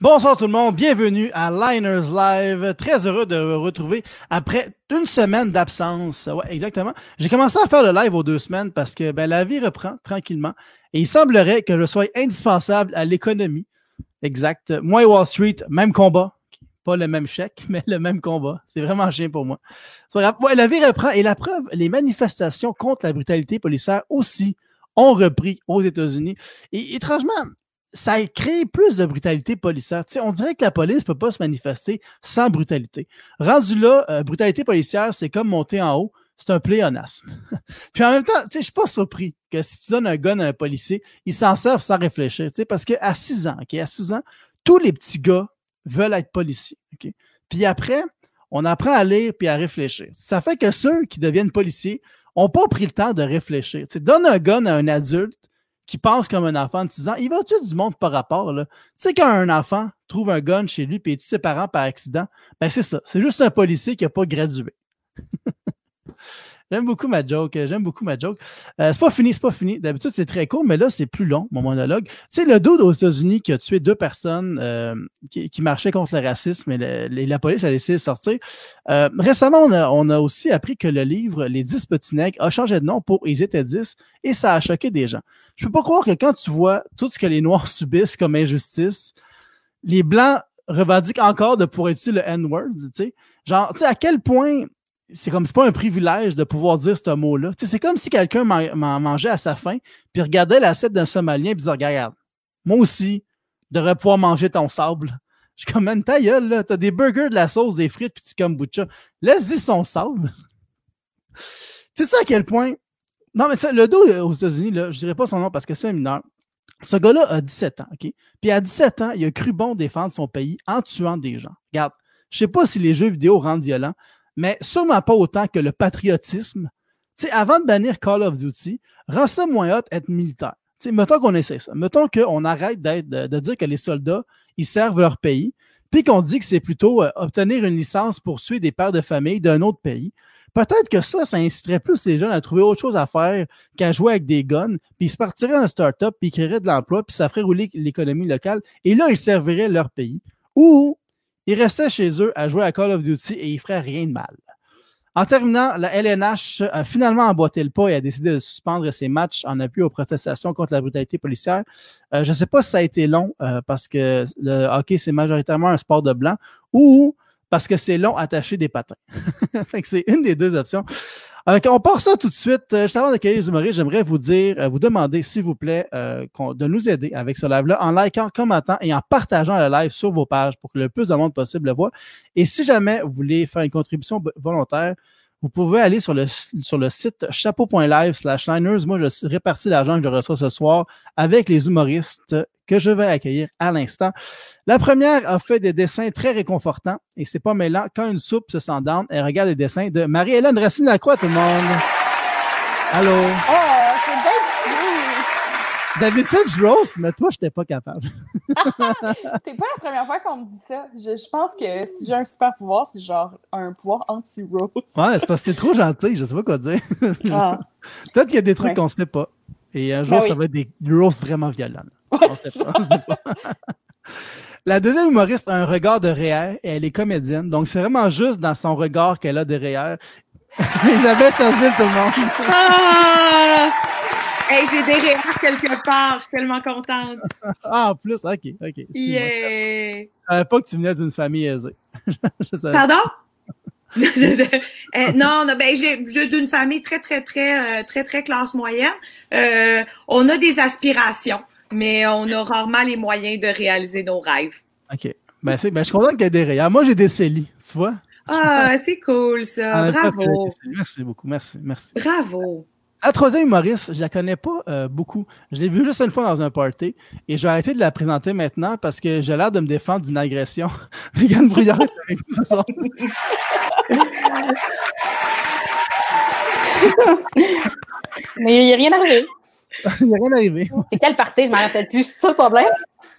Bonsoir tout le monde, bienvenue à Liners Live. Très heureux de vous retrouver après une semaine d'absence. Ouais, exactement. J'ai commencé à faire le live aux deux semaines parce que ben, la vie reprend tranquillement et il semblerait que je sois indispensable à l'économie. Exact. Moi et Wall Street, même combat. Pas le même chèque, mais le même combat. C'est vraiment chien pour moi. Ouais, la vie reprend et la preuve, les manifestations contre la brutalité policière aussi ont repris aux États-Unis. Et étrangement, ça a créé plus de brutalité policière. on dirait que la police ne peut pas se manifester sans brutalité. Rendu là, euh, brutalité policière, c'est comme monter en haut, c'est un pléonasme. Puis en même temps, je ne suis pas surpris que si tu donnes un gun à un policier, il s'en serve sans réfléchir. Parce qu'à 6 ans, à 6 ans, tous les petits gars veulent être policiers. Puis après, on apprend à lire puis à réfléchir. Ça fait que ceux qui deviennent policiers n'ont pas pris le temps de réfléchir. donne un gun à un adulte, qui pense comme un enfant de 6 ans, il va tuer du monde par rapport. Tu sais, quand un enfant trouve un gun chez lui et tue ses parents par accident, ben c'est ça. C'est juste un policier qui n'a pas gradué. J'aime beaucoup ma joke. J'aime beaucoup ma joke. Euh, c'est pas fini, c'est pas fini. D'habitude, c'est très court, mais là, c'est plus long, mon monologue. Tu sais, le dude aux États-Unis qui a tué deux personnes euh, qui, marchaient contre le racisme et la police a laissé sortir. Euh, récemment, on a, aussi appris que le livre Les 10 petits nègres a changé de nom pour Ils étaient 10 et ça a choqué des gens. Je peux pas croire que quand tu vois tout ce que les Noirs subissent comme injustice, les Blancs revendiquent encore de pouvoir utiliser le N-word, tu sais. Genre, tu sais, à quel point c'est comme c'est pas un privilège de pouvoir dire ce mot-là. c'est comme si quelqu'un mangeait à sa faim, puis regardait l'assiette d'un Somalien, puis disait Regarde, moi aussi, je devrais pouvoir manger ton sable. Je suis comme, man, ta gueule, là. T'as des burgers, de la sauce, des frites, puis tu kombucha. Laisse-y son sable. sais ça à quel point. Non, mais ça, le dos euh, aux États-Unis, je dirais pas son nom parce que c'est un mineur. Ce gars-là a 17 ans, OK? Puis à 17 ans, il a cru bon défendre son pays en tuant des gens. Regarde, je sais pas si les jeux vidéo rendent violents, mais sûrement pas autant que le patriotisme. sais, avant de bannir Call of Duty, rend ça moins hot être militaire. mettons qu'on essaie ça. Mettons qu'on arrête d'être, de, dire que les soldats, ils servent leur pays, puis qu'on dit que c'est plutôt euh, obtenir une licence pour tuer des pères de famille d'un autre pays. Peut-être que ça, ça inciterait plus les jeunes à trouver autre chose à faire qu'à jouer avec des guns, puis ils se partiraient un start-up, puis ils créeraient de l'emploi, puis ça ferait rouler l'économie locale, et là, ils serviraient leur pays. Ou ils restaient chez eux à jouer à Call of Duty et ils feraient rien de mal. En terminant, la LNH a finalement emboîté le pas et a décidé de suspendre ses matchs en appui aux protestations contre la brutalité policière. Euh, je ne sais pas si ça a été long euh, parce que le hockey, c'est majoritairement un sport de blanc ou parce que c'est long attacher des patins. c'est une des deux options on part ça tout de suite. Euh, juste avant d'accueillir les humoristes, j'aimerais vous dire, euh, vous demander, s'il vous plaît, euh, de nous aider avec ce live-là en likant, commentant et en partageant le live sur vos pages pour que le plus de monde possible le voit. Et si jamais vous voulez faire une contribution volontaire, vous pouvez aller sur le, sur le site chapeau.live slash liners. Moi, je répartis l'argent que je reçois ce soir avec les humoristes que je vais accueillir à l'instant. La première a fait des dessins très réconfortants et c'est pas mêlant. Quand une soupe se sent down, elle regarde les dessins de Marie-Hélène Racine-Lacroix, tout le monde. Allô? Oh, D'habitude, je rose, mais toi, je n'étais pas capable. c'est pas la première fois qu'on me dit ça. Je, pense que si j'ai un super pouvoir, c'est genre un pouvoir anti-rose. Ouais, c'est parce que c'est trop gentil, je sais pas quoi dire. Ah. Peut-être qu'il y a des trucs qu'on ne sait pas. Et un jour, ben ça va être des roses vraiment violents. On sait pas. sait pas. La deuxième humoriste a un regard de réel et elle est comédienne. Donc, c'est vraiment juste dans son regard qu'elle a de réel. Isabelle Sasseville, tout le monde. Ah! Hey, j'ai des rires quelque part. Je suis tellement contente. ah, en plus, OK, OK. Yeah! Savais pas que tu venais d'une famille aisée. Pardon? Euh, non, non, ben j'ai d'une famille très, très, très, euh, très, très classe moyenne. Euh, on a des aspirations, mais on a rarement les moyens de réaliser nos rêves. OK. Ben, ben je suis content qu'il y ait des rires. Moi, j'ai des CELI, tu vois? Ah, c'est cool, ça. Ah, Bravo. Merci beaucoup. Merci, merci. Bravo. La troisième humoriste, je la connais pas euh, beaucoup. Je l'ai vue juste une fois dans un party et je vais arrêter de la présenter maintenant parce que j'ai l'air de me défendre d'une agression. Mégane Brouillard avec nous ce soir. Mais il n'y a rien arrivé. il n'y a rien arrivé. C'est quel party? Je ne me rappelle plus. C'est ça le problème?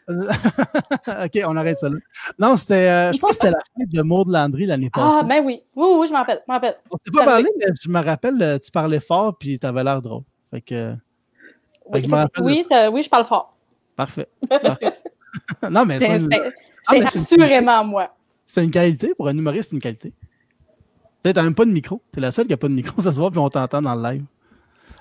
OK, on arrête ça là. Non, c'était, euh, je pense que c'était la fête de Maud Landry l'année passée. Ah, ben oui. Oui, oui, je m'en rappelle. rappelle. On s'est pas parlé, mais je me rappelle, euh, tu parlais fort puis tu avais l'air drôle. Fait que, oui, oui, oui, je parle fort. Parfait. non, mais Ah, C'est une- assurément moi. C'est une qualité. Pour un humoriste, c'est une qualité. Peut-être t'as même pas de micro. T'es la seule qui a pas de micro ce soir, puis on t'entend dans le live.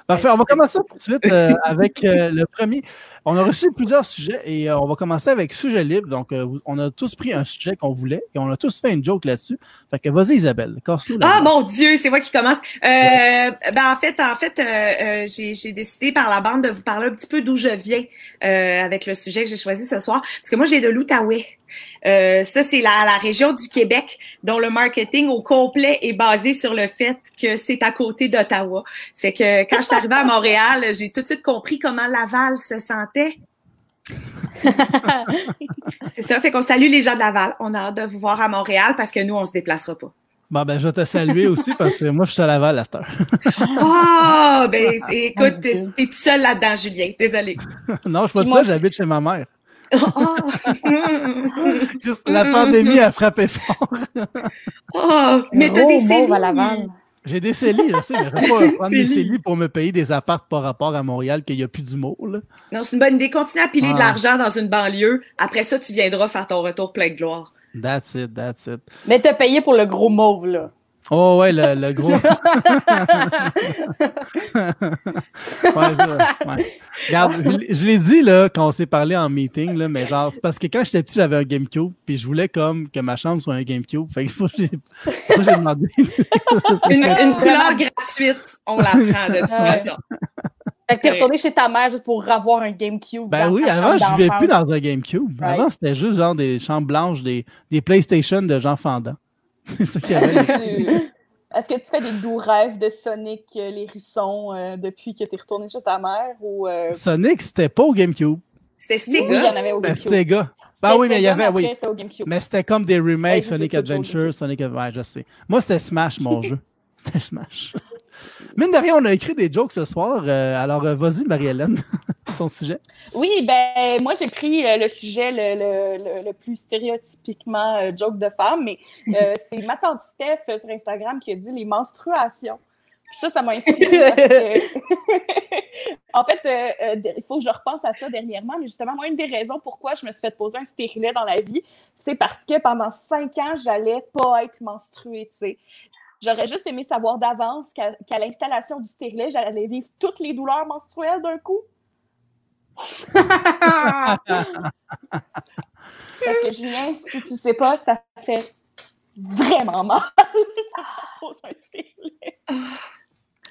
Parfait, on va commencer tout de suite euh, avec euh, le premier. On a reçu plusieurs sujets et euh, on va commencer avec sujet libre. Donc, euh, on a tous pris un sujet qu'on voulait et on a tous fait une joke là-dessus. Fait que vas-y, Isabelle, Ah mon Dieu, c'est moi qui commence. Euh, ben en fait, en fait, euh, j'ai j'ai décidé par la bande de vous parler un petit peu d'où je viens euh, avec le sujet que j'ai choisi ce soir, parce que moi j'ai de l'Outaouais. Euh, ça c'est la, la région du Québec dont le marketing au complet est basé sur le fait que c'est à côté d'Ottawa. Fait que quand je suis arrivée à Montréal, j'ai tout de suite compris comment Laval se sentait. c'est ça, fait qu'on salue les gens de Laval. On a hâte de vous voir à Montréal parce que nous on se déplacera pas. Bon, ben, je vais te saluer aussi parce que moi, je suis à Laval à cette heure. Oh, ben, écoute, t'es t'es tout seul là-dedans, Julien. Désolé. non, je suis pas ça, moi, j'habite chez ma mère. Oh, Juste, la pandémie a frappé fort. oh, mais t'as Gros des cellules. J'ai des CELI, je sais, mais je vais pas prendre des. CELI pour me payer des apparts par rapport à Montréal qu'il n'y a plus d'humour. là. Non, c'est une bonne idée. Continue à piler Ah. de l'argent dans une banlieue. Après ça, tu viendras faire ton retour plein de gloire. That's it, that's it. Mais t'as payé pour le gros mauve, là. Oh ouais, le, le gros. ouais, je- ouais. Regarde, je, l'ai- je l'ai dit là, quand on s'est parlé en meeting, là, mais genre, c'est parce que quand j'étais petit, j'avais un GameCube, puis je voulais comme que ma chambre soit un GameCube. Fait que c'est pour ça que j'ai demandé. Une, une couleur gratuite, on la prend de toute façon. Fait que t'es retourné chez ta mère juste pour avoir un GameCube. Ben oui, avant, je vivais plus dans un GameCube. Right. Avant, c'était juste genre des chambres blanches, des, des PlayStation de gens fendants. C'est ça qu'il y avait. Tu- Est-ce que tu fais des doux rêves de Sonic euh, les hérissons euh, depuis que tu es retourné chez ta mère ou euh, Sonic, c'était pas au GameCube. C'était oui, il y Sega. en avait au C'était GameCube. Sega. Ben oui, mais il y Sega, avait, oui. c'était au GameCube. Mais c'était comme des remakes, Ouais, Sonic Adventure, Sonic. Ouais, je sais. Moi, c'était Smash, mon jeu. C'était Smash. Mine de rien, on a écrit des jokes ce soir. euh, alors, euh, vas-y, Marie-Hélène, ton sujet. Oui, ben moi j'ai pris euh, le sujet le, le, le, le plus stéréotypiquement euh, joke de femme, mais c'est ma tante Steph sur Instagram qui a dit les menstruations. Puis ça, ça m'a inspiré que en fait, euh, euh, il faut que je repense à ça dernièrement, mais justement, moi, une des raisons pourquoi je me suis fait poser un stérilet dans la vie, c'est parce que pendant cinq ans, j'allais pas être menstruée, tu sais. J'aurais juste aimé savoir d'avance qu'à l'installation du stérilet, j'allais vivre toutes les douleurs menstruelles d'un coup. Parce que Julien, si tu sais pas, ça fait vraiment mal. ça un.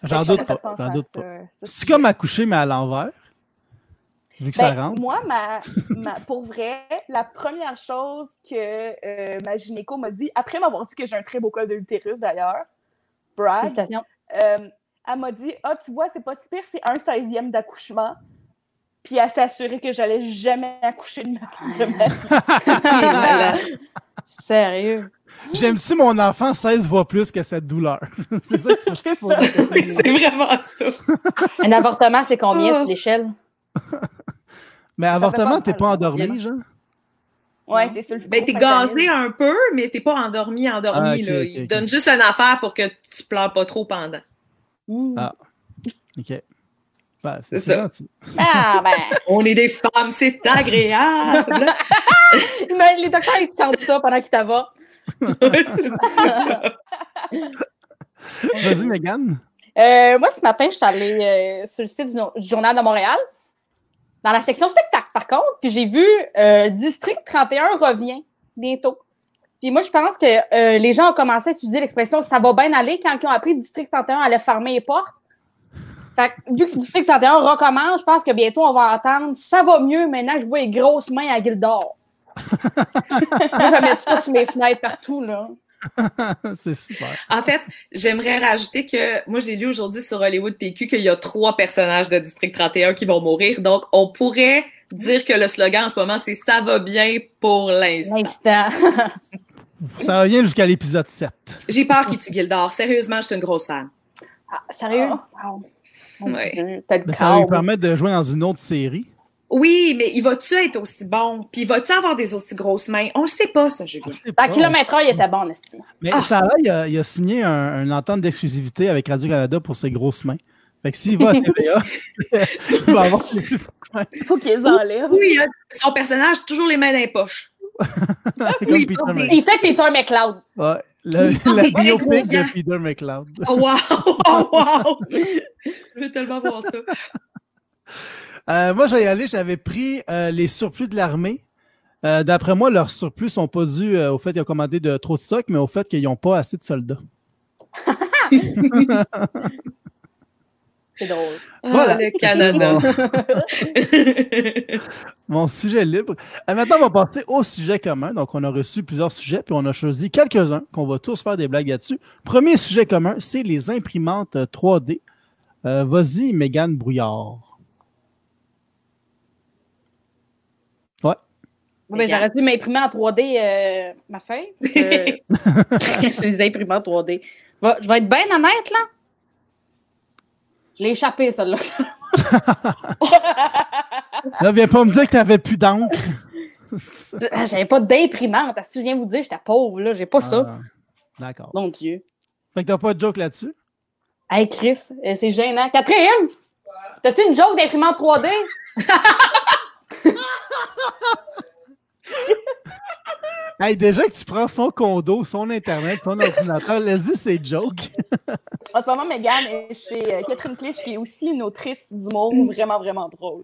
J'en doute pas. J'en doute pas. C'est comme accoucher, mais à l'envers. Vu que ça Ben, rentre. Moi, ma, ma- pour vrai, la première chose que euh, ma gynéco m'a dit, après m'avoir dit que j'ai un très beau col de l'utérus d'ailleurs, brag, euh, elle m'a dit Ah, tu vois, c'est pas si pire, c'est un 16e d'accouchement. Puis elle s'est assurée que j'allais jamais accoucher de ma, de ma vie. Sérieux? J'aime-tu mon enfant 16 fois plus que cette douleur? c'est ça que tu C'est. Oui, c'est vraiment ça. Un avortement, c'est combien Oh. sur l'échelle? Mais avortement, t'es pas endormi, genre? Ouais, t'es sur le Ben, t'es gazé un peu, mais t'es pas endormi, endormi, Ah, là. Il donne juste une affaire pour que tu pleures pas trop pendant. Ah. OK. Ben, C'est ça. Ah, ben. On est des femmes, c'est agréable. Mais les docteurs, ils te tentent ça pendant qu'ils t'avortent. C'est ça. Vas-y, Megan. Euh, moi, ce matin, je suis allée euh, sur le site du, no- du Journal de Montréal, dans la section spectacle, par contre, puis j'ai vu euh, District 31 revient bientôt. Puis moi, je pense que euh, les gens ont commencé à utiliser l'expression « ça va bien aller » quand ils ont appris que District 31 allait fermer les portes. Fait que, vu que District 31 recommence, je pense que bientôt, on va entendre « ça va mieux maintenant que je vois les grosses mains à Gildor ». Moi, je vais mettre ça sur mes fenêtres partout, là. c'est super. En fait, j'aimerais rajouter que moi, j'ai lu aujourd'hui sur Hollywood PQ qu'il y a trois personnages de District 31 qui vont mourir. Donc, on pourrait dire que le slogan en ce moment, c'est « ça va bien pour l'instant L'instant. Ça revient jusqu'à l'épisode 7. ». J'ai peur qu'il tue Gildor. Sérieusement, je suis une grosse fan. Ah, sérieux? Ah. Ouais. Le Mais ça va lui permettre de jouer dans une autre série. Oui, mais il va-tu être aussi bon? Puis il va-tu avoir des aussi grosses mains? On le sait pas, ça, Julien. À pas. kilomètre heure, il était bon, Nasty. Mais Ah. Sarah, il a, il a signé un, une entente d'exclusivité avec Radio-Canada pour ses grosses mains. Fait que s'il va à TVA, il va avoir les plus Il faut qu'ils les enlèvent. Oui, hein, son personnage, toujours les mains dans les poches. Oui, Il fait Peter McLeod. Ouais, le- la mais biopic de Peter McLeod. Oh, wow! Oh, wow! Je veux tellement voir ça. Euh, moi, j'allais y aller, j'avais pris euh, les surplus de l'armée. Euh, D'après moi, leurs surplus sont pas dus euh, au fait qu'ils ont commandé de trop de stock, mais au fait qu'ils n'ont pas assez de soldats. C'est drôle. Voilà. Ah, le Canada. Mon sujet libre. Maintenant, on va passer au sujet commun. Donc, on a reçu plusieurs sujets, puis on a choisi quelques-uns qu'on va tous faire des blagues là-dessus. Premier sujet commun, c'est les imprimantes euh, 3D. Euh, Vas-y, Mégane Brouillard. Ouais, ben, j'aurais dû m'imprimer en 3D euh, ma feuille. C'est des imprimantes 3D. Va- Je vais être bien honnête, là. Je l'ai échappé, celle-là. Là, viens pas me dire que t'avais plus d'encre. Ah, J'avais pas d'imprimante. Si je viens vous dire, j'étais pauvre, là. J'ai pas ça. Ah, D'accord. Mon Dieu. Fait que t'as pas de joke là-dessus? Hey, Chris, euh, c'est gênant. Catherine! T'as-tu une joke d'imprimante 3D? Hey, déjà que tu prends son condo, son Internet, son ordinateur, laisse-y ses jokes. En ce moment, Megan est chez euh, Catherine Clich, qui est aussi une autrice d'humour vraiment, vraiment drôle.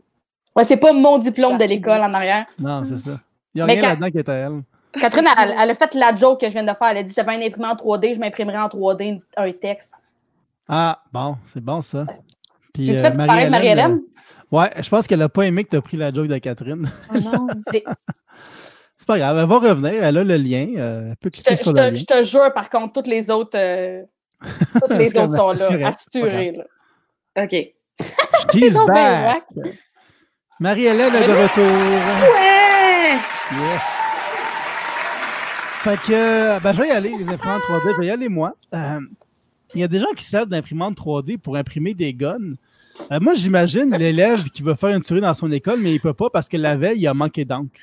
Ouais, c'est pas mon diplôme de l'école en arrière. Non, c'est ça. Il n'y a Mais rien quand- là-dedans qui est à elle. Catherine, elle, elle a fait la joke que je viens de faire. Elle a dit j'avais un imprimante 3D, je m'imprimerais en 3D un texte. Ah, bon, c'est bon ça. Puis, J'ai-tu euh, fait pareil, Marie-Hélène? euh, ouais, je pense qu'elle a pas aimé que tu as pris la joke de Catherine. Oh non. c'est- C'est pas grave, elle va revenir, elle a le lien. euh, elle peut Je cliquer te, sur je le te- lien. je te jure, par contre, toutes les autres, euh, toutes les autres sont là, assurées. Là. OK. She's bien back! Marie-Hélène est de retour. Ouais! Yes! Fait que, ben, je vais y aller, les imprimantes 3D. Je vais y aller, moi. Euh, Il y a des gens qui servent d'imprimantes 3D pour imprimer des guns. Euh, moi, j'imagine l'élève qui veut faire une tuerie dans son école, mais il peut pas parce que la veille, il a manqué d'encre.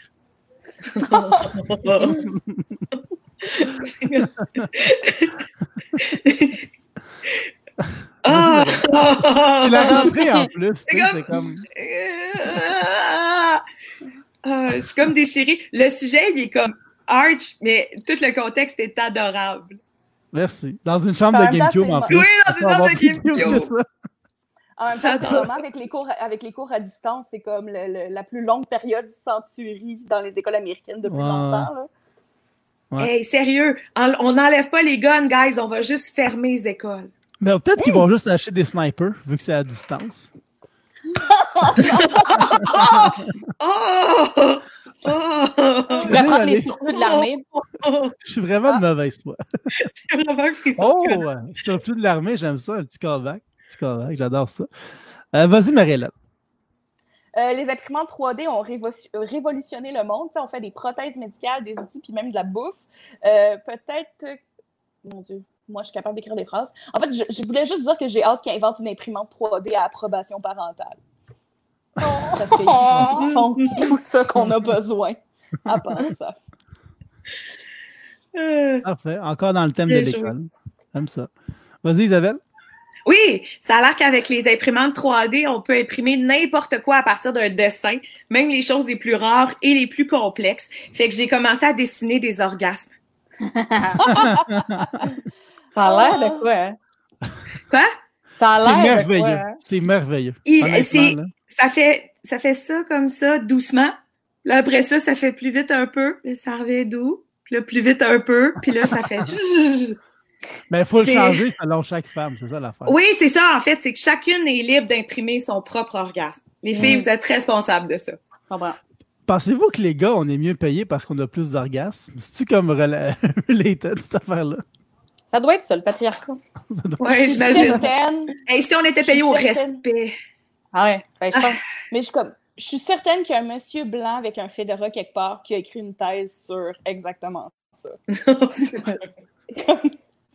Ah! Il a rentré en plus. comme- C'est comme. Je suis comme déchirée. Le sujet, il est comme arch, mais tout le contexte est adorable. Merci. Dans une chambre de GameCube c'est en plus. Oui, dans une chambre de GameCube. En même temps, vraiment avec les cours, avec les cours à distance, c'est comme le- le- la plus longue période sans tuerie dans les écoles américaines depuis Ouais. longtemps. là. Ouais. Hey, sérieux, on n'enlève pas les guns, guys, on va juste fermer les écoles. Mais peut-être qu'ils vont juste acheter des snipers, vu que c'est à distance. Oh! Oh! Je vais prendre les surplus de l'armée. Oh! Je suis vraiment de mauvaise foi. J'ai vraiment un frisson. Oh, surplus de l'armée, j'aime ça, un petit callback. J'adore ça. Euh, Vas-y, Marie-Hélène. Euh, les imprimantes 3D ont révo- euh, révolutionné le monde. On fait des prothèses médicales, des outils, puis même de la bouffe. Euh, Peut-être. Mon Dieu, moi, je suis capable d'écrire des phrases. En fait, je, je voulais juste dire que j'ai hâte qu'ils inventent une imprimante 3D à approbation parentale. Parce qu'ils font tout ça qu'on a besoin à part ça. Parfait. Encore dans le thème de l'école. J'aime ça. Vas-y, Isabelle. Oui, ça a l'air qu'avec les imprimantes 3D, on peut imprimer n'importe quoi à partir d'un dessin, même les choses les plus rares et les plus complexes. Fait que j'ai commencé à dessiner des orgasmes. Ça a l'air de quoi, hein? Quoi? Ça a l'air de merveilleux. quoi, hein? C'est merveilleux. Il-. Ça fait, ça fait ça comme ça, doucement. Là, après ça, ça fait plus vite un peu. Puis ça revient doux. Puis là, plus vite un peu. Puis là, ça fait... Mais il faut le changer selon chaque femme, c'est ça l'affaire. Oui, c'est ça, en fait. C'est que chacune est libre d'imprimer son propre orgasme. Les filles, vous êtes responsables de ça. Comprends. Pensez-vous que les gars, on est mieux payés parce qu'on a plus d'orgasmes? C'est-tu comme rela- related, cette affaire-là? Ça doit être ça, le patriarcat. Ça doit- Ouais, j'imagine. Et si on était payé au certaine. respect? Ah ouais, ben, je pense. mais je suis comme. Je suis certaine qu'il y a un monsieur blanc avec un fedora quelque part qui a écrit une thèse sur exactement ça.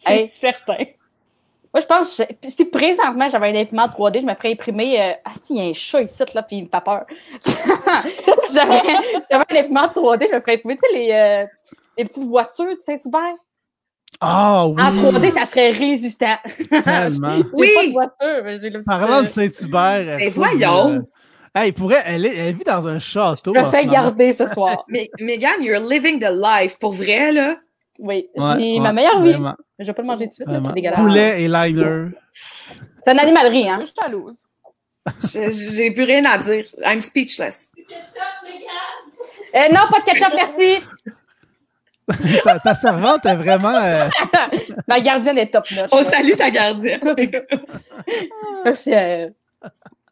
C'est Hey. certain. Moi, je pense, que je- si présentement j'avais un imprimante 3D, je me ferais imprimer. Euh... Ah, si, il y a un chat ici, là, puis il me fait peur. si j'avais un imprimante 3D, je me ferais imprimer, tu sais, les, euh, les petites voitures de Saint-Hubert. Ah oui! En 3D, ça serait résistant. Tellement. Oui. pas de voiture, mais j'ai le petit, Parlant de euh, Saint-Hubert, Mais vois, voyons. euh, Hey, pourrait, elle, est, elle vit dans un château. Je me fais garder ce soir. Mais Megan, you're living the life. Pour vrai, là. Oui, Ouais, ma meilleure vie. vraiment, Je vais pas le manger tout de suite, c'est dégueulasse. Poulet et liner. C'est une animalerie, hein? Je suis jalouse. J'ai plus rien à dire. I'm speechless. Euh, non, pas de ketchup, merci. ta, ta servante est vraiment. euh, Ma gardienne est top, là. On salue ta gardienne. Merci, euh,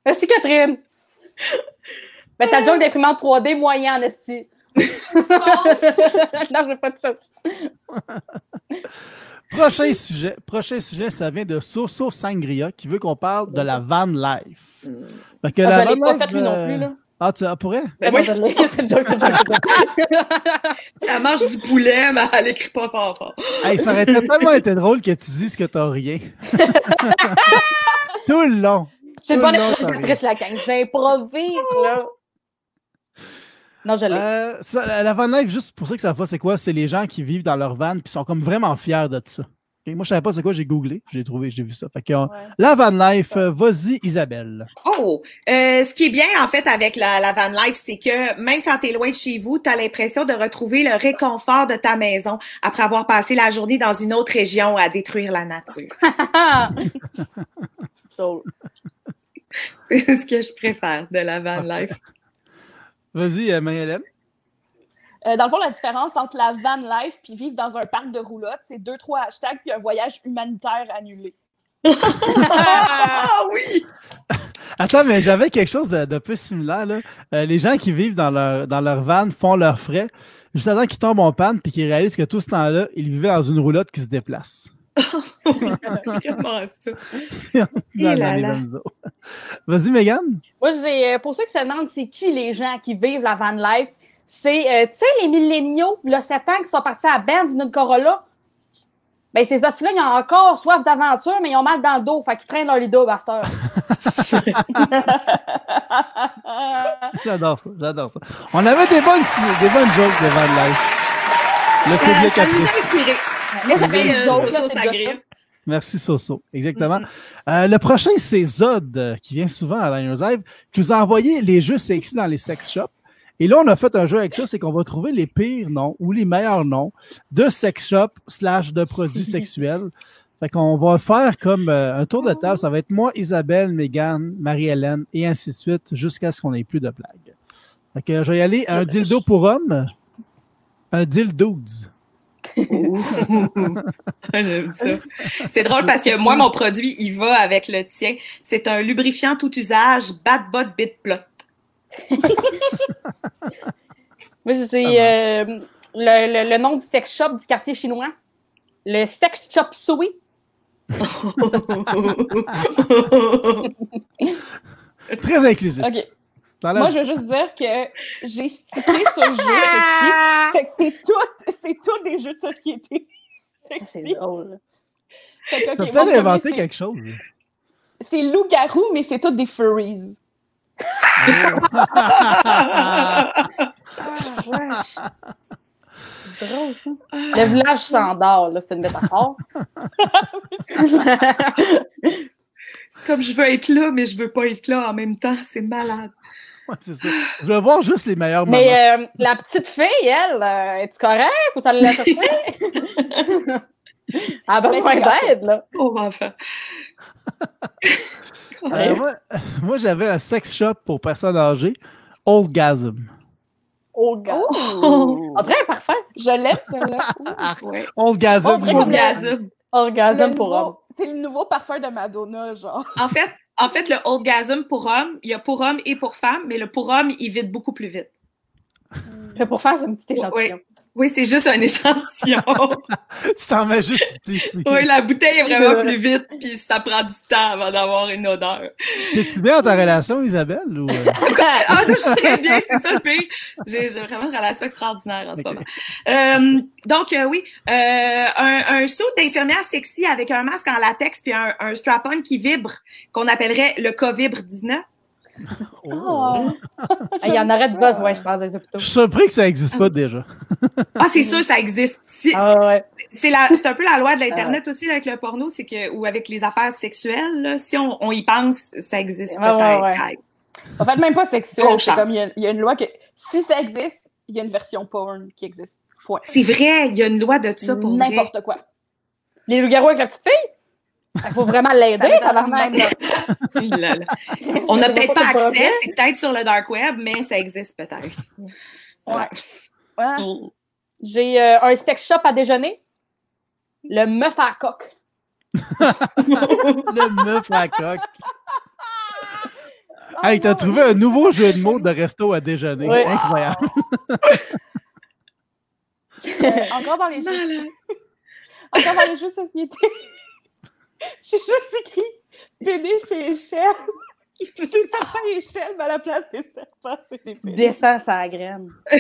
Merci, Catherine. Mais ta joke d'imprimante 3D moyen en esti. non, je veux pas de ça. prochain sujet. Prochain sujet, ça vient de Soso Sangria qui veut qu'on parle de la van life. Fait que la Ah, je l'ai van pas life, lui non plus, là. Ah, tu pourrais? Ben oui, elle mange du poulet, mais elle écrit pas fort fort. Hey, ça aurait tellement été drôle que tu dises que t'as rien. Tout le long. C'est une Tout bonne le long, t'as improvisatrice, la gang. J'improvise, là. Non, je l'ai. Euh, ça, la, van life, juste pour ça que ça va, c'est quoi? C'est les gens qui vivent dans leur van qui sont comme vraiment fiers de ça. Moi, je savais pas c'est quoi, j'ai googlé, j'ai trouvé, j'ai vu ça. Fait que, euh, Ouais. la van life, euh, vas-y, Isabelle. Oh! Euh, ce qui est bien, en fait, avec la, la van life, c'est que même quand tu es loin de chez vous, tu as l'impression de retrouver le réconfort de ta maison après avoir passé la journée dans une autre région à détruire la nature. C'est ce que je préfère de la van life. Vas-y, euh, Marie-Hélène. Euh, dans le fond, la différence entre la van life puis vivre dans un parc de roulotte, c'est deux, trois hashtags puis un voyage humanitaire annulé. Ah oui! Attends, mais j'avais quelque chose de, de peu similaire. Là. Euh, les gens qui vivent dans leur, dans leur van font leurs frais juste avant qu'ils tombent en panne puis qu'ils réalisent que tout ce temps-là, ils vivaient dans une roulotte qui se déplace. Eaux. Vas-y, Megan. Moi, j'ai, euh, pour ceux qui se demandent c'est qui les gens qui vivent la van life, c'est, euh, tu sais, les milléniaux, le 7 ans qui sont partis à Benz d'une Corolla. Ben, ces hosties-là, ils ont encore soif d'aventure, mais ils ont mal dans le dos. Fait qu'ils traînent leur lido heure. J'adore ça, j'adore ça. On avait des bonnes, des bonnes jokes de van life. Le Euh, public a. Merci, euh, Soso déjà Merci Soso, exactement. Euh, le prochain, c'est Zod, euh, qui vient souvent à Liners Live, qui nous a envoyé les jeux sexy dans les sex shops. Et là, on a fait un jeu avec ça, c'est qu'on va trouver les pires noms ou les meilleurs noms de sex shop slash de produits sexuels. Fait qu'on va faire comme euh, un tour de table. Ça va être moi, Isabelle, Megan, Marie-Hélène et ainsi de suite jusqu'à ce qu'on n'ait plus de blagues. Fait que je vais y aller. Un dildo pour homme. Un ça. C'est drôle parce que moi, mon produit, il va avec le tien. C'est un lubrifiant tout usage, Bad Bot Bit Plot. Moi, j'ai euh, le, le, le nom du sex shop du quartier chinois. Le sex shop Sui. Très inclusif. La- Moi, je veux juste dire que j'ai stické ce jeu sexy. Fait que c'est tout, c'est tout des jeux de société. Ça, c'est drôle. Fait que, Tu OK, peux mon peut-être inventer c'est- quelque chose. C'est loup-garou, mais c'est tout des furries. Ah, wesh. C'est drôle, ça. Le village s'endort, là, c'est une métaphore. C'est comme je veux être là, mais je veux pas être là en même temps. C'est malade. Ouais, c'est ça. Je veux voir juste les meilleurs moments. Mais euh, la petite fille, elle, euh, es-tu correct? Faut aller la chercher? Elle a besoin d'aide, là. Pauvre enfant. Euh, moi, moi, j'avais un sex shop pour personnes âgées. Oldgasm. Oh, gars. Oh. Dirait un parfum. Je l'aime, celle-là. Ouais. Oldgasm. Orgasme Le pour homme. C'est le nouveau parfum de Madonna, genre. En fait, en fait, le orgasme pour homme, il y a pour homme et pour femme, mais le pour homme, il vide beaucoup plus vite. Fait pour faire, c'est un petit échantillon. Oui, c'est juste un échantillon. tu t'en mets juste ici. oui, la bouteille est vraiment plus vite, puis ça prend du temps avant d'avoir une odeur. Es-tu bien dans ta relation, Isabelle? Ou... euh? Ah, non, je serais bien, c'est ça le pire. J'ai vraiment une relation extraordinaire en ce moment. Euh, donc, euh, oui, euh, un, un saut d'infirmière sexy avec un masque en latex puis un, un strap-on qui vibre, qu'on appellerait le COVID-19. Oh. Il y en aurait de besoin, je pense, des hôpitaux. Je suis surpris que ça n'existe pas déjà. Ah, c'est sûr, ça existe. Ah ouais. C'est la, c'est un peu la loi de l'internet aussi là, avec le porno, c'est que ou avec les affaires sexuelles, là, si on, on y pense, ça existe peut-être. ouais. Ouais. En fait, même pas sexuel. C'est comme il y, a, il y a une loi que si ça existe, il y a une version porn qui existe. Point. C'est vrai, il y a une loi de ça pour vrai. N'importe quoi. Les loups-garous avec la petite fille? Il faut vraiment l'aider, Ça tabarnak. là. On n'a peut-être pas accès, c'est peut-être sur le dark web, mais ça existe peut-être. Ouais. Ouais. J'ai euh, un sex shop à déjeuner. Le meuf à coque. Le meuf à coque. Hey, t'as trouvé un nouveau jeu de mots de resto à déjeuner. Oui. Incroyable. Euh, encore dans les jeux. Encore dans les jeux de société. J'ai juste écrit pénis et échelle. C'est des serpents et échelles, mais à la place des serpents, c'est des pénis. Descends sa graine.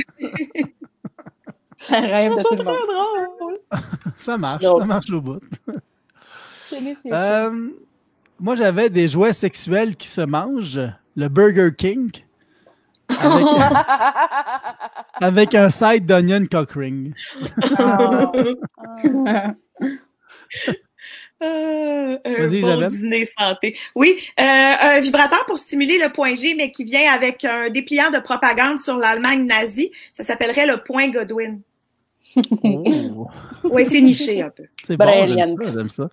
Je rêve de tout ça le monde. drôle. Ça marche, ça marche au bout. Échelle. Euh, moi, j'avais des jouets sexuels qui se mangent. Le Burger King. Avec, avec un side d'onion cock ring. Ah. Euh, un bon Isabelle. dîner santé. Oui, euh, un vibrateur pour stimuler le point G, mais qui vient avec un dépliant de propagande sur l'Allemagne nazie. Ça s'appellerait le point Godwin. Oh, Oui, c'est niché un peu. c'est bon, j'aime ça.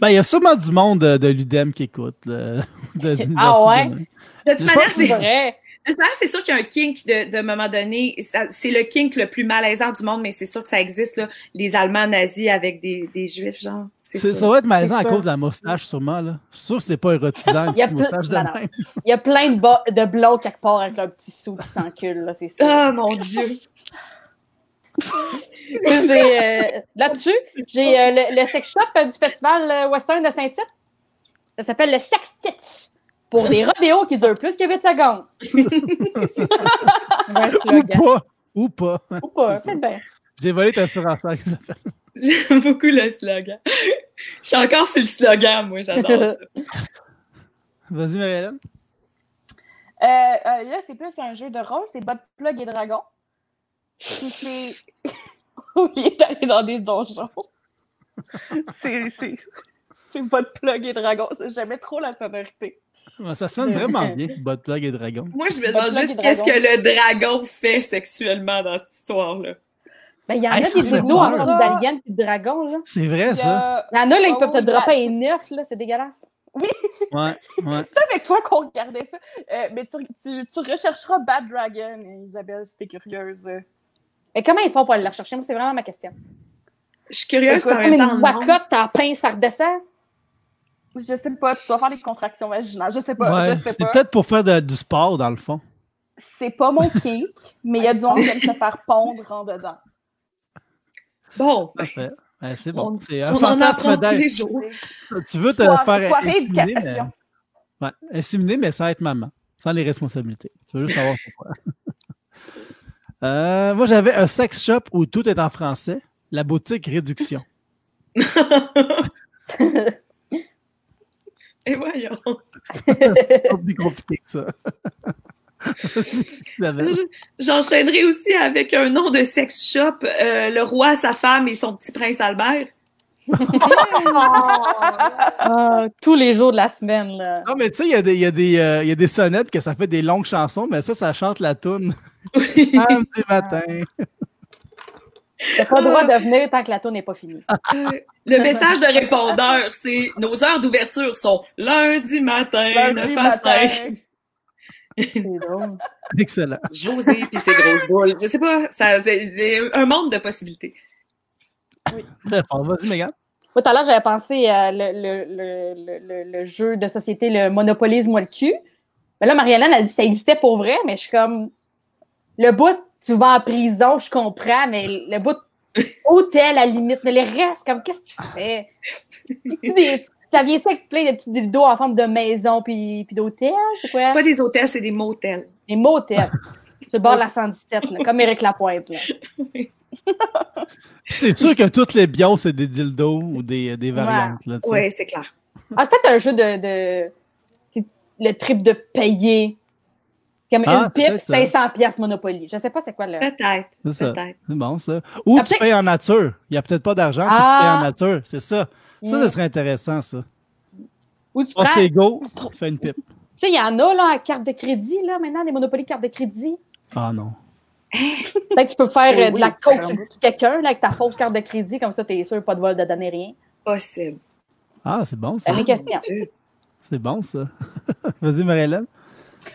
Ben, il y a sûrement du monde de, de l'UDEM qui écoute. là, de Ah ouais? de- De toute manière, c'est vrai. de toute manière, c'est sûr qu'il y a un kink de, de moment donné. C'est le kink le plus malaisant du monde, mais c'est sûr que ça existe, là, les Allemands nazis avec des, des Juifs, genre. Ça va être malaisant à cause de la moustache, sûrement. Là. Je suis sûr que c'est pas érotisant, une moustache de non, non. même. Il y a plein de, de blocs quelque part avec leur petit sou qui s'encule, là, c'est ça. Ah, mon Dieu. Euh, là-dessus, j'ai euh, le, le sex shop euh, du festival western de Saint-Tite. Ça s'appelle le Sex Tits pour des rodéos qui durent plus que 8 secondes. Un Ou pas. Ou pas. Ou pas, c'est bien. J'ai volé ta surenchère. J'aime beaucoup le slogan. Je suis encore sur le slogan, moi, j'adore ça. Vas-y, Marie-Hélène. Euh, euh, là, c'est plus un jeu de rôle, c'est Bot Plug et Dragon. Puis c'est. Dans des donjons, c'est. c'est- C'est Bot Plug et Dragon. C'est jamais trop la sonorité. Ça sonne vraiment bien, Bot Plug et Dragon. Moi, je me Bot demande Plug juste qu'est-ce que le dragon fait sexuellement dans cette histoire-là. Ben, il y en Hey, a des fait vidéos en forme d'alien et de dragon, là. C'est vrai, ça. Il y en a, là, ils Oh, peuvent te oui, dropper un neuf, là, c'est dégueulasse. Ouais, ouais. C'est avec toi qu'on regardait ça. Euh, mais tu, tu, tu rechercheras Bad Dragon, Isabelle, si t'es curieuse. Mais comment ils font pour aller la rechercher? Moi, c'est vraiment ma question. Je suis curieuse par même temps. une wacotte, t'en pince, ça redescend. Je sais pas, tu dois faire des contractions vaginales. Je sais pas, Ouais, je sais c'est pas. peut-être pour faire de- du sport, dans le fond. C'est pas mon kink, mais il y a du monde qui aime se faire pondre en dedans. Bon, ben, Parfait. Ouais, c'est bon. On- C'est un on fantasme apprend tous les d'être. jours. Tu veux te Soir- faire inséminer, mais... éducation. Ouais, inséminer, mais sans être maman. Sans les responsabilités. Tu veux juste savoir pourquoi. Euh, moi, j'avais un sex shop où tout est en français. La boutique réduction. Et voyons. C'est pas plus compliqué que ça. J'enchaînerai aussi avec un nom de sex shop, euh, le roi, sa femme et son petit prince Albert. Ah, tous les jours de la semaine, là. Non, mais tu sais, il y, a des- il y, a des, euh, il y a des sonnettes que ça fait des longues chansons, mais ça, ça chante la toune. Un petit matin. T'as pas le droit de venir tant que la tour n'est pas finie. Euh, le message de répondeur, c'est nos heures d'ouverture sont lundi matin, Lundi 9 à matin. 5. Drôle. Excellent. José puis ses grosses boules. Je sais pas, ça, c'est un monde de possibilités. Fort. Vas-y, Mégane. Moi, tout à l'heure, j'avais pensé à le, le, le, le, le- le jeu de société, le Monopolise-moi le cul. Mais là, Marianne, elle dit que ça existait pour vrai, mais je suis comme. Le bout, tu vas en prison, je comprends, mais le bout hôtel, à la limite, mais les restes, comme, qu'est-ce que tu fais? Tu des- Ça vient-tu avec plein de petits dildos en forme de maison puis, puis d'hôtel? C'est quoi? Pas des hôtels, c'est des motels. Des motels. Sur le bord de la 117, là, comme Éric Lapointe. Là. C'est sûr que toutes les bios, c'est des dildos ou des, des variantes. Là. Oui, c'est clair. Ah, c'est peut-être un jeu de. de c'est le trip de payer. Comme Ah, une pipe, peut-être ça. 500 pièces Monopoly. Je sais pas c'est quoi le. Peut-être. C'est. C'est bon, ça. Ou Ah, tu payes en nature. Il n'y a peut-être pas d'argent, puis tu Ah. payes en nature. C'est ça. Ça, Mm. ça serait intéressant, ça. Ou tu Oh, prends. c'est go, tu fais une pipe. Tu sais, il y en a, là, à carte de crédit, là, maintenant, des monopolies de carte de crédit. Ah non. Peut-être que tu peux faire Eh euh, de oui, la coke quelqu'un, là, avec ta fausse carte de crédit, comme ça, t'es sûr, pas de vol de donner rien. Possible. Ah, c'est bon, C'est ça. C'est bon, ça. Vas-y, Marie-Hélène.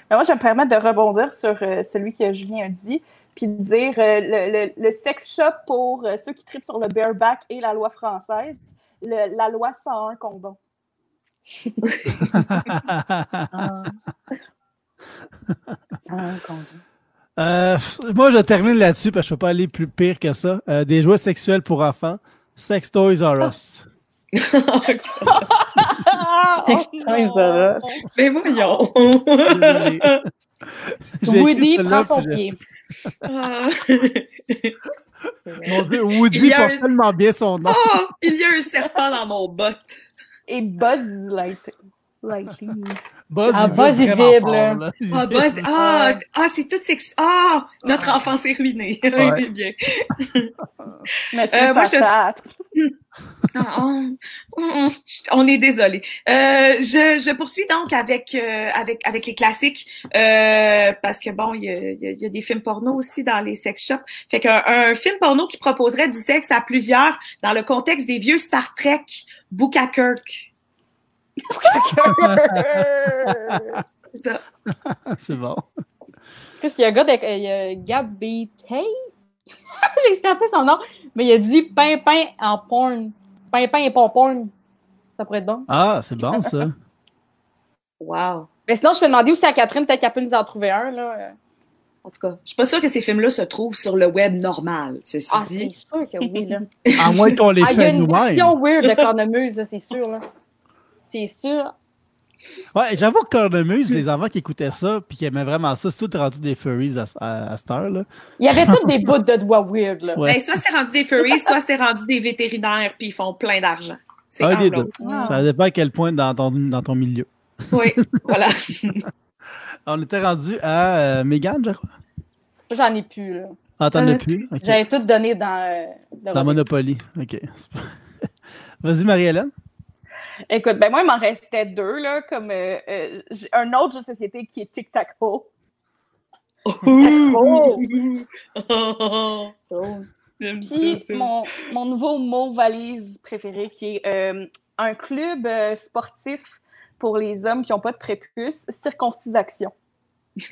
Mais moi, je vais me permettre de rebondir sur euh, celui que Julien a dit, puis de dire euh, le, le- le sex shop pour euh, ceux qui tripent sur le bareback et la loi française, le- la loi 101 condom. Euh, moi, je termine là-dessus parce que je ne peux pas aller plus pire que ça. Euh, des jouets sexuels pour enfants. Sex Toys R Us. Mais voyons. Désolé. J'ai écrit Woody celle-là, prend son pied. Mon Dieu, Woody Il y a porte un- tellement bien son nom. Oh, il y a un serpent dans mon botte. Et Buzz Light- Lightning. Buzz, Ah, il Buzz, il vibre, fort, là. Ah. Buzz, ah, ah, c'est tout sexu. Ah, notre enfance est ruinée. Ouais. Oui, bien. Monsieur Euh, moi, je- Patate. Ah, on, on- on est désolé. Euh, je, je poursuis donc avec euh, avec avec les classiques euh, parce que bon, il y a, il y a- il y a des films porno aussi dans les sex shops. Fait qu'un un film porno qui proposerait du sexe à plusieurs dans le contexte des vieux Star Trek, Bookakirk. C'est bon. Chris, il y a un gars de. Il y a Gabby Tay. J'ai son nom. Mais il a dit pain-pain en porn. Pain-pain et pom-porn. Ça pourrait être bon. Ah, c'est bon, ça. Wow. Mais sinon, je vais demander aussi à Catherine, peut-être qu'elle peut nous en trouver un. Là. En tout cas, je suis pas sûre que ces films-là se trouvent sur le web normal. Ceci Ah, c'est sûr que oui. Là. À moins qu'on les Ah, il y a une nous-mêmes. version weird de cornemuse, c'est sûr. Là. C'est sûr. Ouais, j'avoue que Cornemuse, les enfants qui écoutaient ça puis qui aimaient vraiment ça, c'est tout rendu des furries à, à, à cette heure, là. Il y avait toutes des bouts de doigts weird. Là. Ouais. ben, soit c'est rendu des furries, soit c'est rendu des vétérinaires puis ils font plein d'argent. C'est des deux. Ça dépend à quel point dans ton, dans ton milieu. Oui, voilà. On était rendu à euh, Mégane, je crois. J'en ai plus. Là. Ah, t'en Euh, as plus? Ok. J'avais tout donné dans. euh, Dans. Monopoly. OK. Vas-y, Marie-Hélène. Écoute, ben moi, il m'en restait deux, là, comme euh, euh, j'ai un autre jeu de société qui est. Oh! Oh, Oh. j'aime ça, Puis mon, mon nouveau mot valise préféré qui est euh, un club euh, sportif pour les hommes qui n'ont pas de prépuce, circoncisaction.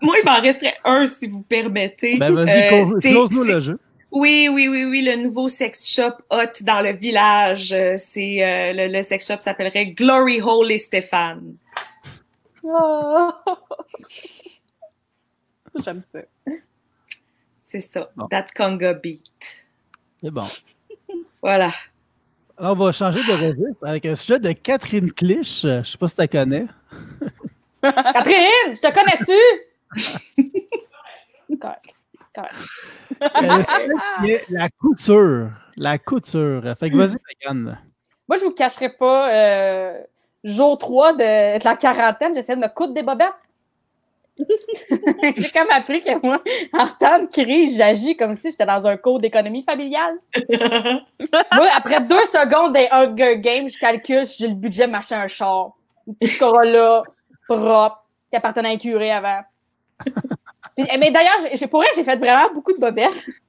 Moi, il m'en resterait un, si vous permettez. Ben, vas-y, Euh, close-nous le jeu. Oui, oui, oui, oui, le nouveau sex shop hot dans le village. Euh, C'est euh, le, le sex shop s'appellerait Glory Hole et Stéphane. Ah! J'aime ça. C'est ça, Bon. That Conga Beat. C'est bon. Voilà. Alors, on va changer de registre avec un sujet de Catherine Clich. Je sais pas si tu la connais. Catherine, je te connais-tu? Euh, la couture. La couture. Fait que vas-y, Mégane. Moi, je vous cacherai pas, euh, jour 3 de, de la quarantaine, j'essayais de me coudre des bobettes. J'ai comme appris que moi, en temps de crise, j'agis comme si j'étais dans un cours d'économie familiale. Moi, après deux secondes des Hunger Games, je calcule si j'ai le budget de m'acheter un char. Une petite Corolla propre, qui appartenait à un curé avant. Puis, mais d'ailleurs, j'ai- pour elle, j'ai fait vraiment beaucoup de bobettes.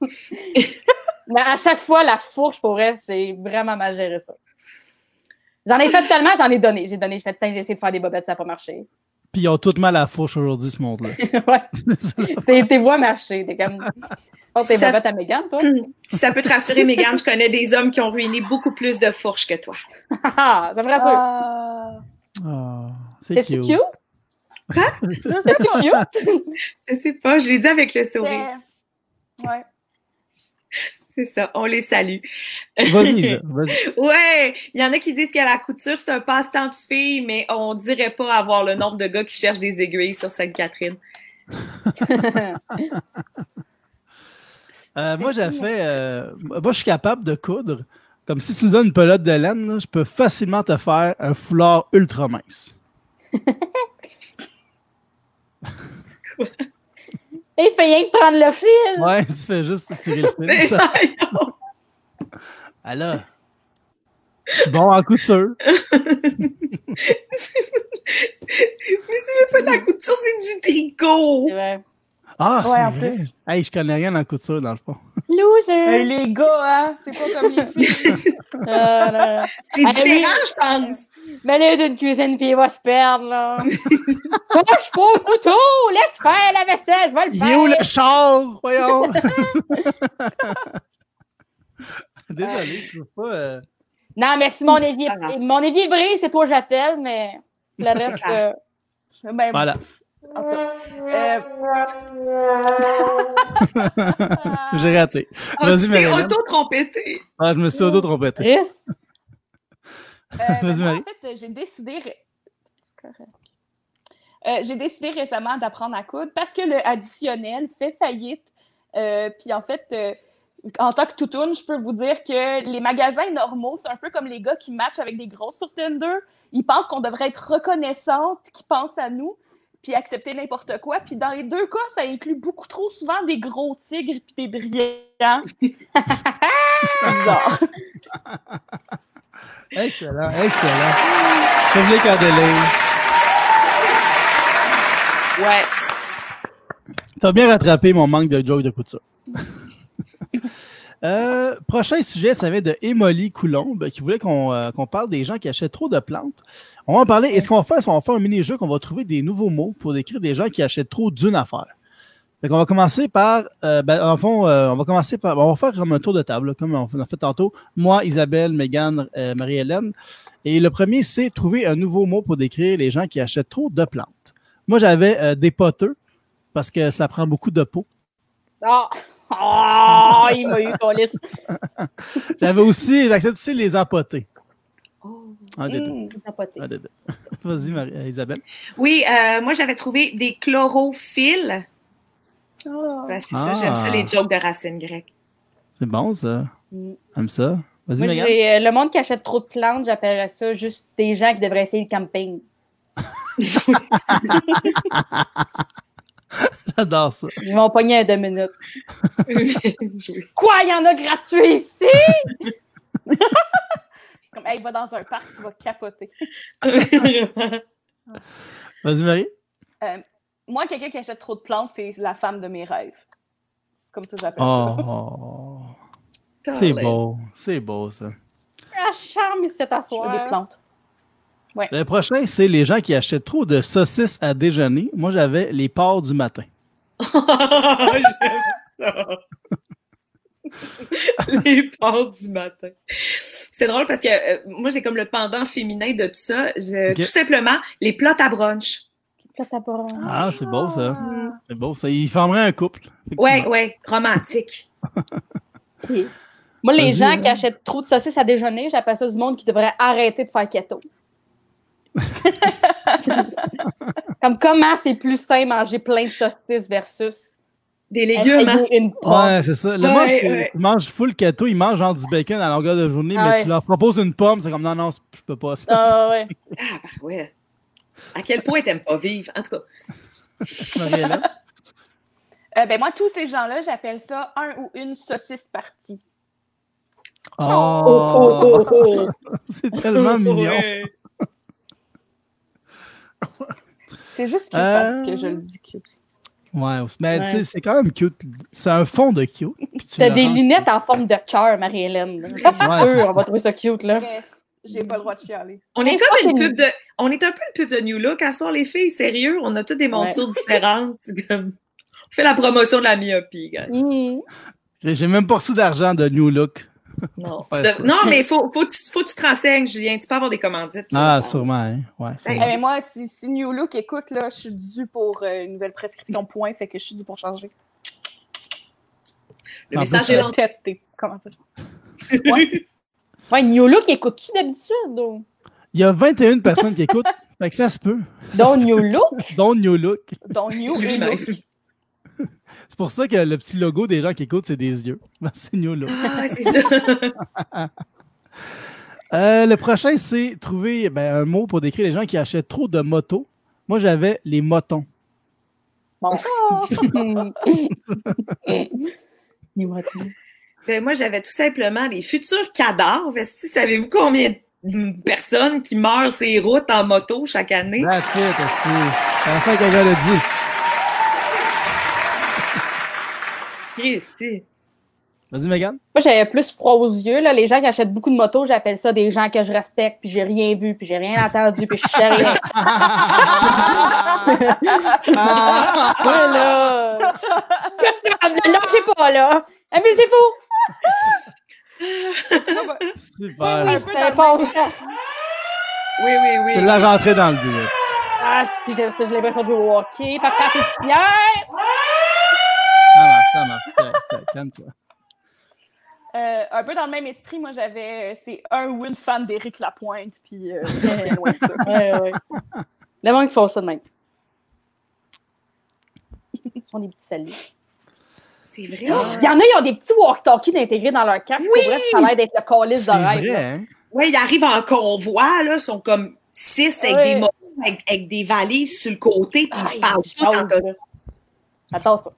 mais à chaque fois, la fourche, pour elle, j'ai vraiment mal géré ça. J'en ai fait tellement, j'en ai donné. J'ai donné, j'ai fait, Tain, j'ai essayé de faire des bobettes, ça n'a pas marché. Puis ils ont toutes mal à la fourche aujourd'hui, ce monde-là. ouais. Tes, voix marché. T'es comme. Oh, tes Ça- bobettes à Mégane, toi? si ça peut te rassurer, Mégane, je connais des hommes qui ont ruiné beaucoup plus de fourches que toi. Ah, ça me rassure. Ah. Ah, c'est cute? C'est-tu cute? Je sais pas, je l'ai dit avec le sourire. Ouais. C'est ça, on les salue. Vas-y, vas-y. Ouais, il y en a qui disent que la couture, c'est un passe-temps de filles, mais on dirait pas avoir le nombre de gars qui cherchent des aiguilles sur Sainte-Catherine. Euh, moi, j'ai fait. euh, moi, je suis capable de coudre. Comme si tu me donnes une pelote de laine, là, je peux facilement te faire un foulard ultra mince. Il fait rien que prendre le fil. Ouais, tu fais juste tirer le fil. Ça- non. Alors, Je suis bon en couture. Mais c'est même pas de la couture, c'est du tricot. Ah, Ouais, en c'est vrai. Hey, je connais rien en couture, dans le fond. Hey, Loser! les gars, hein, c'est pas comme les filles. Là. C'est Ah, différent, je pense. Mais là, d'une cuisine, puis il va se perdre, là. Touche pas au couteau! Laisse faire la vaisselle, je vais le Il faire! est où le char? Voyons? Désolé, je peux pas. euh, Non, mais si mon évier, mon évier brise, c'est toi que j'appelle, mais le reste, euh, Ben, Voilà. en tout cas, euh, J'ai raté. Vas-y, Marie-Hélène. auto-trompetté. Ah, je me suis auto-trompetté. Chris. Euh, ben, moi. En fait, j'ai décidé. ré- Correct. Euh, j'ai décidé récemment d'apprendre à coudre parce que le additionnel fait faillite. Euh, Puis en fait, euh, en tant que toutoune, je peux vous dire que les magasins normaux, c'est un peu comme les gars qui matchent avec des grosses sur Tinder. Ils pensent qu'on devrait être reconnaissante, qu'ils pensent à nous, puis accepter n'importe quoi. Puis dans les deux cas, ça inclut beaucoup trop souvent des gros tigres puis des brillants. c'est bizarre. Excellent, excellent. Public en délai. Ouais. T'as bien rattrapé mon manque de joke de couture. Euh, prochain sujet, ça vient de Émilie Coulombe qui voulait qu'on euh, qu'on parle des gens qui achètent trop de plantes. On va en parler. Et ce qu'on va faire, c'est qu'on va faire un mini-jeu qu'on va trouver des nouveaux mots pour décrire des gens qui achètent trop d'une affaire? Fait qu'on va commencer par, euh, ben, en fond, euh, on va commencer par, on va faire comme un tour de table, là, comme on a fait tantôt. Moi, Isabelle, Megan, euh, Marie-Hélène. Et le premier, c'est trouver un nouveau mot pour décrire les gens qui achètent trop de plantes. Moi, j'avais euh, des poteux parce que ça prend beaucoup de peau. Ah! Ah! il m'a eu, ton liste. J'avais aussi, j'accepte aussi les empotés. Oh. Un des deux. Mm. Un des deux. Vas-y, Marie- Isabelle. Oui, euh, moi j'avais trouvé des chlorophyles. Ah. Ben, c'est Ah. ça, j'aime ça, les jokes de racines grecques. C'est bon, ça. Mm. J'aime ça. Vas-y, Moi, j'ai euh, le monde qui achète trop de plantes, j'appellerais ça juste des gens qui devraient essayer le camping. J'adore ça. Ils vont pogner un deux minutes. Quoi, il y en a gratuit ici? Comme, hey, va dans un parc, tu vas capoter. Vas-y, Marie. Moi, quelqu'un qui achète trop de plantes, c'est la femme de mes rêves. C'est comme ça que j'appelle ça. Oh, c'est beau. C'est beau, ça. Ah, charme ici veux asseoir. des plantes. Le prochain, c'est les gens qui achètent trop de saucisses à déjeuner. Moi, j'avais les porcs du matin. J'aime ça. Les portes du matin. C'est drôle parce que euh, moi, j'ai comme le pendant féminin de tout ça. Je-. Tout simplement, les plats à brunch. Ah, c'est beau, ça. Ah. C'est beau, ça. Ils formeraient un couple. Ouais, ouais, romantique. Moi, les gens hein. qui achètent trop de saucisses à déjeuner, j'appelle ça du monde qui devrait arrêter de faire keto. Comme comment c'est plus sain manger plein de saucisses versus Des légumes, hein? une pomme. Ouais, c'est ça. Le Ouais, mange, ouais. ils mangent full keto, ils mangent genre du bacon à longueur de journée, Ah mais ouais. tu leur proposes une pomme, c'est comme non, non, je peux pas ça. Ah ouais. Ah, bah ouais. À quel point t'aimes pas vivre? En tout cas, Marie-Hélène? Euh, ben, moi, tous ces gens-là, j'appelle ça un ou une saucisse partie. Oh, oh, oh, oh. c'est tellement mignon. Ouais. C'est juste cute Euh. parce que je le dis cute. Ouais, mais Ouais. tu sais, c'est quand même cute. C'est un fond de cute. T'as des lunettes en forme de cœur, Marie-Hélène. Ouais, on va trouver ça cute, là. J'ai pas le droit de chialer. On est comme une pub de. On est un peu une pub de New Look à soir, les filles, sérieux. On a toutes des montures différentes. Comme. On fait la promotion de la myopie, gars. Mhm. J'ai j'ai même pas reçu d'argent de New Look. Non. Mais faut, faut, que tu- faut que tu te renseignes, Julien. Tu peux avoir des commandites. Ah, sûrement, hein. Ouais, Eh, sûrement. mais moi, si, si New Look écoute, là, je suis due pour euh, une nouvelle prescription point, fait que je suis due pour changer. Le message est euh, t'es- Comment ça? Ouais, New Look, écoutes-tu d'habitude? ou? Il y a 21 personnes qui écoutent. Fait que ça se peut. Se New Look? Dont New Look. New. Look. C'est pour ça que le petit logo des gens qui écoutent, c'est des yeux. Ben, c'est New Look. Ah, c'est ça. Euh, le prochain, c'est trouver ben, un mot pour décrire les gens qui achètent trop de motos. Moi, j'avais les motons. Bon. New Look. Ben, moi, j'avais tout simplement les futurs cadavres. Est-ce que savez-vous combien de personnes qui meurent sur les routes en moto chaque année? That's it, aussi. C'est la fin qu'elle l'a dit. Christy. Vas-y, Megan. Moi, j'avais plus froid aux yeux. Là. Les gens qui achètent beaucoup de motos, j'appelle ça des gens que je respecte, puis j'ai rien vu, puis j'ai rien entendu, puis je sais rien. voilà. Là, je sais pas, là. Ah, mais c'est fou! Super. Oui, c'est un passe-temps. Oui, oui, oui. C'est la rentrée dans le but. Ah, puis j'ai j'ai l'impression de jouer au hockey. Papa, c'est Pierre! Ça marche, ça marche. C'est- c'est- Calme-toi. Euh, un peu dans le même esprit, moi j'avais. euh, C'est un ou une fan d'Éric Lapointe, puis. Euh, j'étais loin de ça. Ouais, ouais. Le monde qui font ça de même. Ils font des petits saluts. C'est vrai? Il y en a, ils ont des petits walkie-talkies d'intégrer dans leur casque. Oui! Pour vrai, ça a l'air d'être le calice de rêve. hein? Ouais, ils arrivent en convoi, là, ils sont comme six avec des motos, avec, avec des valises sur le côté, puis ils se Ah, parlent tous en. J'adore ça.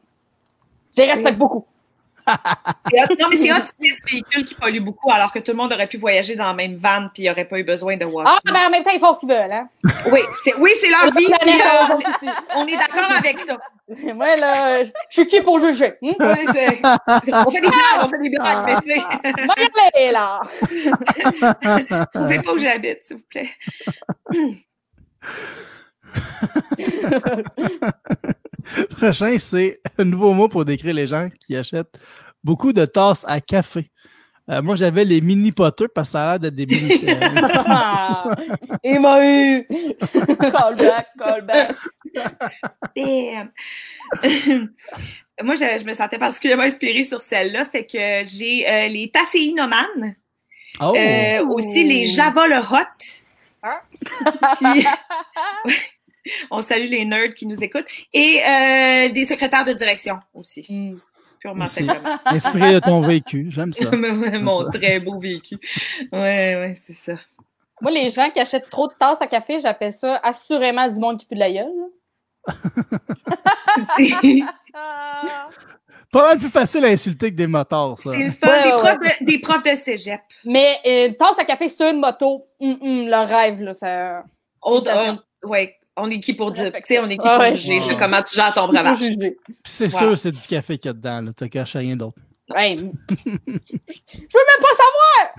Je les respecte beaucoup. Non, mais c'est hot, c'est des véhicules qui polluent beaucoup, alors que tout le monde aurait pu voyager dans la même van, puis il n'y aurait pas eu besoin de walkie. Ah, mais en même temps, ils font ce qu'ils veulent, hein. Oui, c'est oui, c'est leur vie, euh, on est d'accord avec ça. Moi, là, je suis qui pour juger? Hum? Oui, c'est- on fait des blagues, on fait des blagues, mais tu sais, Moi, y aller, là. trouvez pas où j'habite, s'il vous plaît. Prochain, c'est un nouveau mot pour décrire les gens qui achètent beaucoup de tasses à café. Euh, moi, j'avais les mini potters parce que ça a l'air d'être des mini. Il m'a eu. Callback, callback. Damn. Moi, je, je me sentais particulièrement inspirée sur celle-là, fait que j'ai euh, les tasséinomanes, Oh! euh, aussi les Java le Hot. Hein? Puis, on salue les nerds qui nous écoutent. Et euh, des secrétaires de direction aussi. Purement C'est simplement. inspiré de ton vécu. J'aime ça. Mon ça. très beau vécu. Ouais, ouais, c'est ça. Moi, les gens qui achètent trop de tasses à café, j'appelle ça assurément du monde qui pue de la gueule. Pas mal plus facile à insulter que des motards, ça. c'est le fun. Ouais, des, ouais, profs de, des profs de cégep. Mais euh, une tasse à café sur une moto, hum, le rêve, là, ça. On, ouais, on est qui pour dire, tu sais, on est qui Ah pour ouais. juger comment tu gères ton breuvage? c'est Wow. sûr, c'est du café qu'il y a dedans. Là. T'as caché rien d'autre. Ouais. Je veux même pas savoir!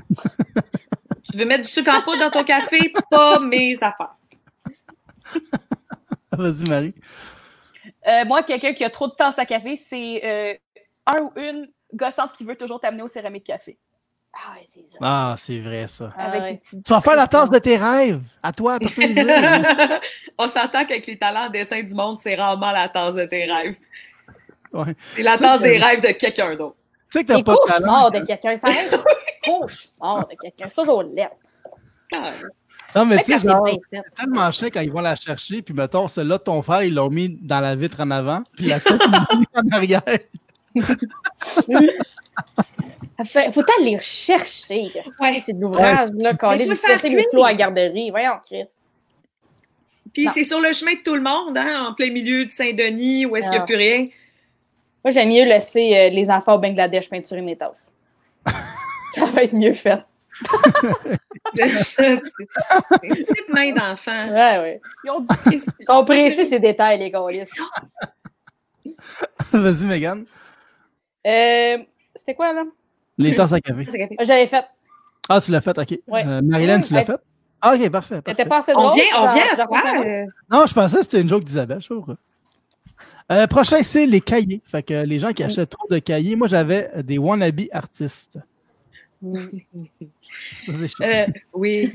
Tu veux mettre du sucre en poudre dans ton café? Pas mes affaires. Vas-y, Marie. Euh, moi, quelqu'un qui a trop de tasse à café, c'est euh, un ou une gossante qui veut toujours t'amener au céramique café. Ah, ouais, c'est ça. Ah, c'est vrai, ça. Ah ouais. petits- Tu vas faire la tasse de tes rêves. À toi, personnalisé. on s'entend qu'avec les talents en dessin du monde, c'est rarement la tasse de tes rêves. Ouais. C'est la tasse des rêves de quelqu'un d'autre. tu sais que t'as pas de talent. de quelqu'un, ça cauchemar de quelqu'un. C'est toujours laid. Ah, Non, mais tu sais, c'est genre, tellement chiant quand ils vont la chercher, puis mettons, celle-là de ton frère, ils l'ont mis dans la vitre en avant, puis la tienne, ils l'ont mis en arrière. Faut aller chercher. Ouais. C'est de l'ouvrage, là, quand cuire. flots à la garderie. Voyons, Chris. Puis c'est sur le chemin de tout le monde, hein, en plein milieu de Saint-Denis, où est-ce qu'il n'y a Ah. plus rien. Moi, j'aime mieux laisser euh, les enfants au Bangladesh peinturer mes tasses. ça va être mieux fait. C'est une petite main d'enfant. Ouais, ouais. Ils ont dit Ils sont précis, ces détails, les gars. Vas-y, Megan. Euh, C'était quoi, là? Les tasses à café. J'avais fait. Ah, tu l'as fait, OK. Ouais. Euh, Marilyn, tu l'as fait? Ah, OK, parfait. C'était parfait. pas assez On vient, on j'en- vient à toi. euh, Non, je pensais que c'était une joke d'Isabelle, je. Euh, prochain, c'est les cahiers. Fait que les gens qui achètent trop de cahiers, moi, j'avais des wannabe artistes. Euh, oui.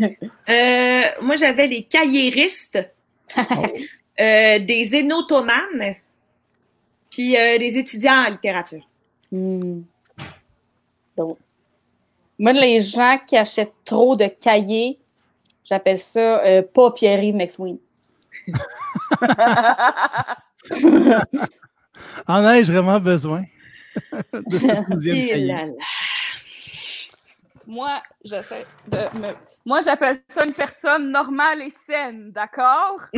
Euh, moi, j'avais les cahiéristes, euh, des énotomanes, puis euh, des étudiants en littérature. Hmm. Donc, moi, les gens qui achètent trop de cahiers, j'appelle ça euh, pas Pierre-Yves McSween. En ai-je vraiment besoin de cahier? Moi, j'essaie de me. Moi, j'appelle ça une personne normale et saine, d'accord?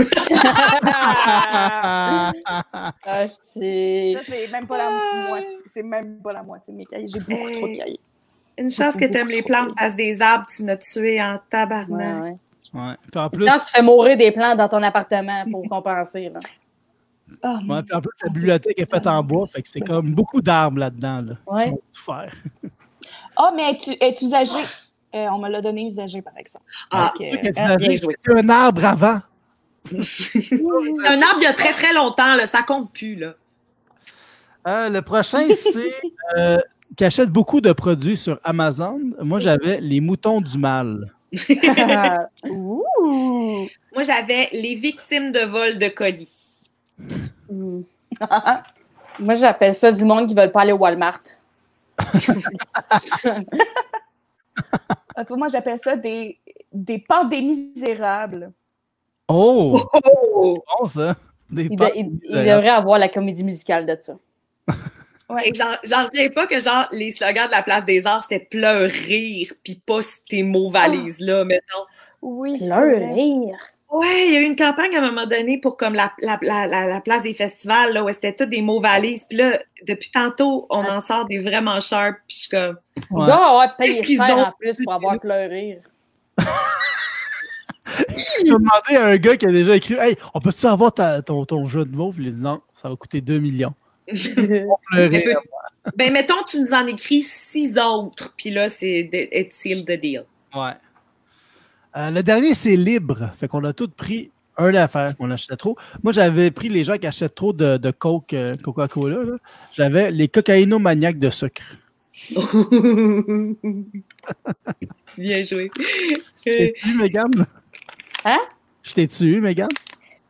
Ah, c'est- Ça, c'est même pas la moitié. C'est même pas la moitié de mes cahiers. J'ai beaucoup trop de cahiers. Une chance que t'aimes les plantes parce des arbres, tu m'as tué en tabarnak. ouais. Ouais. Puis en plus, Quand tu fais mourir des plantes dans ton appartement pour compenser. Là. Oh, ouais, puis en plus, la bibliothèque est faite en bois, fait que c'est comme beaucoup d'arbres là-dedans. Là. Ouais. Ils vont Ah, mais es-tu es usagée? Euh, on me l'a donné usagé, par exemple. Ah, Donc, euh, tu joué. un arbre avant. C'est un arbre il y a très très longtemps, là, ça compte plus. Là. Euh, le prochain, c'est euh, qui achète beaucoup de produits sur Amazon. Moi, j'avais les moutons du mal. Ouh! Moi, j'avais les victimes de vol de colis. Hmm. Moi, j'appelle ça du monde qui ne veulent pas aller au Walmart. Ah, moi, j'appelle ça des, des pandémies misérables. Oh, Oh! bon ça. Des Il, de- il- il devrait avoir la comédie musicale de ça. Et J'en j'en reviens pas que genre les slogans de la place des arts c'était pleurer puis pas ces mots valises là mettons. Oui. c'est Pleur, vrai. rire. Ouais, il y a eu une campagne à un moment donné pour comme la, la, la, la, la place des festivals là où c'était tous des mots valises puis là depuis tantôt on en sort des vraiment sharp puis je suis comme Ouais. doit avoir payé Qu'est-ce qu'ils cher ont en plus pour avoir pleuré. rire. J'ai demandé à un gars qui a déjà écrit Hey, on peut-tu avoir ta- ton, ton jeu de mots? Puis il a dit non, ça va coûter 2 millions. Pleurer. Ben mettons tu nous en écris six autres puis là c'est de- it's seal the deal. Ouais. Euh, le dernier, c'est libre. Fait qu'on a tous pris un affaire qu'on achetait trop. Moi, j'avais pris les gens qui achètent trop de, de Coke, euh, Coca-Cola. là. J'avais les cocaïnomaniaques de sucre. Bien joué. Je t'ai tué, Megan? Hein? Je t'ai tué, Megan?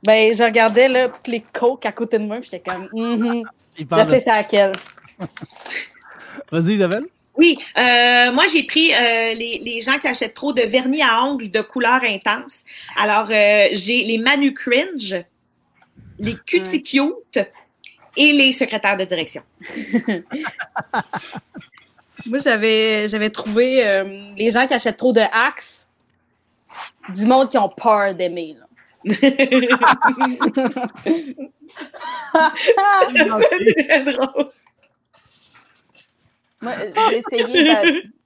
Ben, je regardais là, toutes les coques à côté de moi, puis j'étais comme, Mhm, Il je parle sais de- c'est laquelle. Vas-y, Isabelle. Oui, euh, moi j'ai pris euh, les, les gens qui achètent trop de vernis à ongles de couleur intense. Alors euh, j'ai les Manu Cringe, les Cutie Cute et les secrétaires de direction. Moi, j'avais, j'avais trouvé les gens qui achètent trop de Axe, du monde qui ont peur d'aimer. C'est drôle. Moi, j'ai essayé. de-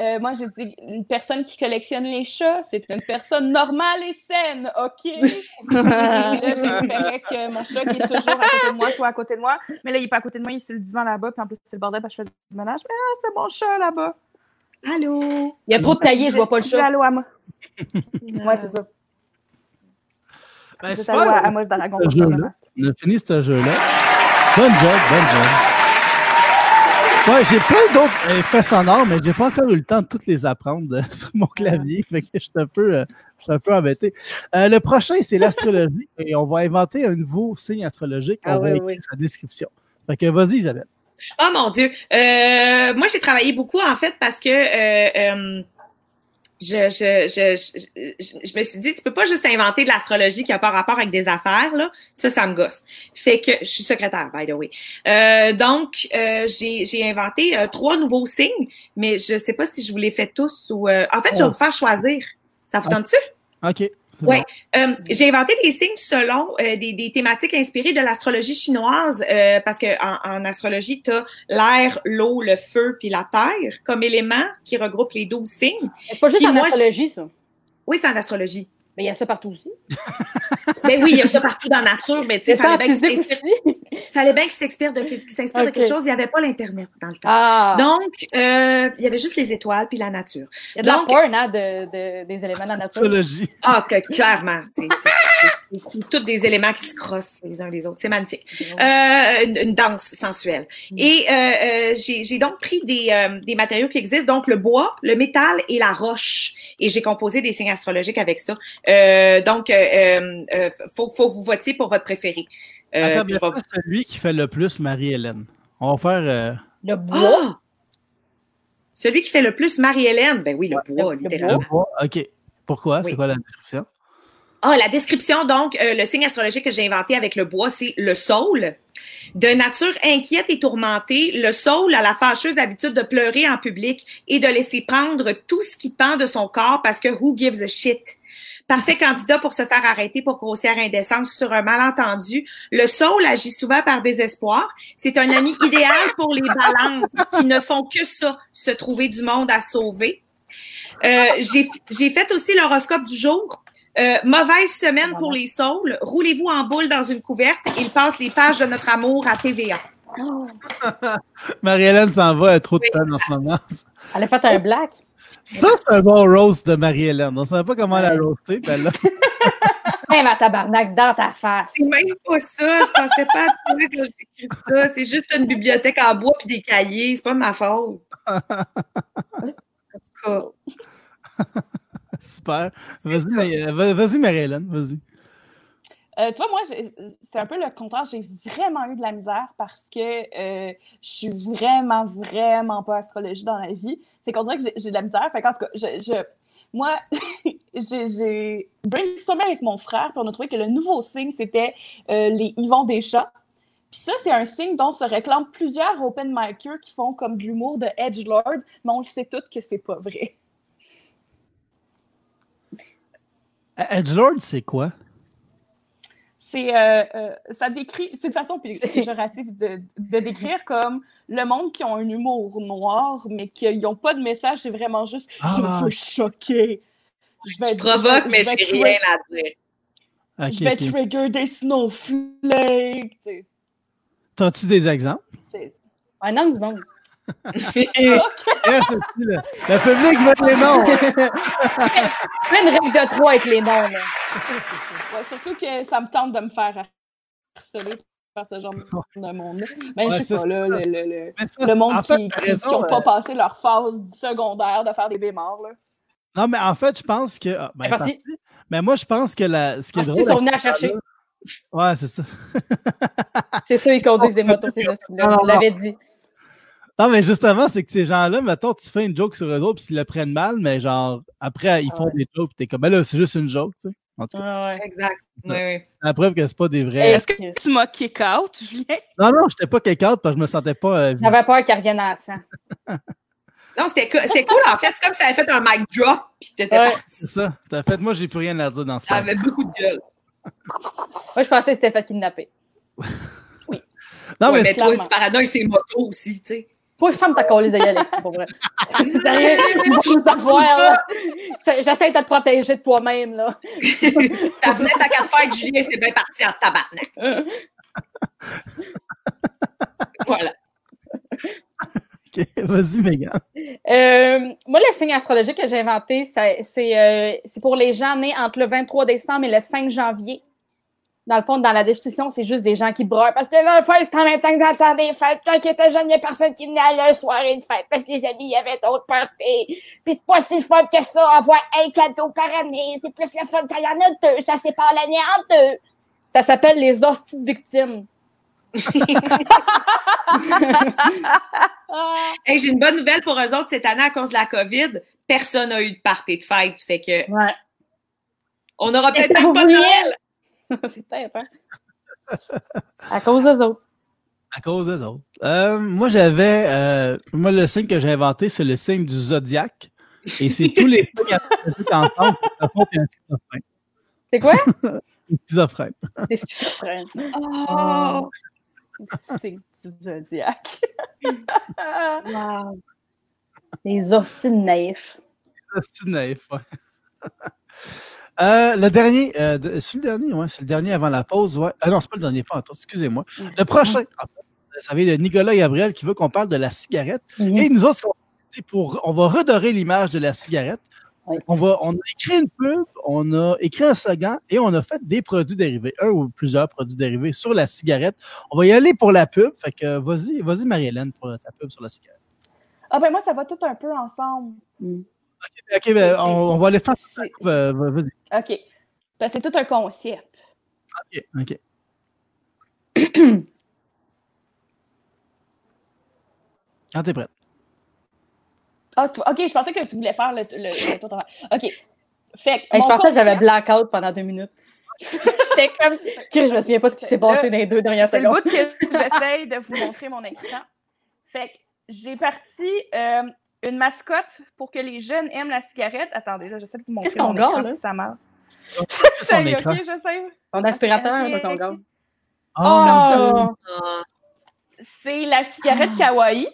Euh, moi, j'ai dit une personne qui collectionne les chats, c'est une personne normale et saine, OK? Et là, j'espérais que mon chat qui est toujours à côté de moi soit à côté de moi. Mais là, il est pas à côté de moi, il est sur le divan là-bas. Puis en plus, c'est le bordel parce que je fais du ménage. Mais ah, c'est mon chat là-bas. Allô? Il y a trop de taillés, je vois pas le chat. allô à moi. ouais, c'est ça. Ben, Dis allô à le jeu-là. masque. On a fini ce jeu-là. Bonne job, bonne job. Ouais, j'ai plein d'autres effets sonores, mais j'ai pas encore eu le temps de toutes les apprendre euh, sur mon clavier. Fait que je suis un peu, euh, je suis un peu embêté. Euh, le prochain, c'est l'astrologie. et on va inventer un nouveau signe astrologique. On Ah va oui, écrire oui. sa description. Fait que vas-y, Isabelle. Oh mon Dieu. Euh, moi, j'ai travaillé beaucoup, en fait, parce que euh, euh, je, je, je, je, je me suis dit, tu peux pas juste inventer de l'astrologie qui a pas rapport avec des affaires, là. Ça, ça me gosse. Fait que je suis secrétaire, by the way. Euh, donc, euh, j'ai j'ai inventé euh, trois nouveaux signes, mais je sais pas si je vous les fais tous ou... euh, En fait, je vais Oh. vous faire choisir. Ça vous Ah. tente-tu? OK. Ouais. Euh, j'ai inventé des signes selon euh, des, des thématiques inspirées de l'astrologie chinoise euh, parce que en, en astrologie, tu as l'air, l'eau, le feu puis la terre comme éléments qui regroupent les 12 signes. C'est pas juste Puis en moi, astrologie, ça. Oui, c'est en astrologie. Mais il y a ça partout aussi. Ben oui, il y a ça partout dans la nature, mais tu sais, fallait en bien qu'il fallait bien qu'il s'inspire de, s'inspire quelque chose. Il n'y avait pas l'Internet dans le temps. Ah, Donc, euh, il y avait juste les étoiles puis la nature. il y a de la donc- porn, hein, de, de- des éléments de la nature. Astrologie. Ah, que, clairement. C'est- c'est tous des éléments qui se crossent les uns les autres. C'est magnifique. Euh, une, une danse sensuelle. Mm. Et euh, euh, j'ai j'ai donc pris des, euh, des matériaux qui existent, donc le bois, le métal et la roche. Et j'ai composé des signes astrologiques avec ça. Euh, donc, euh, euh, euh, faut, faut vous voter pour votre préféré. Euh, Attends, je vais celui qui fait le plus Marie-Hélène. On va faire. euh, Le bois? Ah! Celui qui fait le plus Marie-Hélène, ben oui, le bois, le- le littéralement. le bois. OK. Pourquoi? Oui. C'est quoi la description? Ah, la description, donc, euh, le signe astrologique que j'ai inventé avec le bois, c'est le saule. De nature inquiète et tourmentée, le saule a la fâcheuse habitude de pleurer en public et de laisser prendre tout ce qui pend de son corps parce que who gives a shit? Parfait candidat pour se faire arrêter pour grossière indécence sur un malentendu. Le saule agit souvent par désespoir. C'est un ami idéal pour les balances qui ne font que ça, se trouver du monde à sauver. Euh, j'ai fait aussi l'horoscope du jour. Euh, mauvaise semaine pour les saules. Roulez-vous en boule dans une couverte. Il passe les pages de notre amour à TVA. Marie-Hélène s'en va, elle a trop de peine en ce moment. Elle a fait un black. Ça, c'est un bon roast de Marie-Hélène. On ne savait pas comment la roaster. Ben là, Même à tabarnak dans ta face. C'est même pas ça. Je pensais pas à toi quand j'ai écrit ça. C'est juste une bibliothèque en bois puis des cahiers. C'est pas de ma faute. En tout cas. Super. Vas-y, va- vas-y, Marie-Hélène, vas-y. Euh, tu vois, moi, c'est un peu le contraire. J'ai vraiment eu de la misère parce que euh, je suis vraiment, vraiment pas astrologie dans la vie. C'est qu'on dirait que j'ai- de la misère. Fait qu'en tout cas, je, je- moi, j'ai brainstormé avec mon frère, puis on a trouvé que le nouveau signe, c'était euh, les Yvon Deschamps. Puis ça, c'est un signe dont se réclament plusieurs open micers qui font comme de l'humour de Edgelord, mais on le sait tous que c'est pas vrai. Edgelord, c'est quoi? c'est euh, euh, ça décrit c'est une façon pé- péjorative de, de décrire comme le monde qui ont un humour noir mais qui n'ont pas de message c'est vraiment juste Ah. je veux choquer je vais Je provoque, mais je tri- rien à dire. Je vais trigger des snowflakes. T'as-tu des exemples? C'est- Un homme du monde. Eh, c'est le, le public veut les noms. Fais une règle de trois avec les noms. Là. ouais, surtout que ça me tente de me faire harceler par ce genre de monde mais Ouais, je sais pas là, le, le- le- Mais c'est le monde en fait, qui n'ont pas euh, passé leur phase secondaire de faire des bémords là. Non, mais en fait, je pense que. ah, ben. Mais moi, je pense que la, ce qui est Ah, drôle. ils sont venus à ces chercher. Ouais, c'est ça. C'est ça, ils conduisent des motos, c'est ça. Non, non, Vous l'avez dit. Non, mais justement, c'est que ces gens-là, mettons, tu fais une joke sur eux autres, puis ils le prennent mal, mais genre, après, ils Ah font ouais. des jokes, puis t'es comme, ben là, c'est juste une joke, tu sais. En tout cas, Ah ouais. Exact. Oui, oui. c'est la preuve que c'est pas des vrais. Est-ce que tu m'as kick out Julien? Non, non, j'étais pas quelqu'un parce que je me sentais pas. euh, J'avais peur qu'il revienne à sang. Non, c'était co- c'était cool, en fait. C'est comme si ça avait fait un mic drop, puis t'étais Ouais. parti. C'est ça. T'as fait, moi, j'ai plus rien à dire dans Ça ça. avait beaucoup de gueule. Moi, je pensais que c'était fait kidnapper. Non, Ouais, mais mais toi, tu paranoïes ses motos aussi, tu sais. Toi, femme ta collée de Alex, pas vrai. Sérieux, là. J'essaie de te protéger de toi-même, là. T'as voulu ta carte fête, Julien, c'est bien parti en tabarnak. voilà. ok, vas-y, Megan. Euh, moi, le signe astrologique que j'ai inventé, c'est euh, c'est pour les gens nés entre le 23 décembre et le 5 janvier. Dans le fond, dans la description, c'est juste des gens qui broient. Parce que là, le fait, c'est en même temps que dans le temps des fêtes. Quand ils étaient jeunes, il n'y a personne qui venait à leur soirée de fête. Parce que les amis, il y avait d'autres parties. Puis c'est pas si fun que ça, avoir un cadeau par année. C'est plus le fun quand il y en a deux. Ça sépare l'année en deux. Ça s'appelle les hosties de victimes. Hey, j'ai une bonne nouvelle pour eux autres cette année à cause de la COVID. Personne n'a eu de party de fête. Fait que Ouais. on n'aura peut-être pas de Noël. c'est peut-être, hein? À cause des autres. À cause des autres. Euh, moi, j'avais. euh, moi, le signe que j'ai inventé, c'est le signe du zodiaque. Et c'est tous les signes ensemble. qui te font un schizophrène. C'est quoi? Un schizophrène. Des schizophrènes. Oh, c'est du zodiaque. wow. Des hosties naïfs. C'est naïf, ouais. Euh, le dernier, euh, c'est le dernier, ouais, c'est le dernier avant la pause, ouais. Ah non, c'est pas le dernier, pas en tout, excusez-moi. Le prochain, en fait, ça vient de Nicolas Gabriel qui veut qu'on parle de la cigarette. Et nous autres, ce qu'on fait, c'est pour, on va redorer l'image de la cigarette. On, va, on a écrit une pub, on a écrit un slogan et on a fait des produits dérivés, un ou plusieurs produits dérivés sur la cigarette. On va y aller pour la pub. Fait que vas-y, vas-y Marie-Hélène pour ta pub sur la cigarette. Ah ben moi, ça va tout un peu ensemble. OK, ben, on, on va aller faire C'est- euh, vas-y. OK. Ben, c'est tout un concept. OK, OK. Quand t'es prête. Ah, tu- OK, je pensais que tu voulais faire le, le, le tour de- OK. Fait que Hey, je pensais que j'avais blackout pendant deux minutes. J'étais comme. Je me souviens pas ce qui s'est passé dans les deux dernières C'est le secondes. bout que j'essaye de vous montrer mon écran. Fait que j'ai parti euh, une mascotte pour que les jeunes aiment la cigarette. Attendez, là, j'essaie de vous montrer Qu'est-ce qu'on écran, là? ça marche. C'est son écran. j'essaie. Ton aspirateur, Ok, là, ton gars. Oh, Oh! Ah, C'est la cigarette Ah. kawaii.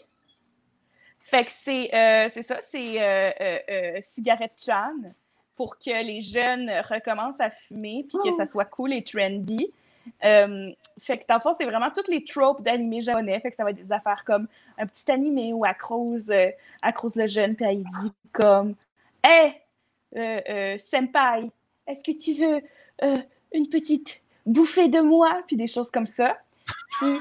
Fait que c'est euh, c'est ça, c'est euh, euh, euh, cigarette chan pour que les jeunes recommencent à fumer puis que ça soit cool et trendy. Euh, fait que dans le fond, c'est vraiment toutes les tropes d'animés japonais. Fait que ça va être des affaires comme un petit animé où Acrose, euh, le jeune, puis elle dit comme Hey, euh, euh, Senpai, est-ce que tu veux une petite bouffée de moi? Puis des choses comme ça. Puis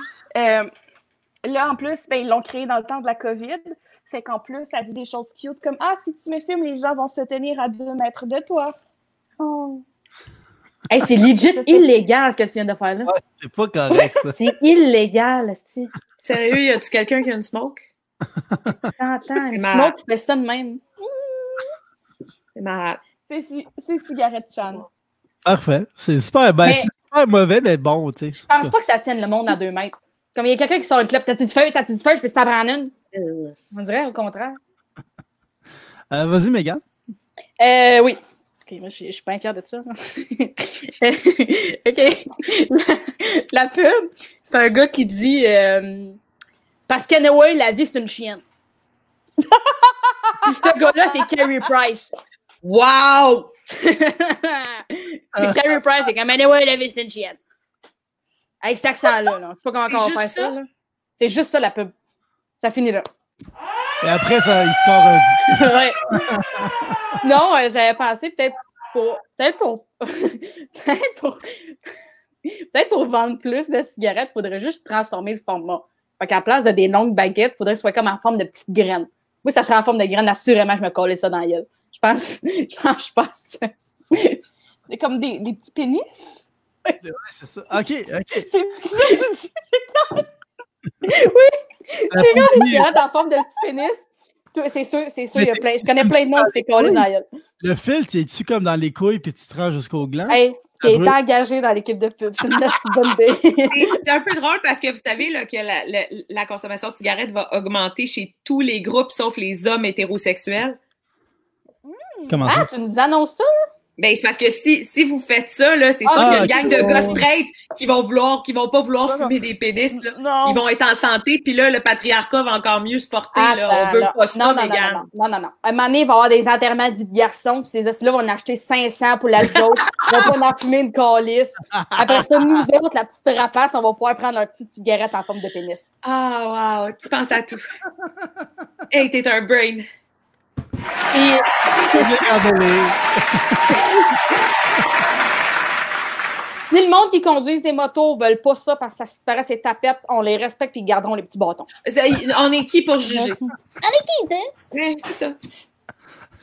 là, en plus, ben, ils l'ont créé dans le temps de la COVID. Fait qu'en plus, ça dit des choses cute comme Ah, si tu me filmes, les gens vont se tenir à deux mètres de toi. Oh. Hey, c'est legit Ça, illégal ce que tu viens de faire là. Ouais, c'est pas correct, ça. C'est illégal, esti. Sérieux, y a-tu quelqu'un qui a une smoke? T'entends, C'est une malade. smoke qui fait ça de même. C'est malade. C'est ci- c'est cigarette chan. Parfait. C'est super, ben, Mais- super mauvais, mais bon, tu sais. Je pense pas que ça tienne le monde à deux mètres. Comme il y a quelqu'un qui sort une clope, t'as-tu du feu, t'as-tu du feu, je peux t'en prendre une? On dirait au contraire. Euh, Vas-y, Megan. Euh, oui. Ok, moi, je, suis- je suis pas inquiète de ça. ok. La, pub, c'est un gars qui dit euh, Parce qu'anyway, la vie, c'est une chienne. Puis ce gars-là, c'est Carrie Price. Wow! Carrie Price, c'est comme Anyway, la vie, c'est une chienne. Avec cet accent-là, là. Je sais pas comment on va faire ça, ça? là. C'est juste ça, la pub. Ça finit là. Et après, ça, il score un. ouais. Non, j'avais pensé peut-être pour. Peut-être pour. peut-être pour. Peut-être pour vendre plus de cigarettes, il faudrait juste transformer le format. Fait qu'à la place de des longues baguettes, il faudrait que ce soit comme en forme de petites graines. Oui, ça serait en forme de graines, assurément, je me collais ça dans la gueule. Je pense. Je pense, je pense. C'est comme des, des petits pénis? Ouais, c'est ça. OK, OK. C'est ça, tu dis. La Des première- cigarettes en forme de petits pénis. C'est sûr, c'est sûr, il y a plein. Je connais plein de noms qui s'est collé dans la gueule. Le fil, tu comme dans les couilles puis tu te rends jusqu'au gland? Hey, qui Ah, est oui. engagé dans l'équipe de pub. C'est une bonne idée. C'est c'est un peu drôle parce que vous savez là, que la, la- la consommation de cigarettes va augmenter chez tous les groupes sauf les hommes hétérosexuels. Comment Ah, ça? tu nous annonces ça? Ben, c'est parce que si, si vous faites ça, là, c'est Ah, sûr qu'il y a une gang de gars straight qui vont vouloir, qui vont pas vouloir fumer des pénis, là. Non. Ils vont être en santé, puis là, le patriarcat va encore mieux se porter, là. On veut pas ça, non, non, non, Mégane. non, non, non, non. À un moment donné, il va y avoir des enterrements de vie de garçon, puis ces là vont en acheter 500 pour la joke. Ils vont pas en fumer une calice. Après ça, nous autres, la petite rapace, on va pouvoir prendre leur petite cigarette en forme de pénis. Ah, wow, tu penses à tout. hey, t'es un brain. Et si le monde qui conduit des motos veulent pas ça parce que ça se paraît c'est tapette, on les respecte puis ils garderont les petits bâtons. On est qui pour juger? Ouais, c'est ça.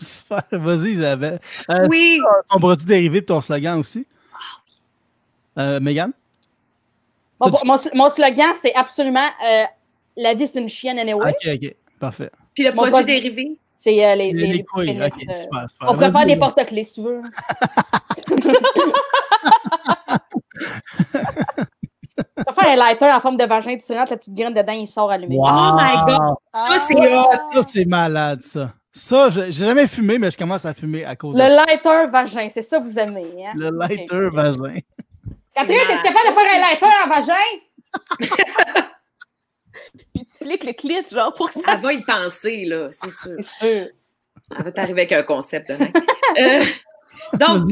Super. Vas-y, Isabelle. Euh, Oui. Ton produit dérivé de ton slogan aussi? Euh, Megan? Mon, T'as-tu- mon, mon slogan, c'est absolument euh, la vie, c'est une chienne anyway. OK, OK. Parfait. Puis le Mon produit dérivé? C'est euh, les, Les, les, les les couilles. pénis, OK, euh, super, super. On pourrait faire des porte-clés si tu veux. Tu vas faire un lighter en forme de vagin, tu rentres la petite graine dedans, il sort allumé. Wow! Oh my God! Ça, c'est hot! Ça, c'est malade, ça. Ça, j'ai jamais fumé, mais je commence à fumer à cause Le de ça. lighter vagin, c'est ça que vous aimez. Hein? Le lighter vagin. Catherine, t'es capable de faire un lighter en vagin? Puis tu fliques le clit, genre, pour que ça. Elle va y penser, là, c'est sûr. C'est sûr. Elle va t'arriver avec un concept demain. Euh, donc.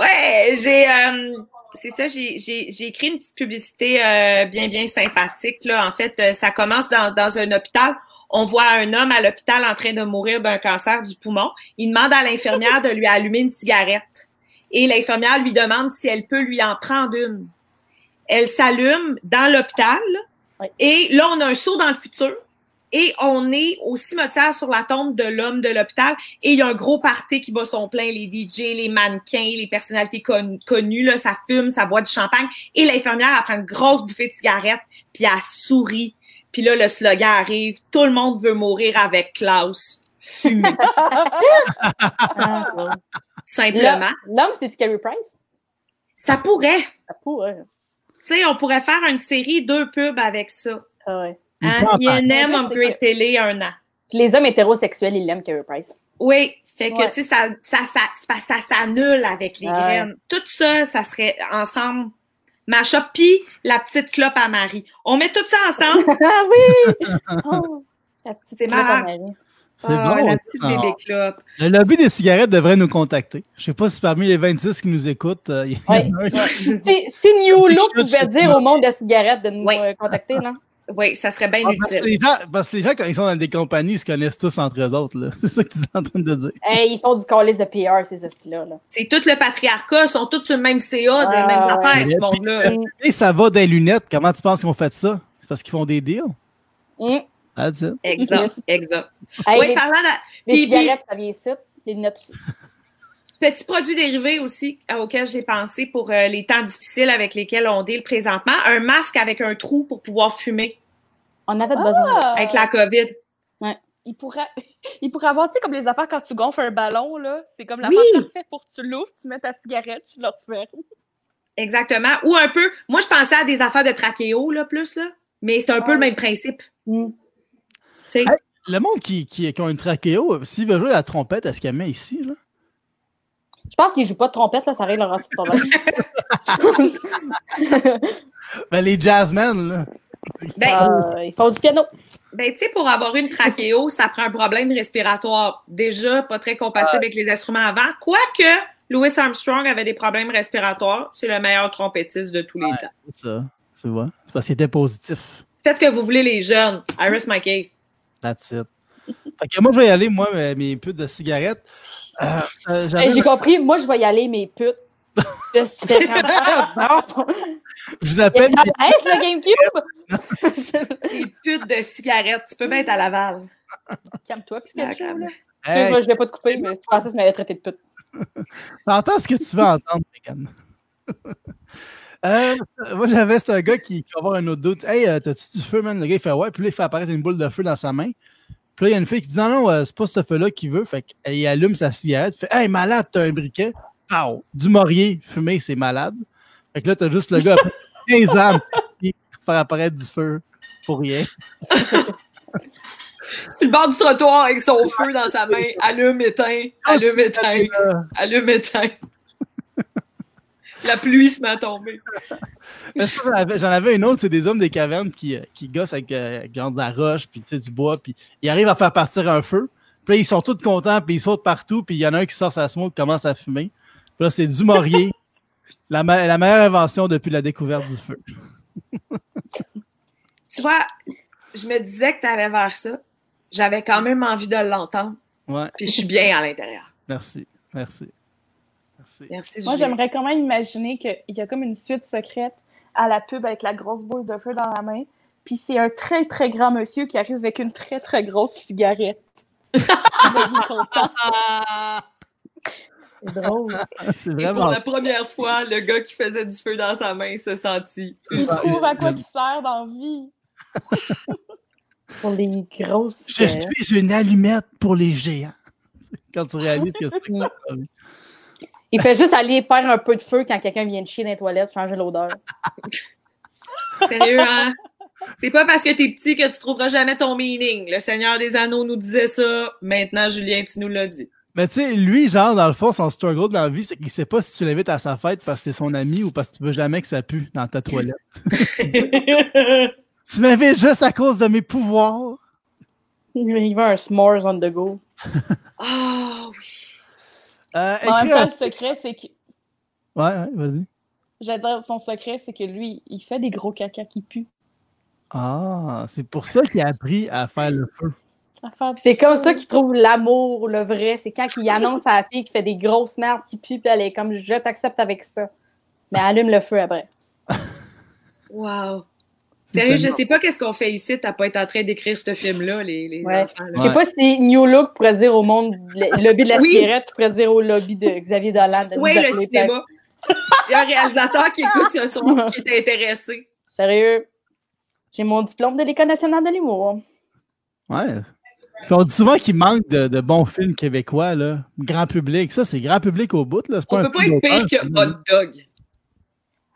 Ouais, j'ai euh, c'est ça, j'ai j'ai j'ai écrit une petite publicité euh, bien bien sympathique là. En fait, ça commence dans dans un hôpital. On voit un homme à l'hôpital en train de mourir d'un cancer du poumon. Il demande à l'infirmière de lui allumer une cigarette. Et l'infirmière lui demande si elle peut lui en prendre une. Elle s'allume dans l'hôpital. Oui. Et là, on a un saut dans le futur. Et on est au cimetière sur la tombe de l'homme de l'hôpital. Et il y a un gros party qui bat son plein, les DJ, les mannequins, les personnalités con- connues, là, ça fume, ça boit du champagne. Et l'infirmière, elle prend une grosse bouffée de cigarette, puis elle sourit. Puis là, le slogan arrive, tout le monde veut mourir avec Klaus. Ah, ouais. simplement. L'homme, l'homme, c'est-tu Carey Price? Ça pourrait. Ça pourrait. Tu sais, on pourrait faire une série, deux pubs avec ça. Ah ouais. Hein? Upgrade c'est Télé, un an. Puis les hommes hétérosexuels, ils l'aiment, Carey Price. Oui, fait que, Ouais. tu sais, ça, ça, ça, ça, ça s'annule avec les Ouais. graines. Tout ça, ça serait ensemble. Macha, puis la petite clope à Marie. On met tout ça ensemble. ah oui! Oh, la petite C'est clope à. Marie. C'est Ah, bon. la petite ça. bébé clope. Le lobby des cigarettes devrait nous contacter. Je sais pas si parmi les 26 qui nous écoutent, euh, il y en a Ouais, un. Si, si New Look pouvait dire au monde de la cigarette de nous Oui. euh, contacter, non? Oui, ça serait bien Ah, parce, que utile. les gens, parce que les gens, quand ils sont dans des compagnies, ils se connaissent tous entre eux autres. C'est ça que tu es en train de dire. Hey, ils font du calice de PR, ces hosties-là. Là. C'est tout le patriarcat, ils sont tous sur le même CA, des Ah, mêmes ouais. affaires, ce monde-là. Et ça va des lunettes? Comment tu penses qu'ils ont fait ça? C'est parce qu'ils font des deals? Hum. That's it. Exact, exact. Hey, oui, les, parlant de les puis- cigarettes, ça vient ici. Les lunettes aussi. petits produits dérivés aussi euh, auxquels j'ai pensé pour euh, les temps difficiles avec lesquels on deal présentement. Un masque avec un trou pour pouvoir fumer On avait besoin de ça. avec la COVID. Il pourrait, il pourrait avoir, tu sais, comme les affaires quand tu gonfles un ballon, là. C'est comme l'affaire Oui. parfaite pour que tu l'ouvres, tu mets ta cigarette, tu refermes. Exactement. Ou un peu, moi je pensais à des affaires de trachéo, là, plus, là. Mais c'est un peu Ah. le même principe. Hum. Hey. Le monde qui, qui, qui ont une trachéo, s'il veut jouer la trompette, est-ce qu'elle met ici? Là? Je pense qu'ils jouent pas de trompette, là, ça règle leur de. Ben, les jazzmen, là. Ben, Euh, ils font du piano. ben tu sais, pour avoir une trachéo, ça prend un problème respiratoire. Déjà, pas très compatible avec les instruments avant. Quoique, Louis Armstrong avait des problèmes respiratoires. C'est le meilleur trompettiste de tous les temps. C'est ça. Tu vois? C'est parce qu'il était positif. Faites ce que vous voulez, les jeunes. Iris my case. That's it. Fait que moi, je vais y aller, moi, mes, mes putes de cigarettes. Euh, euh, J'ai compris, moi, je vais y aller, mes putes. Vraiment bon. je vous appelle. Hey, c'est le GameCube! Des putes de cigarettes. Tu peux bien être à Laval. Calme-toi, Pikachu, là. Hey, Excuse-moi, je vais pas te couper, mais je pensais que tu m'avais traité de pute. T'entends ce que tu veux entendre, Megan. Euh, moi, j'avais c'est un gars qui, qui va avoir un autre doute. Hey, euh, t'as-tu du feu, man? Le gars, il fait ouais. Puis là, il fait apparaître une boule de feu dans sa main. Puis là, il y a une fille qui dit non, non, euh, c'est pas ce feu-là qu'il veut. Fait qu'il allume sa cigarette. Fait Hey, malade, t'as un briquet. Pow! Du Maurier fumé, c'est malade. Fait que là, t'as juste le gars après 15 ans qui faire apparaître du feu pour rien. Sur le bord du trottoir avec son feu dans sa main. Allume, éteint. Allume, éteint. Allume, éteint. La pluie se met à tomber. Mais ça, J'en avais, une autre, c'est des hommes des cavernes qui, euh, qui gossent avec euh, genre de la roche, puis tu sais, du bois, puis ils arrivent à faire partir un feu. Puis là, ils sont tous contents, puis ils sautent partout, puis il y en a un qui sort sa smoke, commence à fumer. Puis là, c'est du Maurier, la, me- la meilleure invention depuis la découverte du feu. Tu vois, je me disais que tu allais vers ça. J'avais quand même envie de l'entendre. Ouais, Puis je suis bien à l'intérieur. merci, merci. Merci. Merci, Moi, j'aimerais quand même imaginer qu'il y a comme une suite secrète à la pub avec la grosse boule de feu dans la main. Puis c'est un très, très grand monsieur qui arrive avec une très, très grosse cigarette. C'est drôle. Et pour la première fois, le gars qui faisait du feu dans sa main se sentit. Il trouve à quoi il sert dans la vie. Pour les grosses. Je euh, suis une allumette pour les géants. Quand tu réalises que c'est. Il fait juste aller faire un peu de feu quand quelqu'un vient de chier dans les toilettes, changer l'odeur. Sérieux, hein? C'est pas parce que t'es petit que tu trouveras jamais ton meaning. Le Seigneur des Anneaux nous disait ça. Maintenant, Julien, tu nous l'as dit. Mais tu sais, lui, genre, dans le fond, son struggle dans la vie, c'est qu'il sait pas si tu l'invites à sa fête parce que c'est son ami ou parce que tu veux jamais que ça pue dans ta toilette. Tu m'invites juste à cause de mes pouvoirs. Il veut un s'mores on the go. Ah oui. Euh, en même temps, le secret, c'est que. Ouais, ouais, vas-y. J'allais dire, son secret, c'est que lui, il fait des gros caca qui puent. Ah, c'est pour ça qu'il a appris à faire le feu. C'est comme ça qu'il trouve l'amour, le vrai. C'est quand il annonce à la fille qui fait des grosses merdes qui puent, puis elle est comme je t'accepte avec ça. Mais allume le feu après. Wow. Sérieux, je sais pas qu'est-ce qu'on fait ici. T'as pas été en train d'écrire ce film-là, les, les Ouais. enfants. là. Je sais pas si New Look pourrait dire au monde, le lobby de la Oui. cigarette pourrait dire au lobby de Xavier Dolan. Oui, le cinéma. S'il y a un réalisateur qui écoute, il y a son qui est intéressé. Sérieux. J'ai mon diplôme de l'École nationale de l'humour. Ouais. Puis on dit souvent qu'il manque de, de bons films québécois, là. Grand public. Ça, c'est grand public au bout, là. C'est On un peut pas être pire que hot dog.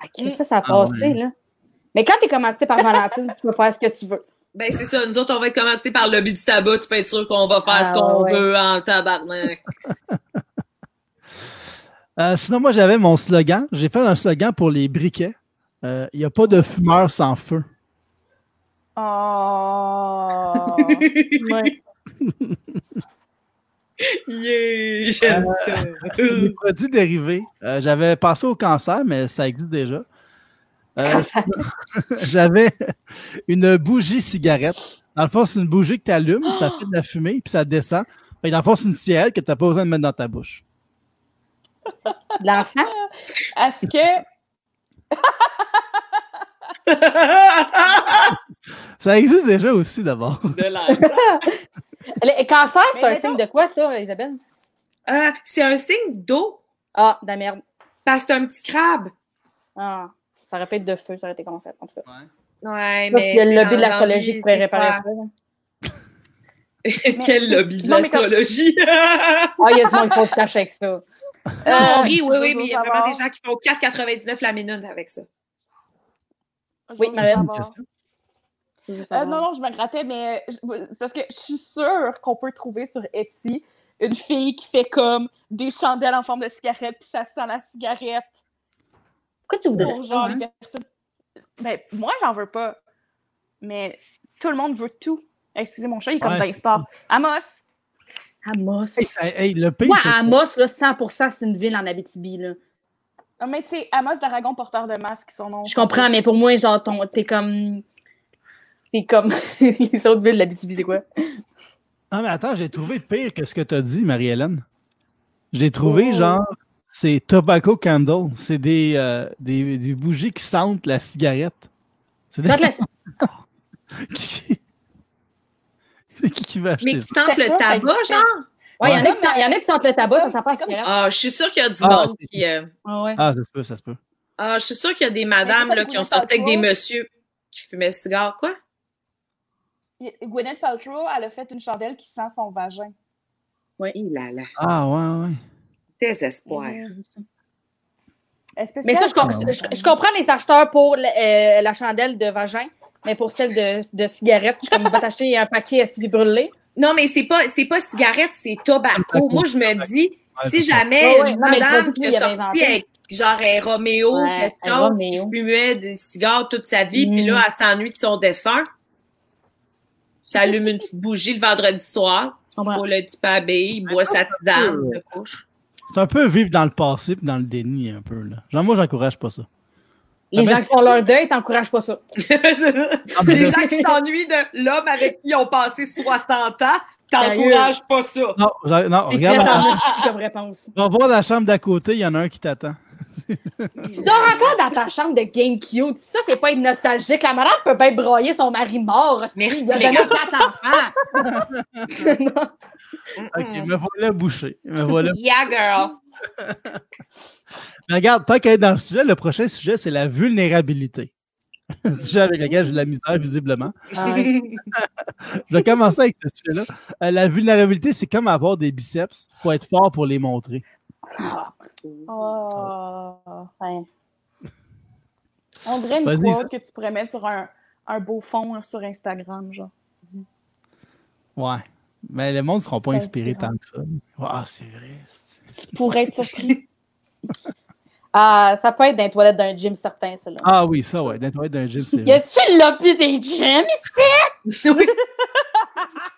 Ok, ça, ça a Ah, passé, ouais. là. Mais quand t'es commandité par Valentine, tu peux faire ce que tu veux. Ben, c'est ça. Nous autres, on va être commencé par le lobby du tabac. Tu peux être sûr qu'on va faire Ah, ce qu'on ouais. veut en tabarnak. Euh, sinon, moi, j'avais mon slogan. J'ai fait un slogan pour les briquets. Euh, Il n'y a pas de fumeur sans feu. Oh. Ouais. yeah, j'aime ça. Les produits dérivés. Euh, j'avais passé au cancer, mais ça existe déjà. Euh, j'avais une bougie cigarette. Dans le fond, c'est une bougie que tu allumes, ça fait de la fumée, puis ça descend. Fait que dans le fond, c'est une cigarette que tu n'as pas besoin de mettre dans ta bouche. De l'encens? Est-ce que. Ça existe déjà aussi, d'abord. de l'air. Le cancer, c'est un mettons- signe de quoi, ça, Isabelle? Euh, c'est un signe d'eau Ah, de la merde. parce que c'est un petit crabe. Ah, ça aurait pu être de feu, ça aurait été concept, en tout cas. Ouais, Il mais. y a le lobby de l'astrologie qui pourrait réparer ça. Quel lobby de l'astrologie? Ah, il y a du monde qui faut se cacher avec ça. Non, on rit, oui, oui, mais il y a vraiment des gens qui font 4,99 la minute avec ça. Oui, veux Euh, non, non, je me grattais, mais je- c'est parce que je suis sûre qu'on peut trouver sur Etsy une fille qui fait comme des chandelles en forme de cigarette, puis ça sent la cigarette. Pourquoi tu voudrais ça? genre hein? les personnes. Ben, moi, j'en veux pas. Mais tout le monde veut tout. Excusez mon chat, il est comme Ouais, dans c'est les stars. Amos! Amos. Hey, le pays, Moi, Amos, là, 100%, c'est une ville en Abitibi, là. Non, mais c'est Amos d'Aragon, porteur de masque, son nom. Je comprends, mais pour moi, genre, ton, t'es comme. T'es comme. Les autres villes de l'Abitibi, c'est quoi? Ah, mais attends, j'ai trouvé pire que ce que tu as dit, Marie-Hélène. J'ai trouvé, Oh. genre, c'est Tobacco Candle. C'est des, euh, des, des bougies qui sentent la cigarette. C'est des... Qui- C'est qui qui va acheter Mais qui sentent le tabac, genre? Ouais, il y en a Ouais. qui sentent- il y en a qui sentent le tabac, ça sent pas cigarette. Ah, je suis sûre qu'il y a du Ah, monde qui. euh, Ah ouais. Ah, ça se peut, ça se peut. Ah, je suis sûre qu'il y a des madames là, qui ont sorti avec des messieurs qui fumaient cigare, quoi? Gwyneth Paltrow, elle a fait une chandelle qui sent son vagin. Il là là. Ah, ouais, ouais. Désespoir. Est Mais ça, je, comprends les acheteurs pour le- euh, la chandelle de vagin, mais pour celle de, de cigarette, je suis comme, va t'acheter un paquet à Stevie brûlé. Non, mais c'est pas, c'est pas cigarette, c'est tobacco. Moi, je me dis, Ouais, si jamais Ouais, ouais. une madame qui a sorti avec genre un Roméo, Ouais, quelque chose, qui fumait des cigares toute sa vie, puis Mm. là, elle s'ennuie de son défunt. Ça allume une petite bougie le vendredi soir. Il faut le petit peu habillé, il boit sa tisane, se couche. C'est un peu vivre dans le passé et dans le déni, un peu. Là. Genre, moi, j'encourage pas ça. Les Ah, ben, gens qui font leur deuil, t'encourages pas ça. Ah, mais Les gens qui s'ennuient de l'homme avec qui ils ont passé 60 ans, t'encourages pas ça. Non, non, regarde, comme réponse. va voir la chambre d'à côté, il y en a un qui t'attend. Tu dors encore dans ta chambre de game cute. Ça, c'est pas être nostalgique. La madame peut bien broyer son mari mort. Merci, Il a donné quatre enfants. Non. Ok, me voilà bouché. Me voilà. Yeah, girl. Mais regarde, tant qu'à être dans le sujet, le prochain sujet, c'est la vulnérabilité. Un sujet avec lequel j'ai de la misère, visiblement. Ah ouais. Je vais commencer avec ce sujet-là. Euh, la vulnérabilité, c'est comme avoir des biceps. Il faut être fort pour les montrer. Oh. Ouais. On dirait une quote que tu pourrais mettre sur un, un beau fond là, sur Instagram, genre. Ouais. Mais le monde ne sera pas inspiré tant que ça. Ah, c'est vrai. c'est- Pour être surpris. Ah, ça peut être dans les toilettes d'un gym certain, ça. Là. Ah oui, ça, ouais. Dans les toilettes d'un gym, c'est Y vrai. a-tu le lobby des gyms ici?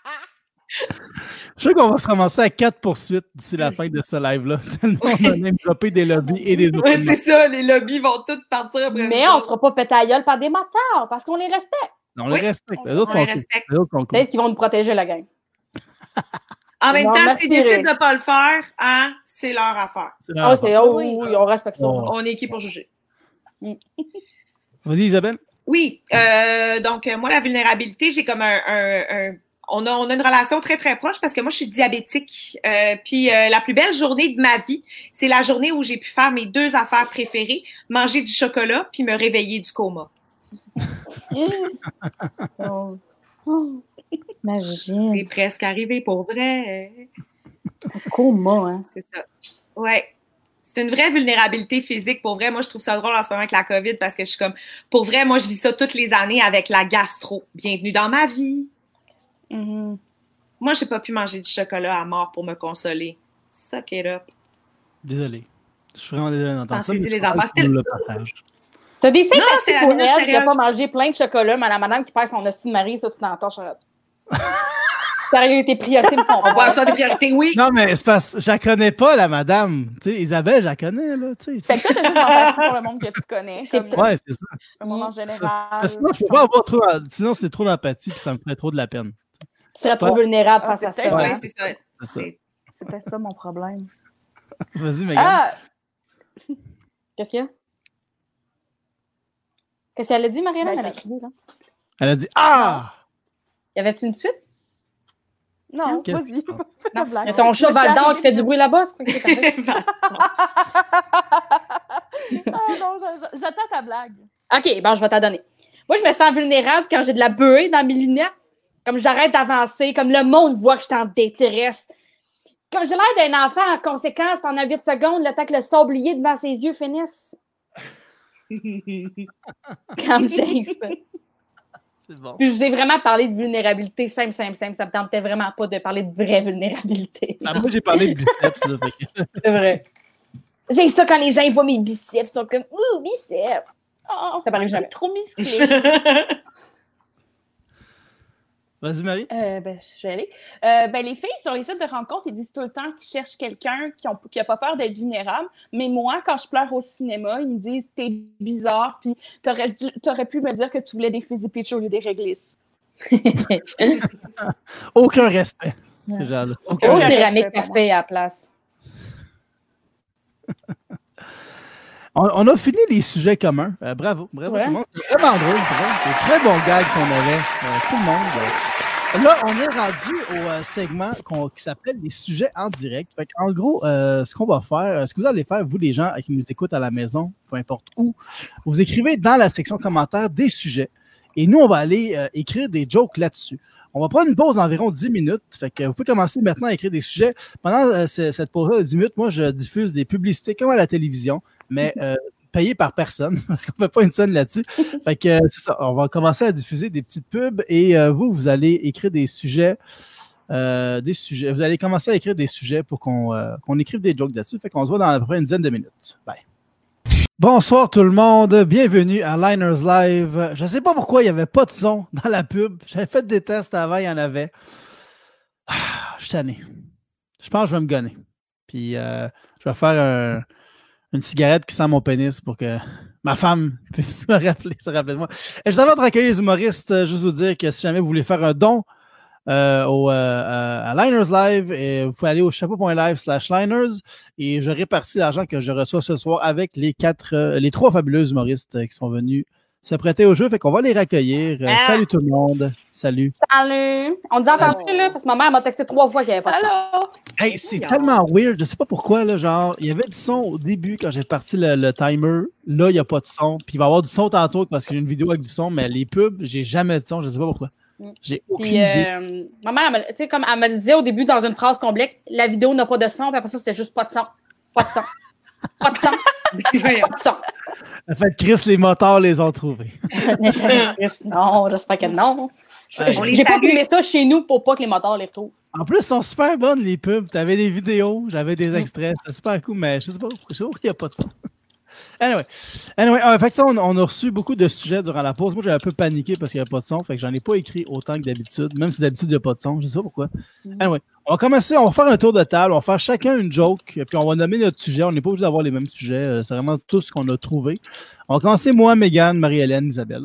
Je sais qu'on va se ramasser à quatre poursuites d'ici la fin de ce live-là. Tellement on a même développé des lobbies et des Oui, opinions. c'est ça, les lobbies vont tous partir après. Mais on autres. sera pas pété à gueule par des motards parce qu'on les respecte. On les Oui. respecte. Les On autres On les sont cool. respecte. Les autres sont cool. Peut-être qu'ils vont nous protéger, la gang. En même temps, s'ils décident de pas le faire, hein, c'est leur affaire. Ah, c'est, affaire. oh, oui, oui, on respecte ça. Oh. On est qui pour juger? Vas-y, Isabelle. Oui, euh, donc euh, moi, la vulnérabilité, j'ai comme un... un- un- on, a, on a une relation très, très proche parce que moi, je suis diabétique. Euh, puis euh, la plus belle journée de ma vie, c'est la journée où j'ai pu faire mes deux affaires préférées, manger du chocolat puis me réveiller du coma. Oh. Oh. Imagine. C'est presque arrivé pour vrai. Comment, hein? C'est ça. Ouais. C'est une vraie vulnérabilité physique. Pour vrai, moi, je trouve ça drôle en ce moment avec la COVID parce que je suis comme, pour vrai, moi, je vis ça toutes les années avec la gastro. Bienvenue dans ma vie. Mhm. Moi, j'ai pas pu manger du chocolat à mort pour me consoler. Suck it up. Désolé. Je suis vraiment désolé d'entendre ça. Les enfants, c'est- le partages. T'as des la pour elle qui a période. pas mangé plein de chocolat, mais la madame qui perd son hostie de mari, ça, tu t'entends, Charlotte. Sérieux, tes priorités me font On peur. ça des priorités, oui. Non, mais c'est parce que je la connais pas, la madame. Tu sais, Isabelle, je la connais, là. Tu sais. Fait que toi, t'as juste empathie pour le monde que tu connais. C'est Comme Ouais, c'est ça. le monde en général. Sinon, je peux pas avoir trop. Sinon, c'est trop d'empathie, puis ça me ferait trop de la peine. Tu serais trop vulnérable Ah, face à c'est ça. c'est ça. C'est peut-être ça mon problème. Vas-y, Megan. Ah! Qu'est-ce qu'il y a? Qu'est-ce qu'elle a dit, Mariana? Ben, Elle a crié, là. Elle a dit Ah Y avait-tu une suite? Non, vas-y. Blague. Y a ton Je chat me suis Val d'Or qui fait du bruit là-bas? C'est quoi? Ah non, j'attends ta blague. OK, bon, je vais t'en donner. Moi, je me sens vulnérable quand j'ai de la buée dans mes lunettes. Comme j'arrête d'avancer, comme le monde voit que je suis en détresse. Comme j'ai l'air d'un enfant en conséquence pendant 8 secondes, le temps que le sablier devant ses yeux finisse. Comme James. C'est bon. Puis j'ai vraiment parlé de vulnérabilité simple, simple, simple. Ça me tentait vraiment pas de parler de vraie vulnérabilité. Ah, moi, j'ai parlé de biceps, C'est vrai. J'ai ça quand les gens ils voient mes biceps, ils sont comme Ouh, biceps! Oh, Ça m'arrive jamais. trop musclé. Vas-y, Marie. Euh, ben, je vais aller. Euh, ben, les filles sur les sites de rencontres, ils disent tout le temps qu'ils cherchent quelqu'un qui n'a qui a pas peur d'être vulnérable. Mais moi, quand je pleure au cinéma, ils me disent T'es bizarre, puis t'aurais, dû- t'aurais pu me dire que tu voulais des fizzy pitch au lieu des réglisses. Aucun respect, ces gens-là. Aucun Au Aucun respect. céramique parfait à la place. On, on a fini les sujets communs. Euh, bravo. Bravo Ouais. tout le monde. C'est vraiment drôle. c'est très bon gag qu'on avait. euh, tout le monde. Là, on est rendu au euh, segment qui s'appelle les sujets en direct. Fait en gros, ce qu'on va faire, ce que vous allez faire, vous les gens qui nous écoutent à la maison, peu importe où, vous écrivez dans la section commentaires des sujets. Et nous, on va aller écrire des jokes là-dessus. On va prendre une pause d'environ 10 minutes. Fait que vous pouvez commencer maintenant à écrire des sujets. Pendant ce- cette pause-là de 10 minutes, moi, je diffuse des publicités comme à la télévision, mais euh, payées par personne, parce qu'on ne fait pas une scène là-dessus. Fait que euh, c'est ça. On va commencer à diffuser des petites pubs et euh, vous, vous allez écrire des sujets. euh, des sujets. Vous allez commencer à écrire des sujets pour qu'on écrive des jokes là-dessus. Fait qu'on se voit dans à peu près une dizaine de minutes. Bye. Bonsoir tout le monde, bienvenue à Liners Live. Je ne sais pas pourquoi il n'y avait pas de son dans la pub. J'avais fait des tests avant, il y en avait. Ah, je suis tanné. Je pense que je vais me gonner. Puis euh, je vais faire un- une cigarette qui sent mon pénis pour que ma femme puisse me rappeler, se rappeler de moi. Et juste avant de accueillir les humoristes, euh, juste vous dire que si jamais vous voulez faire un don euh, au, euh, à Liners Live, et vous pouvez aller au chapeau.live slash liners et je répartis l'argent que je reçois ce soir avec les quatre, euh, les trois fabuleux humoristes euh, qui sont venus se prêter au jeu. Fait qu'on va les recueillir. Euh, Ah! Salut tout le monde. Salut. Salut! On dit entendu, là, parce que ma mère m'a texté trois fois qu'il n'y avait pas de son. Allô? Hey, c'est tellement weird. Je sais pas pourquoi, là, genre, il y avait du son au début quand j'ai parti le, le timer. Là, il n'y a pas de son. Puis il va y avoir du son tantôt parce que j'ai une vidéo avec du son, mais les pubs, j'ai jamais de son. Je sais pas pourquoi. Mm. J'ai aucune Puis, idée. euh, ma mère, tu sais, comme elle me disait au début dans une phrase complète, la vidéo n'a pas de son, puis après ça, c'était juste pas de son. Pas de son. Pas de son. Voyons. Pas de son. En fait, Chris, les moteurs les ont trouvés. non, j'espère que non. J'ai pas filmé ça chez nous pour pas que les moteurs les retrouvent. En plus, ils sont super bonnes, les pubs. T'avais des vidéos, j'avais des Mm. extraits. C'est super cool, mais je sais pas, je sais pas pourquoi il n'y a pas de son. Anyway, anyway euh, fait que ça, on, on a reçu beaucoup de sujets durant la pause. Moi, j'avais un peu paniqué parce qu'il n'y avait pas de son. Fait que j'en ai pas écrit autant que d'habitude, même si d'habitude, il n'y a pas de son. Je sais pas pourquoi. Mm. Anyway, on va commencer, on va faire un tour de table. On va faire chacun une joke, puis on va nommer notre sujet. On n'est pas obligé d'avoir les mêmes sujets. euh, C'est vraiment tout ce qu'on a trouvé. On va commencer, moi, Mégane, Marie-Hélène, Isabelle.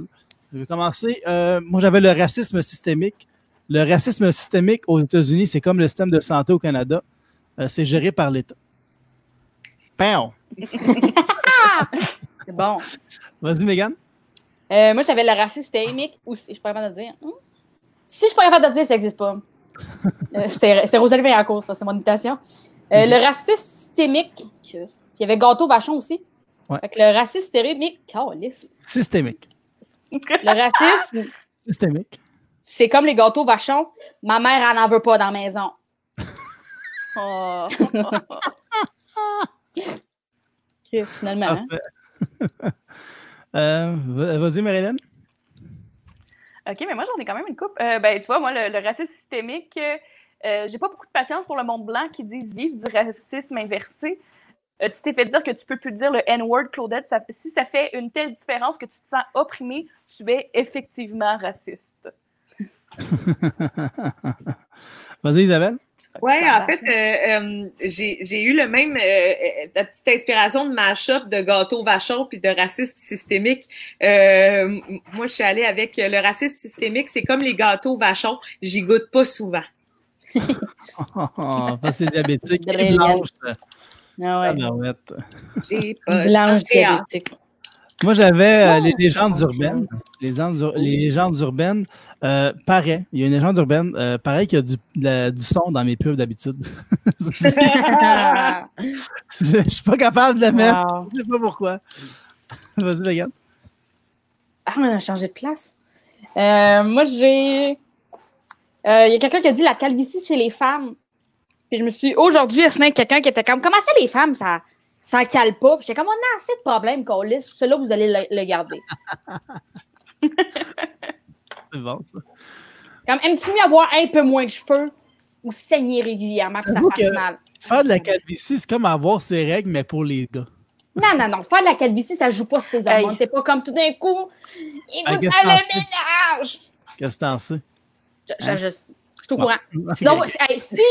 Je vais commencer. euh, moi, j'avais le racisme systémique. Le racisme systémique aux États-Unis, c'est comme le système de santé au Canada. Euh, c'est géré par l'État. Pam! C'est bon. Vas-y, Mégane. Euh, moi, j'avais le racisme systémique aussi. Je suis pas capable de dire. Hmm? Si je suis pas capable de le dire, ça n'existe pas. Euh, C'était Rosalie Vaillancourt, ça, c'est mon imitation. Euh, Mhm. Le racisme systémique. Puis il y avait Gâteau Vachon aussi. Ouais. Fait que le racisme systémique. Calice. Systémique. Le racisme Systémique. c'est comme les gâteaux vachons. Ma mère, elle n'en veut pas dans la maison. Oh. Chris, finalement. hein? Euh, va- Vas-y, Marilyn. OK, mais moi, j'en ai quand même une coupe. Euh, ben, tu vois, moi, le, le racisme systémique, euh, j'ai pas beaucoup de patience pour le monde blanc qui disent vivre du racisme inversé. Euh, tu t'es fait dire que tu peux plus dire le N-word, Claudette. Ça- si ça fait une telle différence que tu te sens opprimé, tu es effectivement raciste. Vas-y, Isabelle. Oui, en fait, euh, euh, j'ai j'ai eu le même, euh, la petite inspiration de mash-up de gâteau vachon puis de racisme systémique. Euh, moi, je suis allée avec le racisme systémique, c'est comme les gâteaux vachons, j'y goûte pas souvent. Oh, c'est diabétique. Et blanche. Ah ouais. J'ai pas Blanche diabétique. Moi, j'avais euh, Oh, les légendes urbaines. Les légendes, ur- les légendes urbaines. Euh, paraît, il y a une légende urbaine, euh, pareil qu'il y a du, la- du son dans mes pubs d'habitude. je, je suis pas capable de la mettre. Wow. Je sais pas pourquoi. Vas-y, Megan. Ah, on a changé de place. Euh, moi, j'ai. euh, Il y a quelqu'un qui a dit la calvitie chez les femmes. Puis je me suis. Aujourd'hui, il y a quelqu'un qui était comme Comment ça, les femmes, ça. Ça cale pas? Puis j'étais comme, on a assez de problèmes qu'on lisse. Celui-là, vous allez le, le garder. C'est bon, ça. Comme, aimes-tu mieux avoir un peu moins de cheveux ou saigner régulièrement que ça fasse que- mal? Faire de la calvitie, c'est comme avoir ses règles, mais pour les gars. Non, non, non. Faire de la calvitie, ça joue pas sur tes hormones. Hey. T'es pas comme tout d'un coup. Écoute, que le ménage! Qu'est-ce que t'en sais? Je, je, je, je suis au courant. Sinon, hey, si,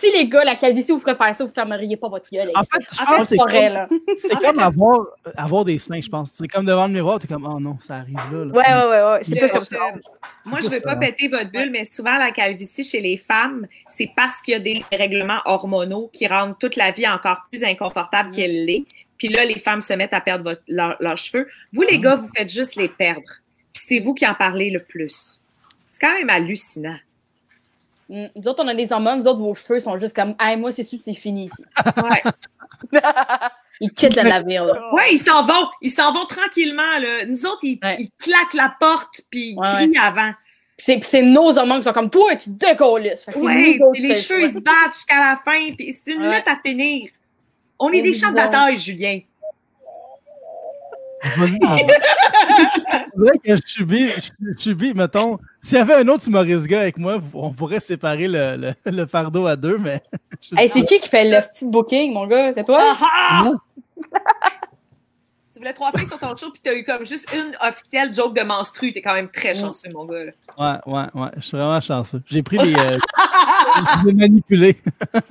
si les gars, la calvitie, vous ferez faire ça, vous fermeriez pas votre gueule. En fait, je En pense c'est comme, là. c'est comme avoir, avoir des seins, je pense. C'est comme devant le miroir, t'es comme, oh non, ça arrive là. là. Ouais, ouais, ouais, ouais. C'est plus comme ça. Moi, je veux pas péter votre bulle, mais souvent, la calvitie chez les femmes, c'est parce qu'il y a des règlements hormonaux qui rendent toute la vie encore plus inconfortable Mm. qu'elle l'est. Puis là, les femmes se mettent à perdre votre- leur- leurs cheveux. Vous, les Mm. gars, vous faites juste les perdre. Puis c'est vous qui en parlez le plus. C'est quand même hallucinant. Mm, Nous autres, on a des hormones, nous autres, vos cheveux sont juste comme, hey, moi, c'est sûr, c'est fini ici? Ouais. Ils quittent le navire, là. Ouais, ils s'en vont. Ils s'en vont tranquillement, là. Nous autres, ils, Ouais. ils claquent la porte puis ils Ouais, crient avant. C'est, nos hormones qui sont comme, toi, tu décolles. Ouais, nous puis les cheveux, ils se battent jusqu'à la fin. Puis c'est une lutte à finir. On est des champs de bataille, Julien. C'est vrai que je subis, je subis, mettons, s'il y avait un autre humoriste gars avec moi, on pourrait séparer le, le, le fardeau à deux, mais. je- Hey, c'est qui qui fait le style booking, mon gars? C'est toi? Ah ah! Non. tu voulais trois filles sur ton show, puis t'as eu comme juste une officielle joke de menstru. T'es quand même très chanceux, mon gars. là. Ouais, ouais, ouais. Je suis vraiment chanceux. J'ai pris les. Euh, je l'ai manipulé.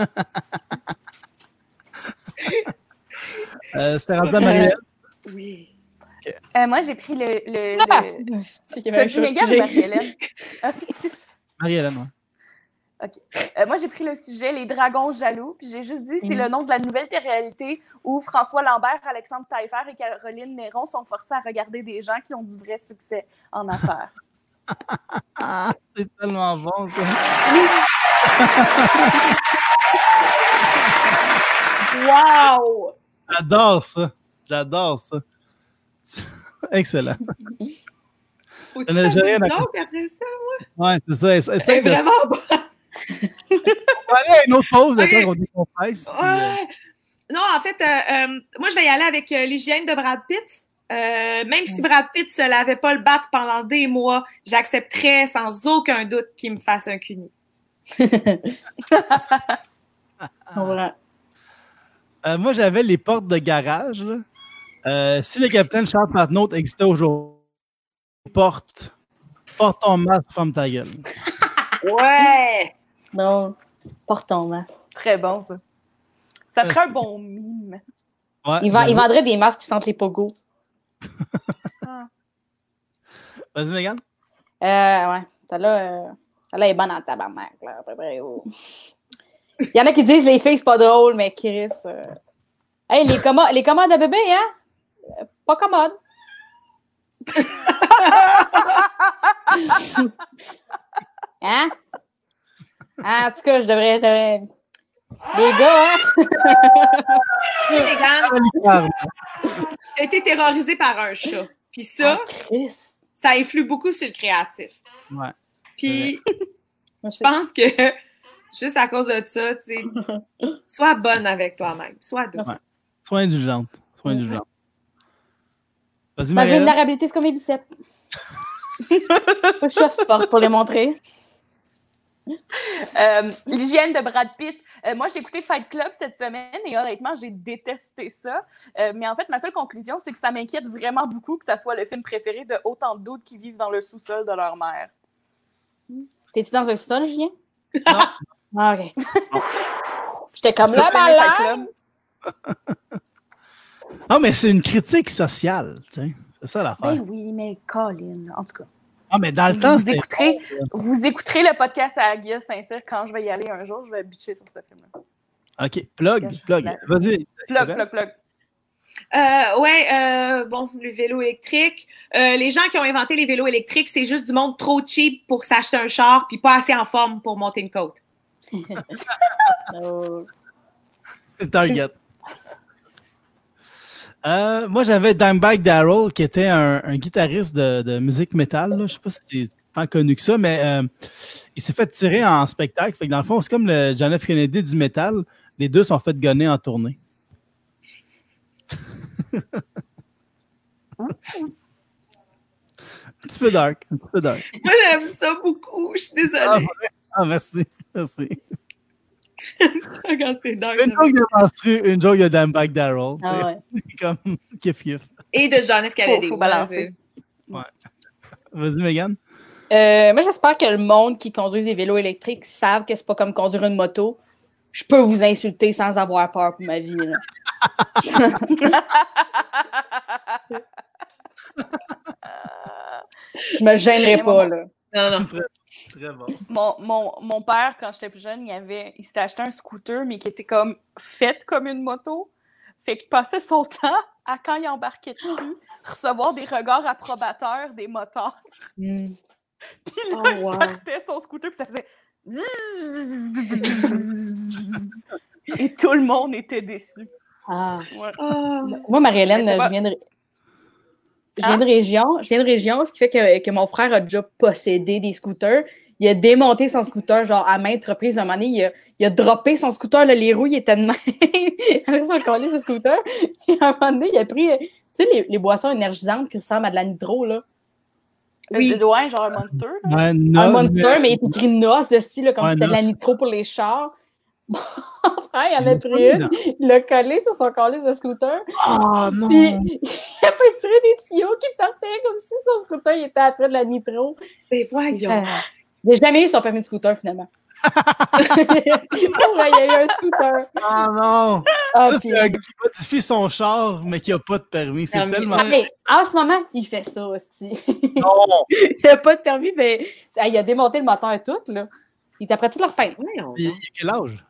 euh, C'était rendu à Marie-Hélène. Oui. Euh, moi, j'ai pris le. le, Ah! le... T'as dit ou Marie-Hélène? Ok. Marie-Hélène, ouais. Euh, moi, j'ai pris le sujet Les dragons jaloux, puis j'ai juste dit c'est Mhm. le nom de la nouvelle réalité où François Lambert, Alexandre Taillefer et Caroline Néron sont forcés à regarder des gens qui ont du vrai succès en affaires. Ah, c'est tellement bon, ça. Wow! J'adore ça. J'adore ça. Excellent. Faut ai- tu rien à après ça? Ouais, c'est ça. Essa- C'est Essaye de vraiment une autre pause de Ok. quand on décompresse. puis, euh, Ouais. Non, en fait, euh, euh, moi, je vais y aller avec euh, l'hygiène de Brad Pitt. Euh, même si Brad Pitt se lavait pas le battre pendant des mois, j'accepterais sans aucun doute qu'il me fasse un cuni. Voilà. euh, moi, j'avais les portes de garage. là. Euh, si le capitaine Charles Patnaud existait aujourd'hui, porte, porte ton masque, ferme ta gueule. Ouais! Bon, porte ton masque. Très bon, ça. Ça ferait un Merci. bon mime. Ouais, Il, va, il vendrait des masques qui sentent les pogos. Vas-y, Megan. Euh, ouais. Celle-là, euh, celle-là est bonne en tabarnak, là, à peu près. oh. Il y en a qui disent les filles, c'est pas drôle, mais Chris. euh, Hey, les, commo- les commodes à bébé, hein? Pas commode. hein? Ah, en tout cas, je devrais. je devrais- Les gars, hein? T'as été terrorisé par un chat. Puis ça, Ah, Chris. ça influe beaucoup sur le créatif. Ouais. Puis, je pense que juste à cause de ça, tu sais, sois bonne avec toi-même. Sois douce. Ouais. Sois indulgente. Sois indulgente. Vas-y, Ma vulnérabilité, c'est comme mes biceps. Je sois forte pour les montrer. Euh, L'hygiène de Brad Pitt. Euh, moi, j'ai écouté Fight Club cette semaine et honnêtement, j'ai détesté ça. Euh, mais en fait, ma seule conclusion, c'est que ça m'inquiète vraiment beaucoup que ça soit le film préféré de autant de doutes qui vivent dans le sous-sol de leur mère. T'es-tu dans un sol, Julien? Non. Ah, ok. J'étais comme Fight malade. Club? Ah, mais c'est une critique sociale, tu sais. C'est ça l'affaire. Ben oui, mais Colin, en tout cas. Ah, mais dans le temps, Vous écouterez, vous écouterez le podcast à Guilla Saint-Cyr quand je vais y aller un jour, je vais bitcher sur ce film-là. OK, plug, plug. Vas-y. Plug, plug, plug. Euh, ouais, euh, bon, le vélo électrique. Euh, les gens qui ont inventé les vélos électriques, c'est juste du monde trop cheap pour s'acheter un char puis pas assez en forme pour monter une côte. Oh. Target. Euh, moi, j'avais Dimebag Darrell, qui était un, un guitariste de, de musique métal. Je sais pas si c'est tant connu que ça, mais euh, il s'est fait tirer en spectacle. Fait que dans le fond, c'est comme le John F. Kennedy du métal. Les deux sont fait gonner en tournée. un petit peu dark. Un petit peu dark. Moi, j'aime ça beaucoup. Je suis Ah, désolée. ouais. Ah, merci. Merci. Quand c'est dark, Une joke de menstru, une joke de Dimebag sais. Ah ouais. comme kiff kiff. Et de John F. Kennedy. faut Ouais, balancer. Vas-y, Megan. Euh, moi, j'espère que le monde qui conduit des vélos électriques savent que c'est pas comme conduire une moto. Je peux vous insulter sans avoir peur pour ma vie. là. Je me gênerai pas, là. Non, non. Très bon. mon, mon, mon père, quand j'étais plus jeune, il, avait, il s'était acheté un scooter, mais qui était comme fait comme une moto. Fait qu'il passait son temps à, quand il embarquait dessus, recevoir des regards approbateurs des moteurs. Hmm. Puis là, Oh, il partait son scooter, puis ça faisait. Et tout le monde était déçu. Ah. Ouais. Oh. Moi, Marie-Hélène, je viens de. Je viens de région, je viens de région, ce qui fait que, que mon frère a déjà possédé des scooters. Il a démonté son scooter, genre à maintes reprises. Un moment donné, il a, il a droppé son scooter, là, les roues, il était de même. avec son collier, ce scooter. À un moment donné, il a pris, tu sais, les, les boissons énergisantes qui ressemblent à de la nitro, là. Oui. Ouais, genre un monster. là. Ouais, un monster, mais il est écrit NOS dessus, là, comme Ouais, si c'était de la nitro pour les chars. Mon frère, il en a mais- pris une, il l'a collé sur son collier de scooter. Ah non! Puis, il a peinturé des tuyaux qui partaient comme si son scooter il était après de la nitro. Ben voyons. Ça- Il n'a jamais eu son permis de scooter, finalement. Il a eu un scooter. Ah non! Ah, ça, puis- c'est un gars qui modifie son char, mais qui a pas de permis. C'est Non, mais- tellement. Mais en ce moment, il fait ça aussi. Non! il n'a pas de permis, mais il a démonté le moteur et tout. Là. Il est après toute leur peine. Il, il a quel âge?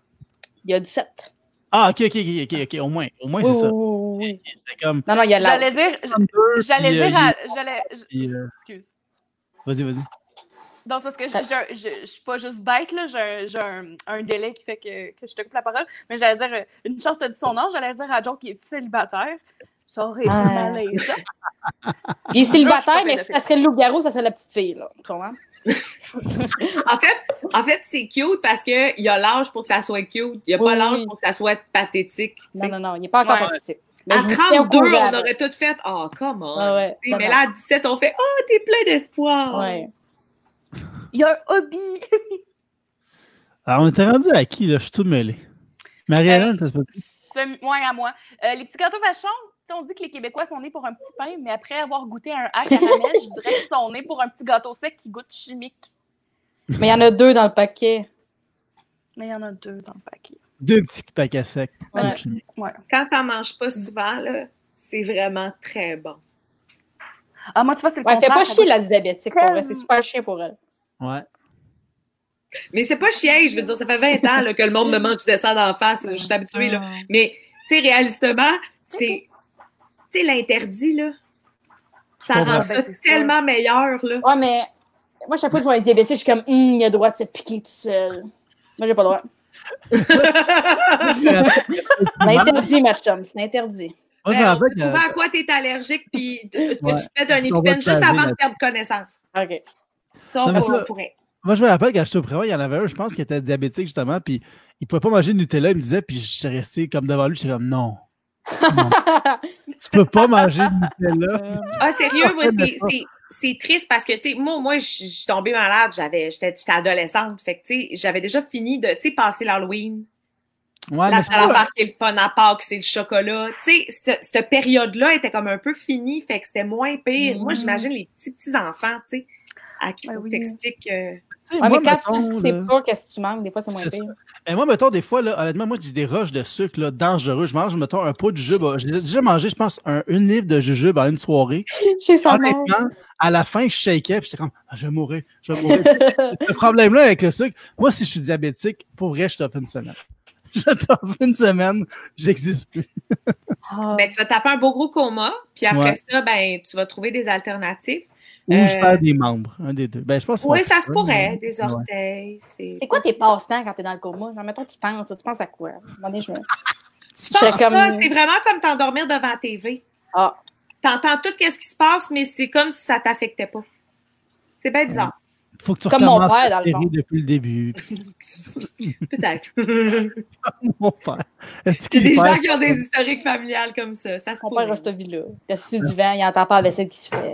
Il a 17. Ah, ok, ok, ok, ok, ok, au moins. Au moins, c'est ça. oui, oui, oui. C'est comme. Non, non, il a l'âge. J'allais dire. 32, J'allais euh, dire à. J'allais. euh, Excuse. Vas-y, vas-y. Non, c'est parce que je, je, je, je suis pas juste bête, là. J'ai un, j'ai un, délai qui fait que, que je te coupe la parole. Mais j'allais dire, euh, une chance, t'as dit son âge, j'allais dire à Joe qui est célibataire. Ça aurait été Ah. malaisant. Il est célibataire, mais si ça serait le loup-garou, ça serait la petite fille. Là. Tu comprends? En fait, en fait c'est cute parce qu'il y a l'âge pour que ça soit cute. Il n'y a Oui, pas l'âge oui. pour que ça soit pathétique. Non, non, non, il n'est pas encore Ouais. pathétique. Mais À je vous tiens au 32, courant, on aurait tout fait. Oh, comment? Ah ouais, mais non. là, à 17, on fait Oh, t'es plein d'espoir. Ouais. Il y a un hobby. Alors, on était rendu à qui, là? Je suis tout mêlé. Marie-Hélène, t'as pas Ce- ouais, à moi. Euh, les petits gâteaux vachons, on dit que les Québécois sont nés pour un petit pain, mais après avoir goûté un hack caramel, je dirais qu'ils sont nés pour un petit gâteau sec qui goûte chimique. Mais il y en a deux dans le paquet. Mais il y en a deux dans le paquet. Deux petits paquets à sec. Ouais. Quand t'en manges pas souvent, là, c'est vraiment très bon. Ah, moi, tu vois, c'est le Ouais, fais contraire. pas ça chier la diabétique, pour vrai. C'est super chiant pour elle. Ouais. Mais c'est pas chiant, je veux dire, ça fait 20 ans là, que le monde me mange du dessert d'en face. Je suis habituée, là. Mais, tu sais, réalistement, c'est. Tu sais, l'interdit, là. Ça rend Ben, ça sûr. tellement meilleur, là. Ouais, mais moi, chaque fois que je vois un diabétique, je suis comme, hum, il a le droit de se piquer tout seul. Moi, j'ai pas le droit. C'est interdit, chum. C'est interdit. Moi, Ben, on que- à quoi t'es allergique, puis Ouais. tu fais d'un On va épipène te juste avant de perdre connaissance. OK. Ça, on, ça- pourrait. Moi, je me rappelle quand j'étais au prévoir, il y en avait un, je pense, qui était diabétique, justement, puis il pouvait pas manger de Nutella, il me disait, puis j'étais resté comme devant lui, j'étais comme non. Tu peux pas manger de Nutella. Ah, sérieux, moi, c'est- c'est- c'est triste parce que, tu sais, moi, moi, je suis tombée malade, j'avais, j'étais j'étais adolescente, fait que, tu sais, j'avais déjà fini de, tu sais, passer l'Halloween. Ouais, la mais c'est seule pas- affaire qui est le fun à Pâques, c'est le chocolat. Tu sais, ce- cette période-là était comme un peu finie, fait que c'était moins pire. Mhm. Moi, j'imagine les petits, petits enfants, tu sais, à qui Ouais, faut que oui. t'expliques, euh, Ouais, moi, mais quand mettons, tu sais là- pas qu'est-ce que tu manques, des fois, c'est moins pire. Mais moi, mettons, des fois, là, honnêtement, moi, j'ai des roches de sucre là, dangereux. Je mange, mettons, un pot de jujube. J'ai déjà mangé, je pense, un, une livre de jujube en une soirée. Chez sa mère. Honnêtement, à la fin, je shakais, puis j'étais comme, Ah, je vais mourir, je vais mourir. Ce problème-là avec le sucre, moi, si je suis diabétique, pour vrai, je t'offre une semaine. Je t'offre une semaine, j'existe plus. Ah. ben, tu vas taper un beau gros coma, puis après Ouais. ça, ben, tu vas trouver des alternatives. Ou je Euh, perds des membres, un des deux. Ben, je pense que Oui, c'est ça se pourrait, mais- des orteils. C'est C'est quoi tes passe-temps quand t'es dans le coma? Genre, mettons, tu penses, tu penses à quoi? Je me- serais comme- c'est vraiment comme t'endormir devant la TV. Ah. T'entends tout ce qui se passe, mais c'est comme si ça t'affectait pas. C'est bien bizarre. Faut que tu Comme mon recommences père, dans le fond. depuis le début. Peut-être. mon père. Est-ce Il y a qu'il des gens qui ont des historiques familiales comme ça. Ça se Mon pourrait. père a cette vie-là. Il est assis sur le divan, il entend pas la vaisselle qui se fait.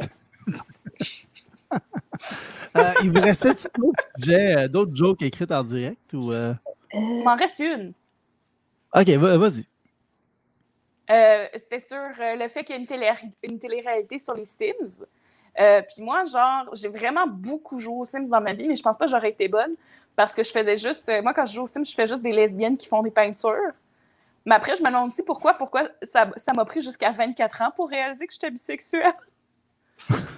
Euh, il vous restait d'autres sujets, euh, d'autres jokes écrites en direct ou euh? Il m'en reste une. Ok, va- vas-y. Euh, C'était sur le fait qu'il y a une, télé une télé-réalité sur les Sims. Puis moi, genre, j'ai vraiment beaucoup joué aux Sims dans ma vie, mais je pense pas que j'aurais été bonne parce que je faisais juste. moi, quand je joue aux Sims, je fais juste des lesbiennes qui font des peintures. Mais après, je me demande aussi pourquoi, pourquoi ça ça m'a pris jusqu'à 24 ans pour réaliser que j'étais bisexuelle.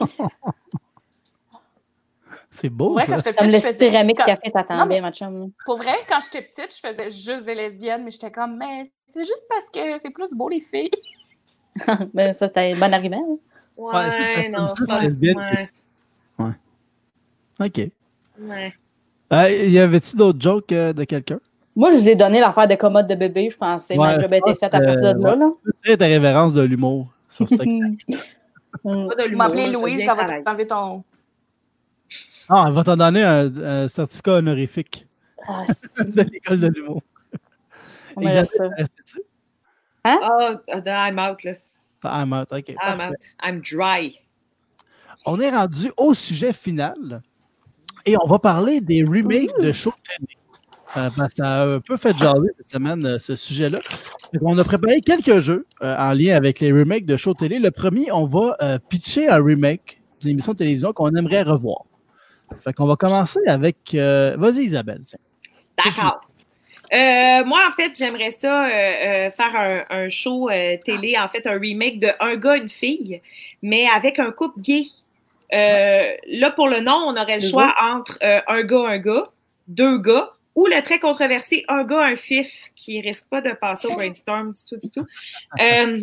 C'est beau, vrai, ça. quand j'étais Comme petite, le je faisais- céramique quand- café t'attendait, mais- ma chum. Pour vrai, quand j'étais petite, je faisais juste des lesbiennes, mais j'étais comme, mais c'est juste parce que c'est plus beau les filles. ben, ça, c'était un bon argument. hein. Ouais, Ouais, ça, non, Ouais, Ok. ouais. Euh, y avait-tu d'autres jokes euh, de quelqu'un? Moi, je vous ai donné l'affaire de commode de bébé, je pensais. Ouais, ma job a je été pense faite à partir de là. ta révérence de l'humour sur ce Tu t'as Louise, ça va t'enlever ton. Ah, elle va t'en donner un, un certificat honorifique Ah, de l'école de l'humour. on Isabelle, ça. Ah, oh, I'm out, là. I'm out, ok. I'm parfait. out. I'm dry. On est rendu au sujet final et on va parler des remakes de shows télé. Euh, que ça a un peu fait jaser cette semaine, euh, ce sujet-là. On a préparé quelques jeux euh, en lien avec les remakes de shows télé. Le premier, on va euh, pitcher un remake d'une émission de télévision qu'on aimerait revoir. Fait qu'on va commencer avec... Vas-y, Isabelle. tiens. D'accord. Euh, moi, en fait, j'aimerais ça euh, euh, faire un, un show télé, en fait, un remake de Un gars, une fille, mais avec un couple gay. Là, pour le nom, on aurait le choix entre un gars, un gars, deux gars, ou le très controversé un gars, un fif, qui risque pas de passer au brainstorm du tout, du tout. Euh,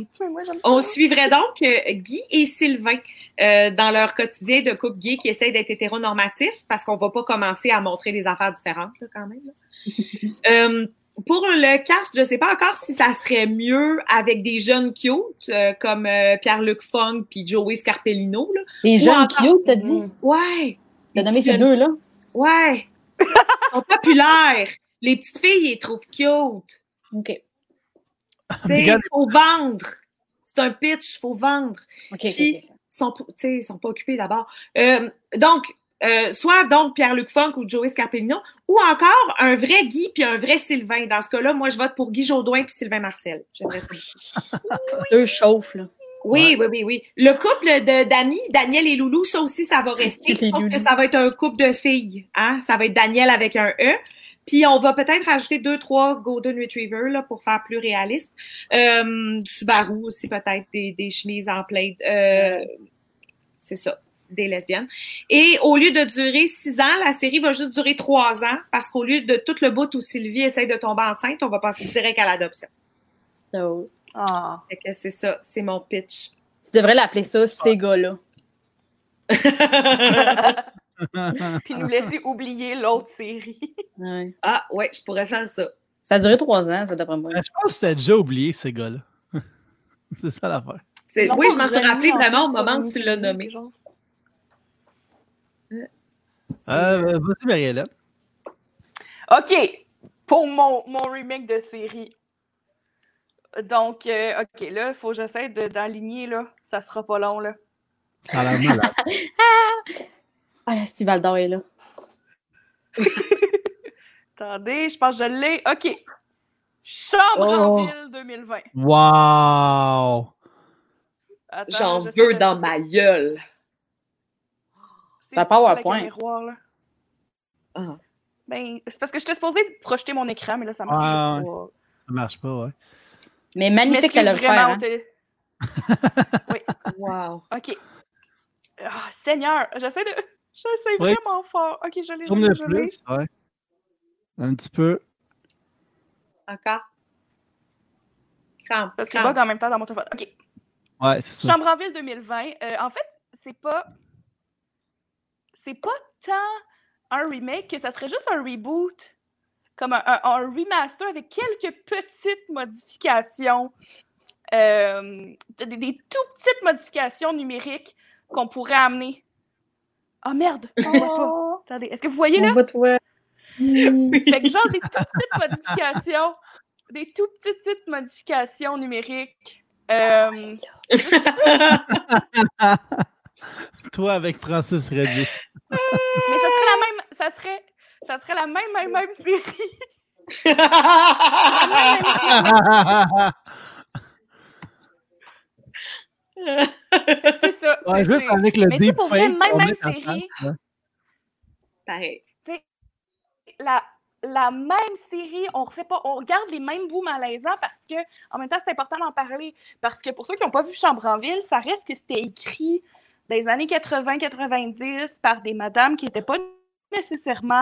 on suivrait donc euh, Guy et Sylvain euh, dans leur quotidien de couple gay qui essaie d'être hétéronormatif parce qu'on va pas commencer à montrer des affaires différentes là, quand même. là. Euh, pour le cast, je sais pas encore si ça serait mieux avec des jeunes cute euh, comme euh, Pierre-Luc Fong puis Joey Scarpellino. Là. Les Ou jeunes encore- cute, t'as dit? Mm. Ouais, T'as nommé ces deux-là? ouais. Sont populaires. Les petites filles, ils les trouvent cute. OK. Regarde. faut vendre. C'est un pitch, faut vendre. OK, OK, Puis- OK. sont, tu sais, ils sont pas occupés d'abord. Euh, donc, euh, soit donc Pierre-Luc Funk ou Joey Scarpellino, ou encore un vrai Guy puis un vrai Sylvain. Dans ce cas-là, moi, je vote pour Guy Jodoin puis Sylvain Marcel. J'aimerais ça. Deux chauffes, là. Oui, oui, oui, oui. Le couple de Dani, Daniel et Loulou, ça aussi, ça va rester. Sauf que ça va être un couple de filles. Hein? Ça va être Daniel avec un E. Puis on va peut-être rajouter deux, trois Golden Retriever là, pour faire plus réaliste. Euh, du Subaru aussi, peut-être, des, des chemises en plaid. Euh, c'est ça, des lesbiennes. Et au lieu de durer six ans, la série va juste durer trois ans parce qu'au lieu de tout le bout où Sylvie essaye de tomber enceinte, on va passer direct à l'adoption. So, Ah. Fait que c'est ça, c'est mon pitch. tu devrais l'appeler ça, ces gars-là. Puis nous laisser oublier l'autre série. Ouais. ah ouais, je pourrais faire ça. Ça a duré trois ans, ça, d'après moi. Euh, Je pense que c'était déjà oublié, ces gars-là. C'est ça l'affaire. Oui, je m'en suis rappelé en vraiment au moment où tu l'as nommé. chose. Euh, Vas-y, Marie-Hélène. OK. Pour mon, mon remake de série. Donc, euh, OK, là, il faut que j'essaie de- d'aligner, là. Ça sera pas long, là. Malade. Ah, la Steve d'or est là. Attendez, je pense que je l'ai. OK. Chambre en Oh. ville 2020. Wow! J'en veux dans ma gueule. C'est PowerPoint? miroir, là. Ah. Ben, c'est parce que j'étais supposée projeter mon écran, mais là, ça marche Ah, pas. Ça marche pas, ouais. Mais magnifique qu'elle a le faire. vraiment, hein. t'es- Wow. OK. Ah, Seigneur, j'essaie de... J'essaie Oui. vraiment fort. OK, je l'ai, je Tourne l'ai, le plus, ouais. Un petit peu. Encore. Crampe, Parce qu'il bug en même temps dans mon téléphone. OK. Ouais, c'est ça. Chambre en ville 2020. euh, en fait, c'est pas. C'est pas tant un remake que ça serait juste un reboot. Comme un, un- un remaster avec quelques petites modifications. euh, des, des tout petites modifications numériques qu'on pourrait amener. Oh merde! Attendez, est-ce que vous voyez là? On va toi. Fait que genre des tout petites modifications. Des tout petites, petites modifications numériques. Euh, Toi avec Francis Reddy. Mais ça serait la même, ça serait, ça serait la même, même, même série. C'est ça. Ouais, c'est- juste c'est- avec le Mais sais, pour vrai, même- même série. Pareil. La, la même série, on refait pas, on regarde les mêmes bouts malaisants parce que, en même temps, c'est important d'en parler. Parce que pour ceux qui n'ont pas vu Chambre en ville, ça reste que c'était écrit dans les années 80-90 par des madames qui n'étaient pas nécessairement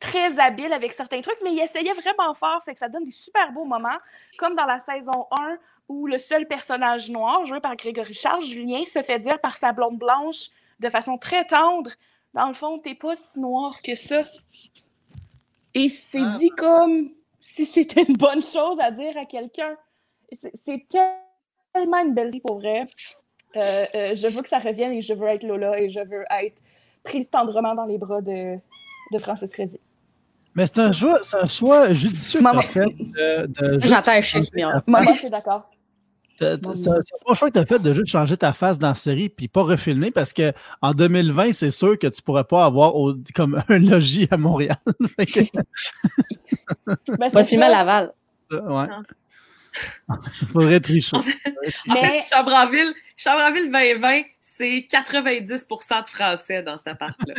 très habiles avec certains trucs, mais ils essayaient vraiment fort, fait que ça donne des super beaux moments, comme dans la saison 1 où le seul personnage noir, joué par Grégory Charles, Julien, se fait dire par sa blonde blanche de façon très tendre, dans le fond, t'es pas si noir que ça. Et c'est Ah. dit comme si c'était une bonne chose à dire à quelqu'un. C'est tellement une belle vie pour vrai. Euh, euh, je veux que ça revienne et je veux être Lola et je veux être prise tendrement dans les bras de, de Francis Reddy. Mais c'est un choix, c'est un choix judicieux Maman. fait de, J'entends un chiffre, mais Maman, c'est d'accord. C'est un choix que tu as fait de juste changer ta face dans la série puis pas refilmer parce que en 2020, c'est sûr que tu pourrais pas avoir au- comme un logis à Montréal. Fait Ben, On va c'est le filmer à. Laval. euh, ouais. Faudrait tricher. En Mais- fait, Chambre en ville, Chambre en ville 2020, c'est 90% de Français dans cet appart-là.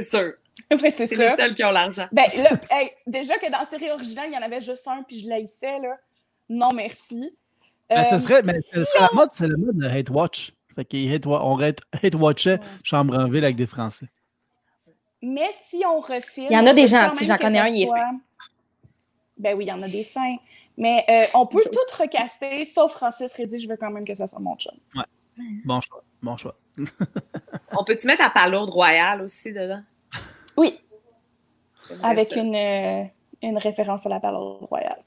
C'est sûr. Ouais, c'est les seuls qui ont l'argent. Ben, là, hey, déjà que dans la série originale, il y en avait juste un, puis je l'haïssais, là. Non, merci. Ben, ce Euh, serait, mais ce serait la mode, c'est le mode de hate watch. Fait hate, on hate, hate watchait Chambre en ville avec des Français. Mais si on refile. Il y en a des gentils, j'en connais un, il est soit- Ben oui, il y en a des fins. Mais euh, on peut tout recaster, sauf Francis Reddy, je veux quand même que ça soit mon chum. Bon choix. Bon choix. On peut-tu mettre la palourde royale aussi dedans? Oui, avec ça. une, euh, une référence à la parole royale.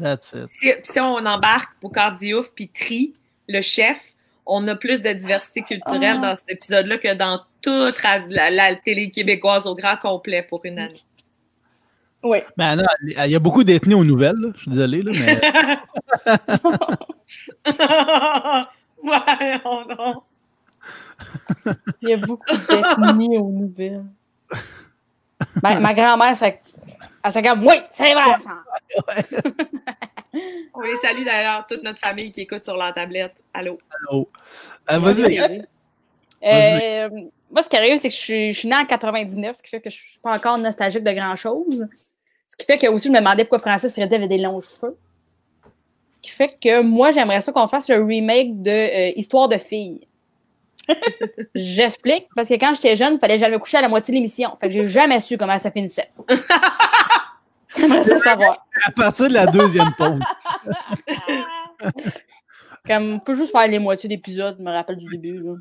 That's it. Si, si on embarque pour Cardiouf puis Tri, le chef, on a plus de diversité culturelle Ah. dans cet épisode-là que dans toute la, la- la télé québécoise au grand complet pour une année. Oui. Ben non, il y a beaucoup d'ethnies aux nouvelles, là. je suis désolé, là, mais Voyons donc. Il y a beaucoup d'ethnies aux nouvelles. Ma grand-mère, ça, elle se regarde, oui, c'est vrai, ça. On les salue d'ailleurs, toute notre famille qui écoute sur leur tablette. Allô? oh. Euh, vas-y. Euh, moi, ce qui arrive, c'est que je suis, je suis née en 99, ce qui fait que je suis pas encore nostalgique de grand-chose. Ce qui fait que aussi, je me demandais pourquoi Francis Reddy avait des longs cheveux. Ce qui fait que moi, j'aimerais ça qu'on fasse un remake de euh, Histoire de filles. J'explique, parce que quand j'étais jeune, il fallait jamais coucher à la moitié de l'émission. Fait que j'ai jamais su comment ça finissait. J'aimerais ça savoir. À partir de la deuxième pause. Comme, on peut juste faire les moitiés d'épisodes, je me rappelle du début. Là.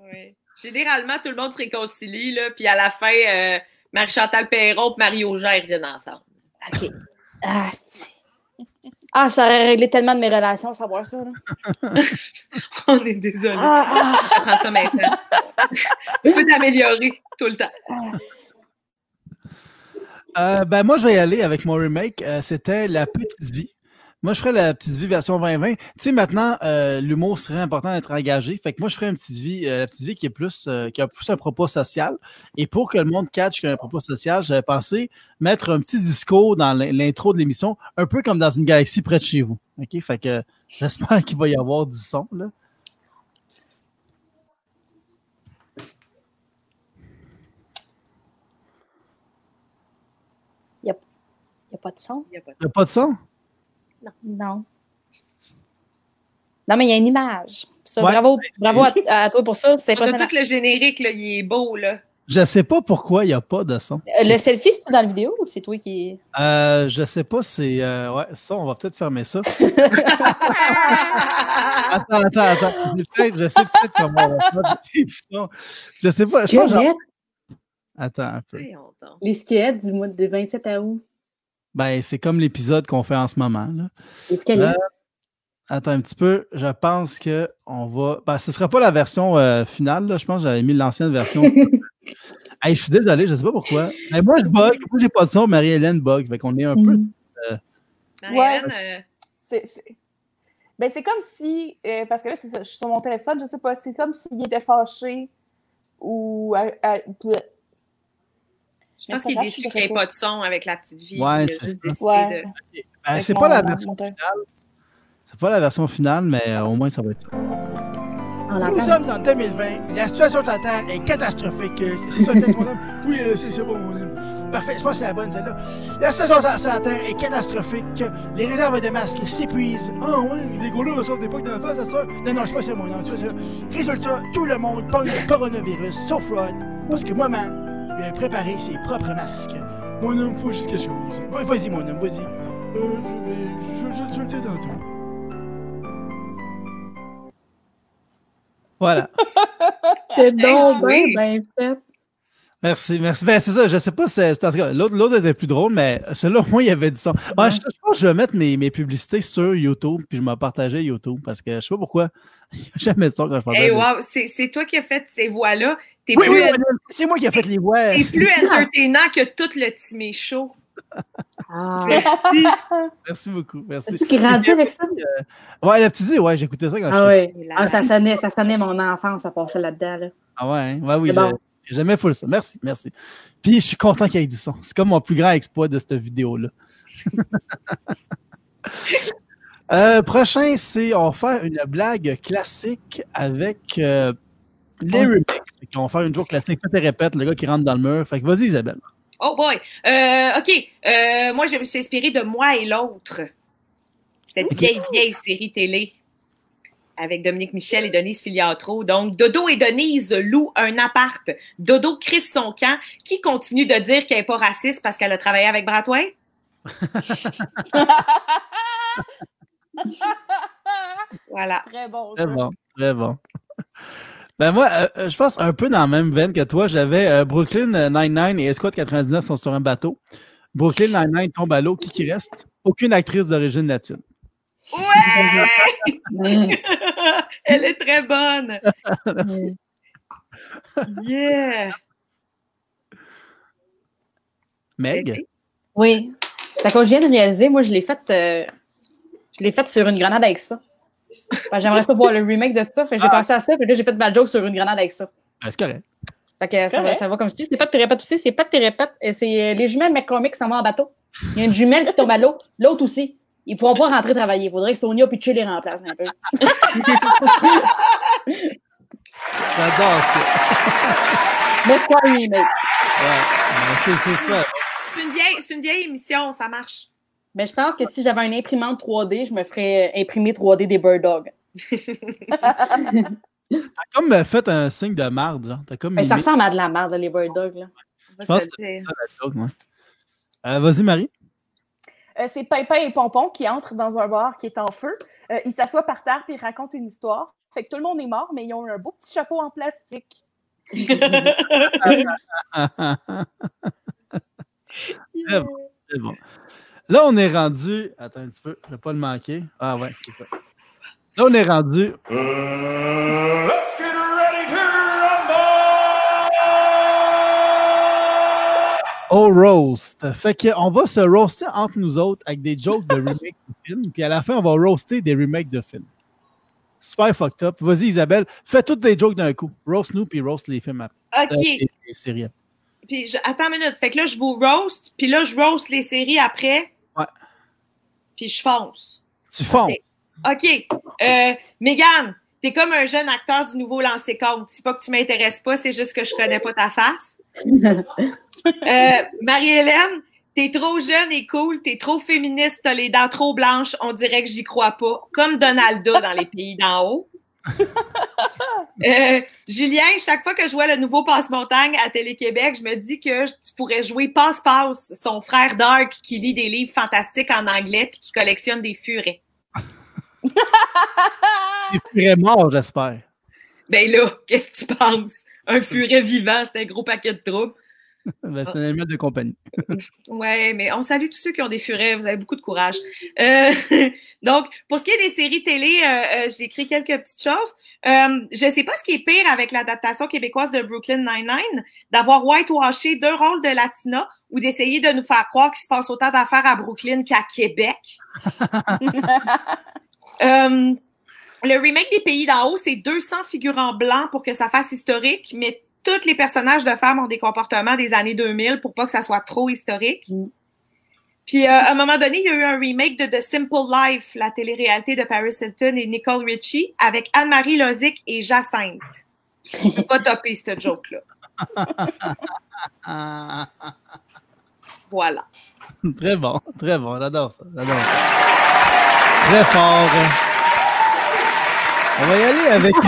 Oui. Généralement, tout le monde se réconcilie, là, puis à la fin, euh, Marie-Chantal Perron et Marie Auger reviennent ensemble. OK. Ah, c'est- Ah, ça aurait réglé tellement de mes relations, savoir ça. Là. On est désolé. Ah, Ça prend ça maintenant. tu peux t'améliorer tout le temps. ah. Euh, ben moi, je vais y aller avec mon remake. Euh, C'était La Petite Vie. Moi, je ferais la Petite Vie version 2020. Tu sais, maintenant, euh, l'humour serait important d'être engagé. Fait que moi, je ferais une petite vie, euh, la Petite Vie qui est plus, euh, qui a plus un propos social. Et pour que le monde catch qu'il y a un propos social, j'avais pensé mettre un petit discours dans l'in- l'intro de l'émission, un peu comme dans une galaxie près de chez vous. OK? Fait que j'espère qu'il va y avoir du son, là. Il n'y a pas de son? Il y a pas de- Il n'y a pas de son? Non. Non, mais il y a une image. Ça, Ouais. Bravo, bravo à, à toi pour ça. C'est On a tout le générique, là, il est beau, là. Je sais pas pourquoi il n'y a pas de son. Euh, Le selfie, c'est toi dans la vidéo ou c'est toi qui. Euh, je sais pas, c'est. euh, ouais, ça, on va peut-être fermer ça. Attends, attends, attends. Je sais peut-être comment on va faire. Je sais pas. Je pense. Attends un peu. Les squelettes du mois de 27 août. Ben, c'est comme l'épisode qu'on fait en ce moment. Là. Euh, Attends un petit peu. Je pense que on va. Ben, ce ne sera pas la version euh, finale. Là. Je pense que j'avais mis l'ancienne version. hey, je suis désolé, je ne sais pas pourquoi. Mais moi, je bug. Moi, j'ai pas de son. Marie-Hélène bug. Fait qu'on est un peu. Mhm. Marianne, euh, C'est, c'est- Ben, c'est comme si, euh, parce que là, c'est ça, je suis sur mon téléphone, je sais pas, c'est comme s'il était fâché ou. à- à- je pense qu'il est déçu qu'il n'y ait pas de son avec la petite vie. Ouais, c'est ça. Ouais. de- Ben, c'est pas la version monteur. finale. C'est pas la version finale, mais euh, au moins ça va être ça. Nous sommes en 2020. La situation sur la Terre est catastrophique. Euh, C'est c'est ça le texte, mon homme? Oui, euh, c'est c'est bon, mon homme. Parfait, je pense que c'est la bonne, celle-là. La situation sur la Terre est catastrophique. Les réserves de masques s'épuisent. Ah oui, les gars-là reçoivent des pocs dans la face, ça? Sort. Non, non, c'est pas ça, mon homme, c'est pas ça. Résultat, tout le monde pogne le coronavirus, sauf Rod. Parce que moi-même, lui a préparé ses propres masques. Mon homme, faut juste quelque chose. Va- Vas-y, mon homme, vas-y. Euh, je, je, je, je le dis tantôt. Voilà. C'est donc Oui. bien fait. Merci, merci. Ben, c'est ça, je sais pas si c'est. en tout cas, L'autre, l'autre était plus drôle, mais celui-là, au moins, il y avait du son. Ouais, je, je pense que je vais mettre mes, mes publicités sur YouTube, puis je m'en partager YouTube, parce que je sais pas pourquoi. Il n'y a jamais de son quand je partage. Hey, wow, c'est c'est toi qui as fait ces voix-là. T'es Oui, plus, oui, oui, c'est moi qui ai fait les voix. t'es plus entertainant que tout le Timé Show. Ah. Merci. Merci beaucoup. Merci. As-tu grandi avec ça? Ouais, la petite dit, ouais, j'écoutais ça quand Ah je oui. Ah, ça sonnait, ça sonnait mon enfance, ça passait là-dedans. Là. Ah ouais, hein? ouais, oui. Bon. jamais full ça. Merci, merci. Puis je suis content qu'il y ait du son. C'est comme mon plus grand exploit de cette vidéo-là. Euh, prochain, c'est on va faire une blague classique avec euh, les Oh. remakes. Qu'on va faire une joke classique. Faites et répète, le gars qui rentre dans le mur. Fait que vas-y, Isabelle. Oh boy. Euh, OK. Euh, moi, je me suis inspirée de Moi et l'autre. Cette vieille, vieille série télé avec Dominique Michel et Denise Filiatro. Donc, Dodo et Denise louent un appart. Dodo crisse son camp. Qui continue de dire qu'elle n'est pas raciste parce qu'elle a travaillé avec Bratway? Voilà. Très bon. Très bon, très bon. Ben moi, euh, euh, je pense un peu dans la même veine que toi. J'avais euh, Brooklyn euh, 99 et Escort 99 sont sur un bateau. Brooklyn 99 tombe à l'eau. Qui qui reste? Aucune actrice d'origine latine. Ouais! Elle est très bonne. Merci. Yeah! Meg? Oui. C'est quand je viens de réaliser, moi, je l'ai fait, euh, je l'ai fait sur une grenade avec ça. Que J'aimerais ça voir le remake de ça. J'ai Ah. pensé à ça, puis là, j'ai fait ma joke sur une grenade avec ça. Ben, c'est correct. Fait que ça va, ça va comme je dis. C'est pas de pérépète aussi, c'est pas de pérépète. Et c'est euh, les jumelles McCormick qui s'en vont en bateau. Il y a une jumelle qui tombe à l'eau, l'autre aussi. Ils pourront pas rentrer travailler. Il faudrait que Sonia puis les remplace un peu. J'adore ça. Mais c'est quoi un remake? Ouais. Ben, c'est, ça. C'est une vieille, c'est une vieille émission, ça marche. Mais je pense que si j'avais une imprimante 3D, je me ferais euh, imprimer 3D des Bird Dogs. T'as comme euh, fait un signe de marde, genre. Comme Mais ça mimé ressemble à de la merde, les Bird Dogs. Là. Je pense ça, ouais. Euh, vas-y, Marie. Euh, c'est Pimpin et Pompon qui entrent dans un bar qui est en feu. Euh, ils s'assoient par terre puis ils racontent une histoire. Fait que tout le monde est mort, mais ils ont un beau petit chapeau en plastique. Très bon. Très bon. Là, on est rendu. Attends un petit peu, je ne vais pas le manquer. Ah ouais, c'est ça. Là, on est rendu. Uh, let's get ready to rumble! au roast. Fait qu'on va se roaster entre nous autres avec des jokes de remake de films. Puis à la fin, on va roaster des remakes de films. Super fucked up. Vas-y, Isabelle, fais toutes les jokes d'un coup. Roast nous, puis roast les films après. OK. Euh, les- les séries après. Puis je- attends une minute. Fait que là, je vous roast, puis là, je roast les séries après. Puis je fonce. Tu fonces. OK. Euh, Mégane, t'es comme un jeune acteur du nouveau lancé compte. C'est pas que tu m'intéresses pas, c'est juste que je connais pas ta face. Euh, Marie-Hélène, t'es trop jeune et cool, t'es trop féministe, t'as les dents trop blanches, on dirait que j'y crois pas. Comme Donalda dans les pays d'en haut. Euh, Julien, chaque fois que je vois le nouveau Passe-Montagne à Télé-Québec, je me dis que tu pourrais jouer Passe-Passe, son frère Dark qui lit des livres fantastiques en anglais puis qui collectionne des furets. Il est mort, j'espère. Ben là, qu'est-ce que tu penses? Un furet vivant, c'est un gros paquet de troubles. Ben, c'est un animal de compagnie. Ouais, mais on salue tous ceux qui ont des furets. Vous avez beaucoup de courage. Euh, donc, pour ce qui est des séries télé, euh, euh, j'ai écrit quelques petites choses. Euh, je sais pas ce qui est pire avec l'adaptation québécoise de Brooklyn Nine-Nine, d'avoir whitewashé deux rôles de Latina ou d'essayer de nous faire croire qu'il se passe autant d'affaires à Brooklyn qu'à Québec. Le remake des Pays d'en haut, c'est 200 figurants blancs pour que ça fasse historique, mais tous les personnages de femmes ont des comportements des années 2000 pour pas que ça soit trop historique. Mm. Puis euh, à un moment donné, il y a eu un remake de The Simple Life, la télé-réalité de Paris Hilton et Nicole Richie, avec Anne-Marie Lozic et Jacinthe. Je peux pas topper cette joke-là. Voilà. très bon, très bon. J'adore ça. J'adore ça. Très fort. On va y aller avec.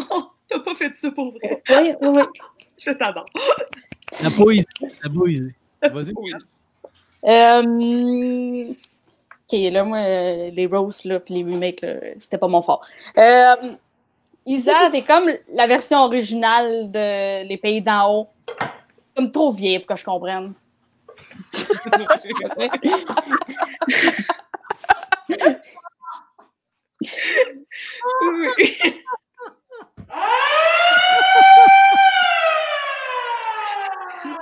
euh, T'as pas fait ça pour vrai. Oui, oui, oui. Je t'adore. la poésie. La poésie. Vas-y. Euh, ok, là, moi, les roasts, là, puis les remakes, là, c'était pas mon fort. Euh, Isa, t'es comme la version originale de Les Pays d'en haut. Comme trop vieille pour que je comprenne. Oui.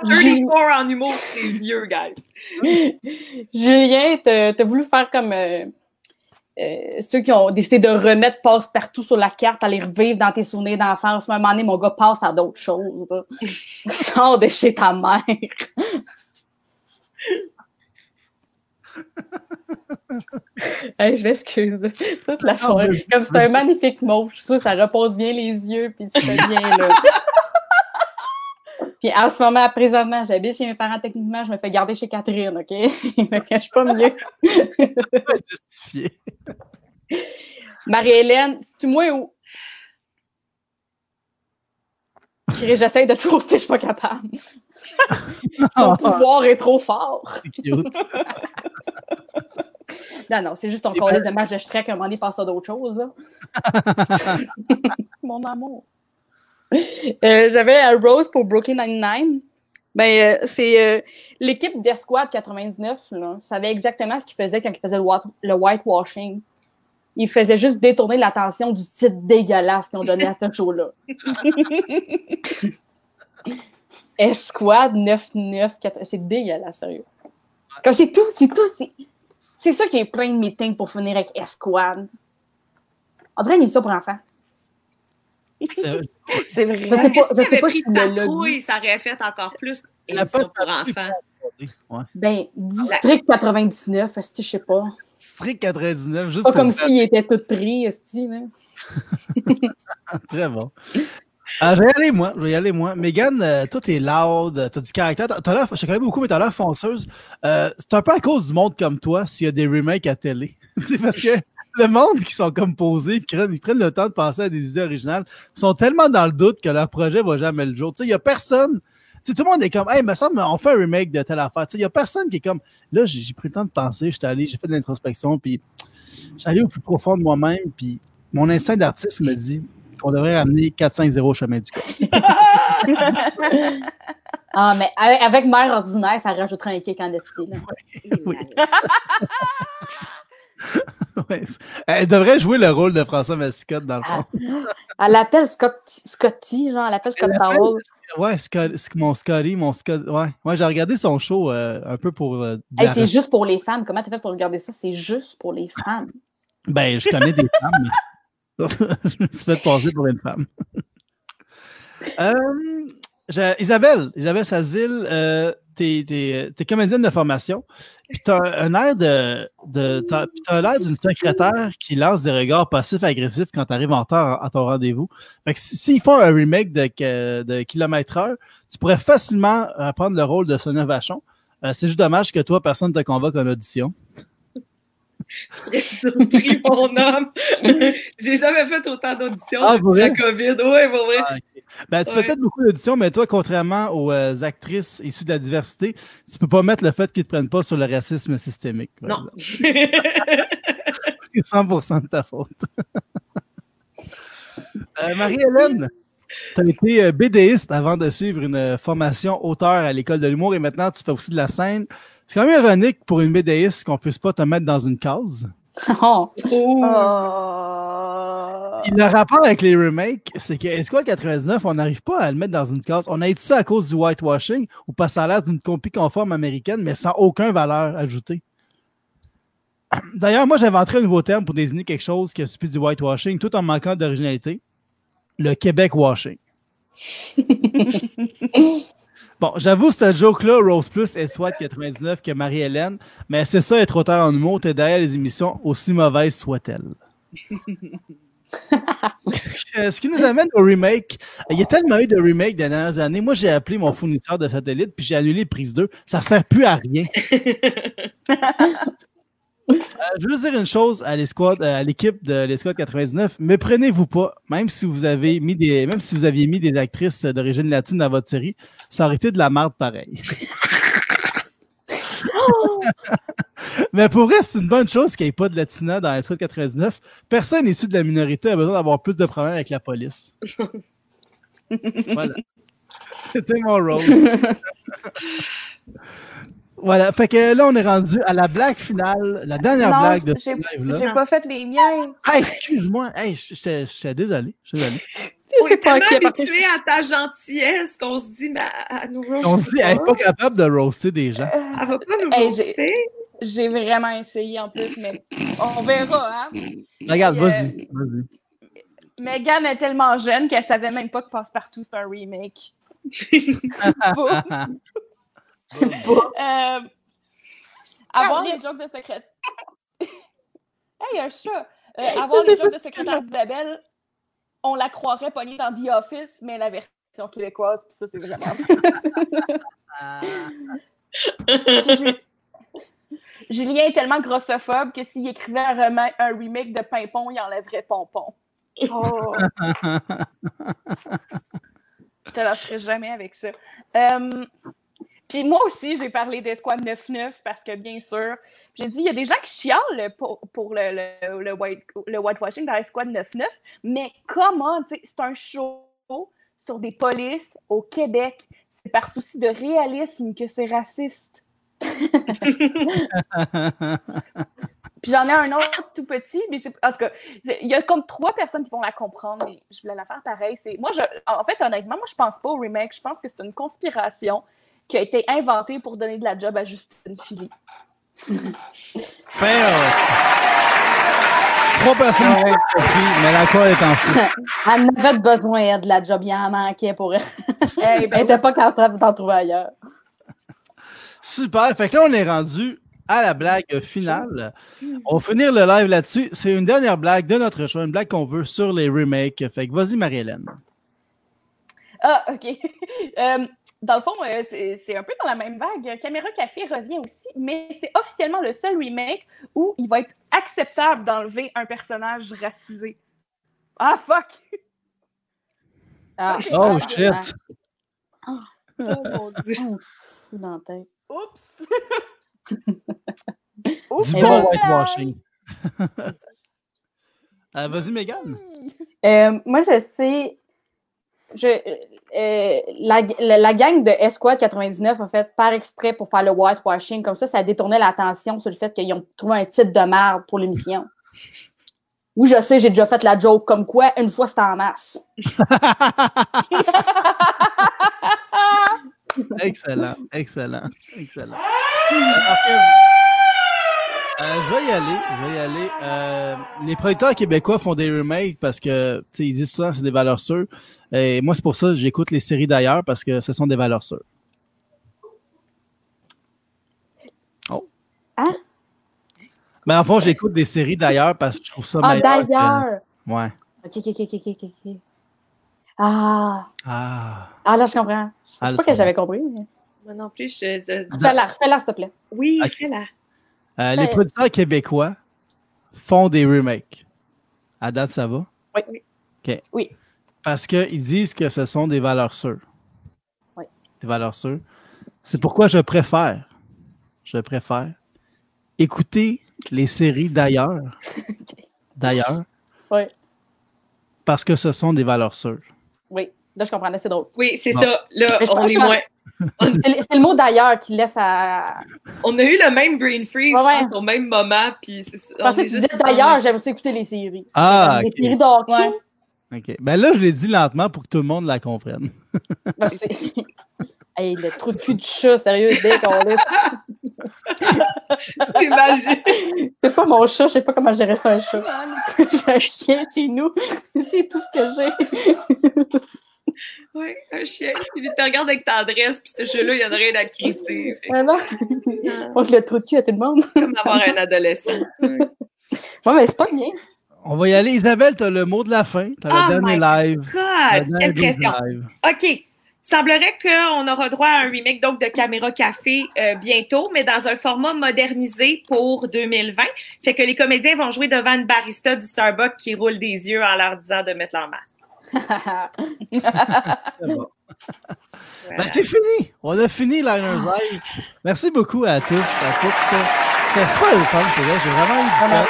34 en humour, c'est vieux, guys. Julien, t'as t'as voulu faire comme euh, euh, ceux qui ont décidé de remettre passe-partout sur la carte, aller revivre dans tes souvenirs d'enfance. À un moment donné, mon gars passe à d'autres choses. là. Sors de chez ta mère. Hey, je m'excuse. Toute la soirée. Comme c'est un magnifique mot. Je suis sûre que ça repose bien les yeux, puis tu fais bien là. Puis en ce moment, présentement, j'habite chez mes parents techniquement, je me fais garder chez Catherine, OK? Je me cache pas mieux. Justifié. Marie-Hélène, c'est-tu moi ou? J'essaie de te roaster, je suis pas capable. Son pouvoir est trop fort. Non, non, c'est juste ton collège de match de Shrek, à un moment donné, passe à d'autres choses. Mon amour. Euh, J'avais un Rose pour Brooklyn Nine-Nine. Ben, euh, c'est euh, l'équipe d'Esquad 99, là, savait exactement ce qu'ils faisaient quand ils faisaient le, white- le whitewashing. Ils faisaient juste détourner l'attention du titre dégueulasse qu'ils ont donné à ce show-là. Esquad 99, 80, c'est dégueulasse, sérieux. Comme c'est tout, c'est tout, c'est... C'est ça qui est plein de meetings pour finir avec Esquad. On dirait une émission pour enfants. C'est- C'est vrai. Je sais pas, Est-ce je sais pas pris si le lobby- patrouille, ça aurait fait encore plus Elle a émission pas pour enfants. Ouais. Ben, District 99, esti, je sais pas. Strict 99, juste Pas pour comme s'il était tout pris, esti. Très bon. Ah, je vais y aller, moi. Je vais y aller, moi. Megan, euh, toi, t'es loud, t'as du caractère. T'as, t'as l'air, je te connais beaucoup, mais t'as l'air fonceuse. Euh, c'est un peu à cause du monde comme toi s'il y a des remakes à télé. Tu sais, parce que le monde qui sont comme posés, qui prennent, ils prennent le temps de penser à des idées originales, sont tellement dans le doute que leur projet va jamais le jour. Tu sais, il y a personne. Tu sais, tout le monde est comme, hey, me semble, on fait un remake de telle affaire. Tu sais, il y a personne qui est comme, là, j'ai, pris le temps de penser, j'étais allé, j'ai fait de l'introspection, puis j'étais allé au plus profond de moi-même, puis mon instinct d'artiste me dit qu'on devrait ramener 4-5-0 au chemin du corps. Ah, mais avec, mère ordinaire, ça rajouterait un kick en esti. là. Oui. Ouais. Elle devrait jouer le rôle de François Mascotte, dans le fond. Elle l'appelle Scott, Scotty, genre, elle l'appelle Scott Powell. Ouais, Scott- mon Scotty, mon Scott. Ouais, ouais j'ai regardé son show euh, un peu pour. euh, Hey, c'est juste pour les femmes. Comment t'as fait pour regarder ça? C'est juste pour les femmes. Ben, je connais des femmes. mais- je me suis fait passer pour une femme. Euh, Isabelle, Isabelle Sasseville, t'es, t'es- t'es comédienne de formation. Puis t'as un air de. de t'as, puis t'as l'air d'une secrétaire qui lance des regards passifs-agressifs quand t'arrives en retard à ton rendez-vous. Fait que si- s'ils font un remake de, de Kilomètre Heure, tu pourrais facilement euh, prendre le rôle de Sonia Vachon. Euh, c'est juste dommage que toi, personne ne te convoque en audition. Serais surpris, mon homme. J'ai jamais fait autant d'auditions Ah, la? COVID. Oui, pour vrai. Ah. Ben, tu Ouais. fais peut-être beaucoup d'auditions, mais toi, contrairement aux euh, actrices issues de la diversité, tu peux pas mettre le fait qu'ils te prennent pas sur le racisme systémique. Non. C'est 100% de ta faute. Euh, Marie-Hélène, tu as été euh, BDiste avant de suivre une euh, formation auteur à l'école de l'humour et maintenant tu fais aussi de la scène. C'est quand même ironique pour une BDiste qu'on puisse pas te mettre dans une case. Oh. Oh. Le rapport avec les remakes, c'est que Esquad 99, on n'arrive pas à le mettre dans une case. On a eu ça à cause du whitewashing, ou pas ça a l'air d'une copie conforme américaine, mais sans aucune valeur ajoutée. D'ailleurs, moi, j'inventerais un nouveau terme pour désigner quelque chose qui a subi du whitewashing, tout en manquant d'originalité. Le Québec washing. bon, j'avoue, cette joke-là, Rose Plus et SWAT 99 que Marie-Hélène, mais c'est ça être auteur en humour, t'es derrière les émissions, aussi mauvaises soient-elles. Euh, Ce qui nous amène au remake. Il y a tellement eu de remakes des dernières années. Moi, j'ai appelé mon fournisseur de satellite puis j'ai annulé prise 2. Ça sert plus à rien. Euh, je veux dire une chose à l'escouade, à l'équipe de l'escouade 99. Méprenez-vous pas, même si vous avez mis des, même si vous aviez mis des actrices d'origine latine dans votre série, ça aurait été de la merde pareil. Mais pour vrai, c'est une bonne chose qu'il n'y ait pas de latina dans l'escouade 99. Personne issu de la minorité a besoin d'avoir plus de problèmes avec la police. voilà. C'était mon rôle. Voilà, fait que là, on est rendu à la blague finale, la dernière Non, blague de ce j'ai- live-là. J'ai pas fait les miens. Hey, excuse-moi, hey, j'étais j'étais désolé, désolé. On sais est pas qui habitué à ta gentillesse qu'on se dit, mais elle nous roast On se dit, elle n'est pas capable de roaster des gens. Elle va pas nous Hey, roaster. J'ai vraiment essayé en plus, mais on verra, hein. Regarde, Euh, vas-y, vas-y. Megan est tellement jeune qu'elle savait même pas que Passepartout c'est un remake. Euh, avoir les jokes de secrétaire. hey, un chat! Euh, avoir les jokes de secrétaire d'Isabelle, on la croirait pognée dans The Office, mais la version québécoise, puis ça, c'est vraiment. Ju- Julien est tellement grossophobe que s'il écrivait un, rema- un remake de Pimpon, il enlèverait Pompon. Oh. Je te lâcherai jamais avec ça. Euh, puis moi aussi, j'ai parlé d'Esquad 9-9 parce que, bien sûr, j'ai dit, il y a des gens qui chialent pour, pour le, le, le, white, le whitewashing dans Esquad 9-9, mais comment, c'est un show sur des polices au Québec. C'est par souci de réalisme que c'est raciste. Puis j'en ai un autre tout petit, mais c'est en tout cas, il y a comme trois personnes qui vont la comprendre, mais je voulais la faire pareil. C'est moi, je, en fait, honnêtement, moi, je pense pas au remake. Je pense que c'est une conspiration qui a été inventée pour donner de la job à Justine Philly. Fails. Trois personnes qui ont compris, mais la quoi est en fou. Elle en avait besoin elle, de la job, il en manquait pour elle. Eh Elle ben, n'était pas capable d'en trouver ailleurs. Super. Fait que là, on est rendu à la blague finale. On va finir le live là-dessus. C'est une dernière blague de notre choix, une blague qu'on veut sur les remakes. Fait que vas-y, Marie-Hélène. Ah, OK. Euh, dans le fond, euh, c'est un peu dans la même vague. Caméra Café revient aussi, mais c'est officiellement le seul remake où il va être acceptable d'enlever un personnage racisé. Ah, fuck! Ah, Oh grave. shit. Oh mon Dieu. Oh, fou dans la tête. Oups! Oups! Whitewashing. Euh, vas-y, Megan. Euh, moi, je sais. Je, euh, la, la, la gang de Esquad 99 a fait par exprès pour faire le whitewashing. Comme ça, ça détournait l'attention sur le fait qu'ils ont trouvé un titre de merde pour l'émission. Oui, je sais, j'ai déjà fait la joke comme quoi, une fois c'était en masse. excellent, excellent, excellent. Euh, je vais y aller, je vais y aller. Euh, les producteurs québécois font des remakes parce que, tu sais, ils disent souvent que c'est des valeurs sûres. Et moi, c'est pour ça que j'écoute les séries d'ailleurs parce que ce sont des valeurs sûres. Oh. Hein? Mais en fond, j'écoute des séries d'ailleurs parce que je trouve ça Ah, meilleur. que- d'ailleurs! Ouais. Ok, ok, ok, ok, ok, ok. Ah, Ah. ah, là, je comprends. Je sais Ah, là, pas que j'avais compris. mais- Moi non plus, je. Refais-la, refais-la, s'il te plaît. Oui, fais-la. Euh, les Ouais. producteurs québécois font des remakes. À date, ça va? Oui. OK. Oui. Parce qu'ils disent que ce sont des valeurs sûres. Oui. Des valeurs sûres. C'est pourquoi je préfère, je préfère écouter les séries d'ailleurs. D'ailleurs. Oui. Parce que ce sont des valeurs sûres. Oui, là, je comprends, là, c'est drôle. Oui, c'est Bon. ça. Là, on est que- moins. C'est le- mot d'ailleurs qui laisse à. On a eu le même brain freeze Ouais, ouais. je pense, au même moment, puis Je pensais que tu disais d'ailleurs, j'aime aussi écouter les séries. Ah, les séries d'hockey. Ouais. OK. Ben là, je l'ai dit lentement pour que tout le monde la comprenne. Ben, c'est- hey, le trou de cul du chat, sérieux, dès qu'on laisse. C'est magique. C'est pas mon chat, je sais pas comment gérer ça, un chat. J'ai un chien chez nous, c'est tout ce que j'ai. Oui, un chien. Il te regarde avec tendresse, puis ce jeu-là, il y en a rien à crisser. Fait Ah non. Montre le trou de cul à tout le monde. Comme avoir un adolescent. Ouais, mais c'est pas bien. On va y aller. Isabelle, tu as le mot de la fin. Tu as Oh le dernier my live. God, dernier quelle pression. live. OK. Semblerait qu'on aura droit à un remake donc de Caméra Café euh, bientôt, mais dans un format modernisé pour 2020. Fait que les comédiens vont jouer devant une barista du Starbucks qui roule des yeux en leur disant de mettre leur masque. Ben, c'est fini. On a fini Liners Live. Merci beaucoup à tous, à toutes. C'est super le fun pour. J'ai vraiment eu du fun. euh.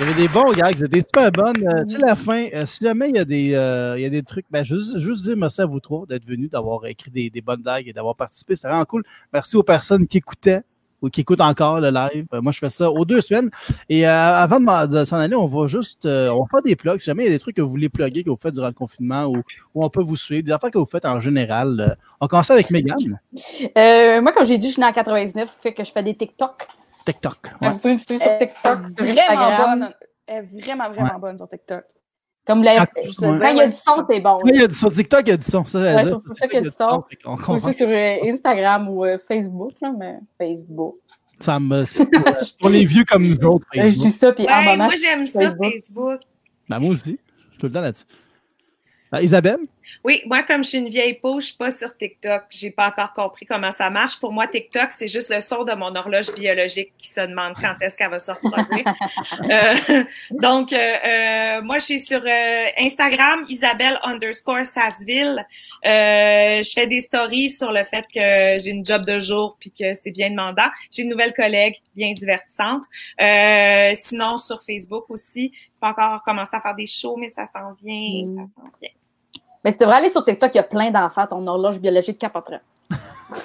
Il y avait des bons gags, c'était super bonnes. Euh, tu sais, la fin, euh, si jamais il y a des, euh, il y a des trucs, ben, juste, juste dire merci à vous trois d'être venus, d'avoir écrit des, des bonnes blagues et d'avoir participé. C'est vraiment cool. Merci aux personnes qui écoutaient ou qui écoutent encore le live. Euh, moi, je fais ça aux deux semaines. Et euh, avant de, s'en aller, on va juste, euh, on va faire des plugs. Si jamais il y a des trucs que vous voulez plugger, que vous faites durant le confinement ou, ou on peut vous suivre, des affaires que vous faites en général. euh, on commence avec Megan. Euh, moi, comme j'ai dit, je suis née en 99, ce qui fait que je fais des TikTok. TikTok. Ouais. Vous pouvez me suivre sur TikTok, sur vraiment bonne. Elle est vraiment, vraiment bonne sur TikTok. Comme la- Ah, quand ouais. il y a du son, c'est bon. Oui, il y a du son. TikTok, il y a du son. Ça, Ouais, sur TikTok, il y a du son. aussi sur euh, Instagram ou euh, Facebook, là, mais Facebook. Ça me, c'est pour, les vieux comme nous autres. Euh, je dis Facebook. ça, puis en Ouais, moment, moi, j'aime ça, Facebook. Facebook. Ben, moi aussi. Je suis tout le temps là-dessus. Euh, Isabelle? Oui, moi, comme je suis une vieille peau, je suis pas sur TikTok. J'ai pas encore compris comment ça marche. Pour moi, TikTok, c'est juste le son de mon horloge biologique qui se demande quand est-ce qu'elle va se reproduire. Euh, donc, euh, euh, moi, je suis sur Instagram, Isabelle underscore Sassville. Euh, je fais des stories sur le fait que j'ai une job de jour puis que c'est bien demandant. J'ai une nouvelle collègue bien divertissante. Euh, sinon, sur Facebook aussi, pas encore commencé à faire des shows, mais ça s'en vient, Mm. ça s'en vient. Mais tu devrais aller sur TikTok, il y a plein d'enfants, ton horloge biologique capoterait.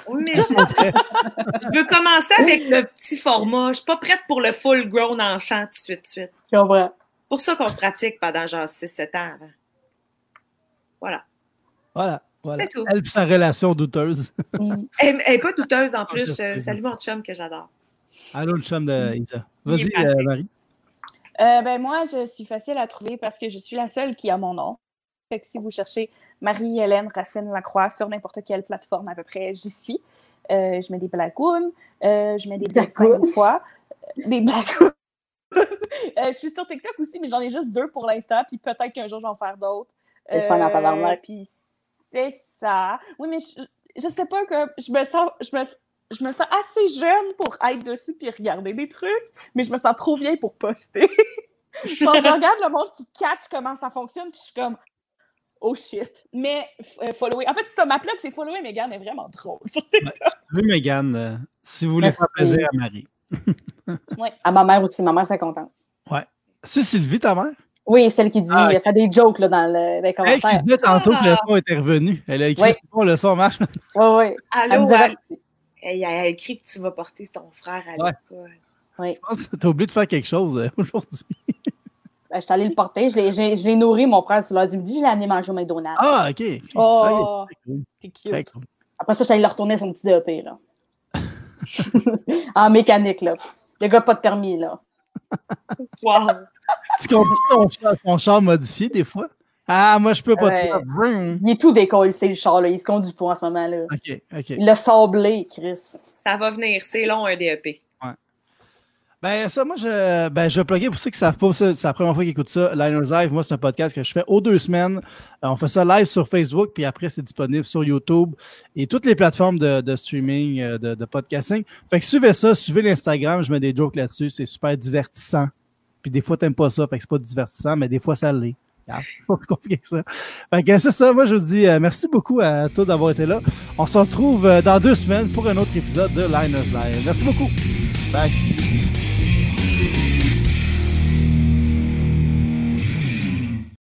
Oui, mais je, je veux commencer avec le petit format. Je suis pas prête pour le full grown enfant tout de suite, tout de suite. Je comprends. Pour ça qu'on se pratique pendant genre 6-7 ans avant. Voilà. Voilà. voilà. C'est tout. Elle et sa relation douteuse. Mm. Elle, elle est pas douteuse en plus. je Euh, salut mon chum que j'adore. Allô, le chum de Isa. Vas-y, euh, Marie. Euh, ben moi, je suis facile à trouver parce que je suis la seule qui a mon nom. Fait que si vous cherchez Marie-Hélène Racine Lacroix sur n'importe quelle plateforme à peu près, j'y suis. Euh, je mets des blagounes, euh, je mets des dessins Blagounes. des fois. Euh, Des blagounes. Euh, je suis sur TikTok aussi, mais j'en ai juste deux pour l'instant, puis peut-être qu'un jour, je vais en faire d'autres. Tabarnak. Puis c'est ça. Oui, mais je, je sais pas que je me sens... Je me, je me sens assez jeune pour être dessus puis regarder des trucs, mais je me sens trop vieille pour poster. Quand je regarde le monde qui catch comment ça fonctionne, puis je suis comme oh shit. Mais euh, follower. En fait, ça, ma plug, c'est follower Megan est vraiment drôle. Ben, veux, Megan, euh, si vous voulez Merci. faire plaisir à Marie. À ma mère aussi, ma mère, c'est contente. C'est Sylvie, ta mère? Oui, celle qui dit, Ah, elle fait des jokes là, dans, le, dans les Elle qui commentaires. disait tantôt que le Ah. son était revenu. Elle a écrit Oui. c'est bon, le son marche. Oui, oui. Elle Allô, elle, elle a écrit que tu vas porter ton frère à Ouais. l'école. Je pense que t'as oublié de faire quelque chose euh, aujourd'hui. Ben, je suis allée le porter. Je l'ai- nourri, mon frère, sur l'heure du midi. Je l'ai amené manger au McDonald's. Ah, ok. Oh, c'est cute. cool. Après ça, je suis allée le retourner son petit DEP, là. en mécanique, là. Le gars pas de permis, là. Wow! Tu conduis ton char, son char modifié des fois? Ah, moi, je peux pas. Ouais. Il est tout décollé, c'est le char, là. Il se conduit pas en ce moment, là. Ok, ok. Il l'a sablé, Chris. Ça va venir, c'est long un DEP. Ben, ça, moi, je, ben, je vais plugger pour ceux qui savent pas, c'est la première fois qu'ils écoutent ça. Liners Live, moi, c'est un podcast que je fais aux deux semaines. Euh, on fait ça live sur Facebook, puis après, c'est disponible sur YouTube et toutes les plateformes de, de streaming, euh, de, de podcasting. Fait que suivez ça, suivez l'Instagram, je mets des jokes là-dessus, c'est super divertissant. Puis des fois, t'aimes pas ça, fait que c'est pas divertissant, mais des fois, ça l'est. Ah, pas compliqué que ça. Fait que c'est ça, moi, je vous dis euh, merci beaucoup à tous d'avoir été là. On se retrouve dans deux semaines pour un autre épisode de Liners Live. Merci beaucoup. Bye.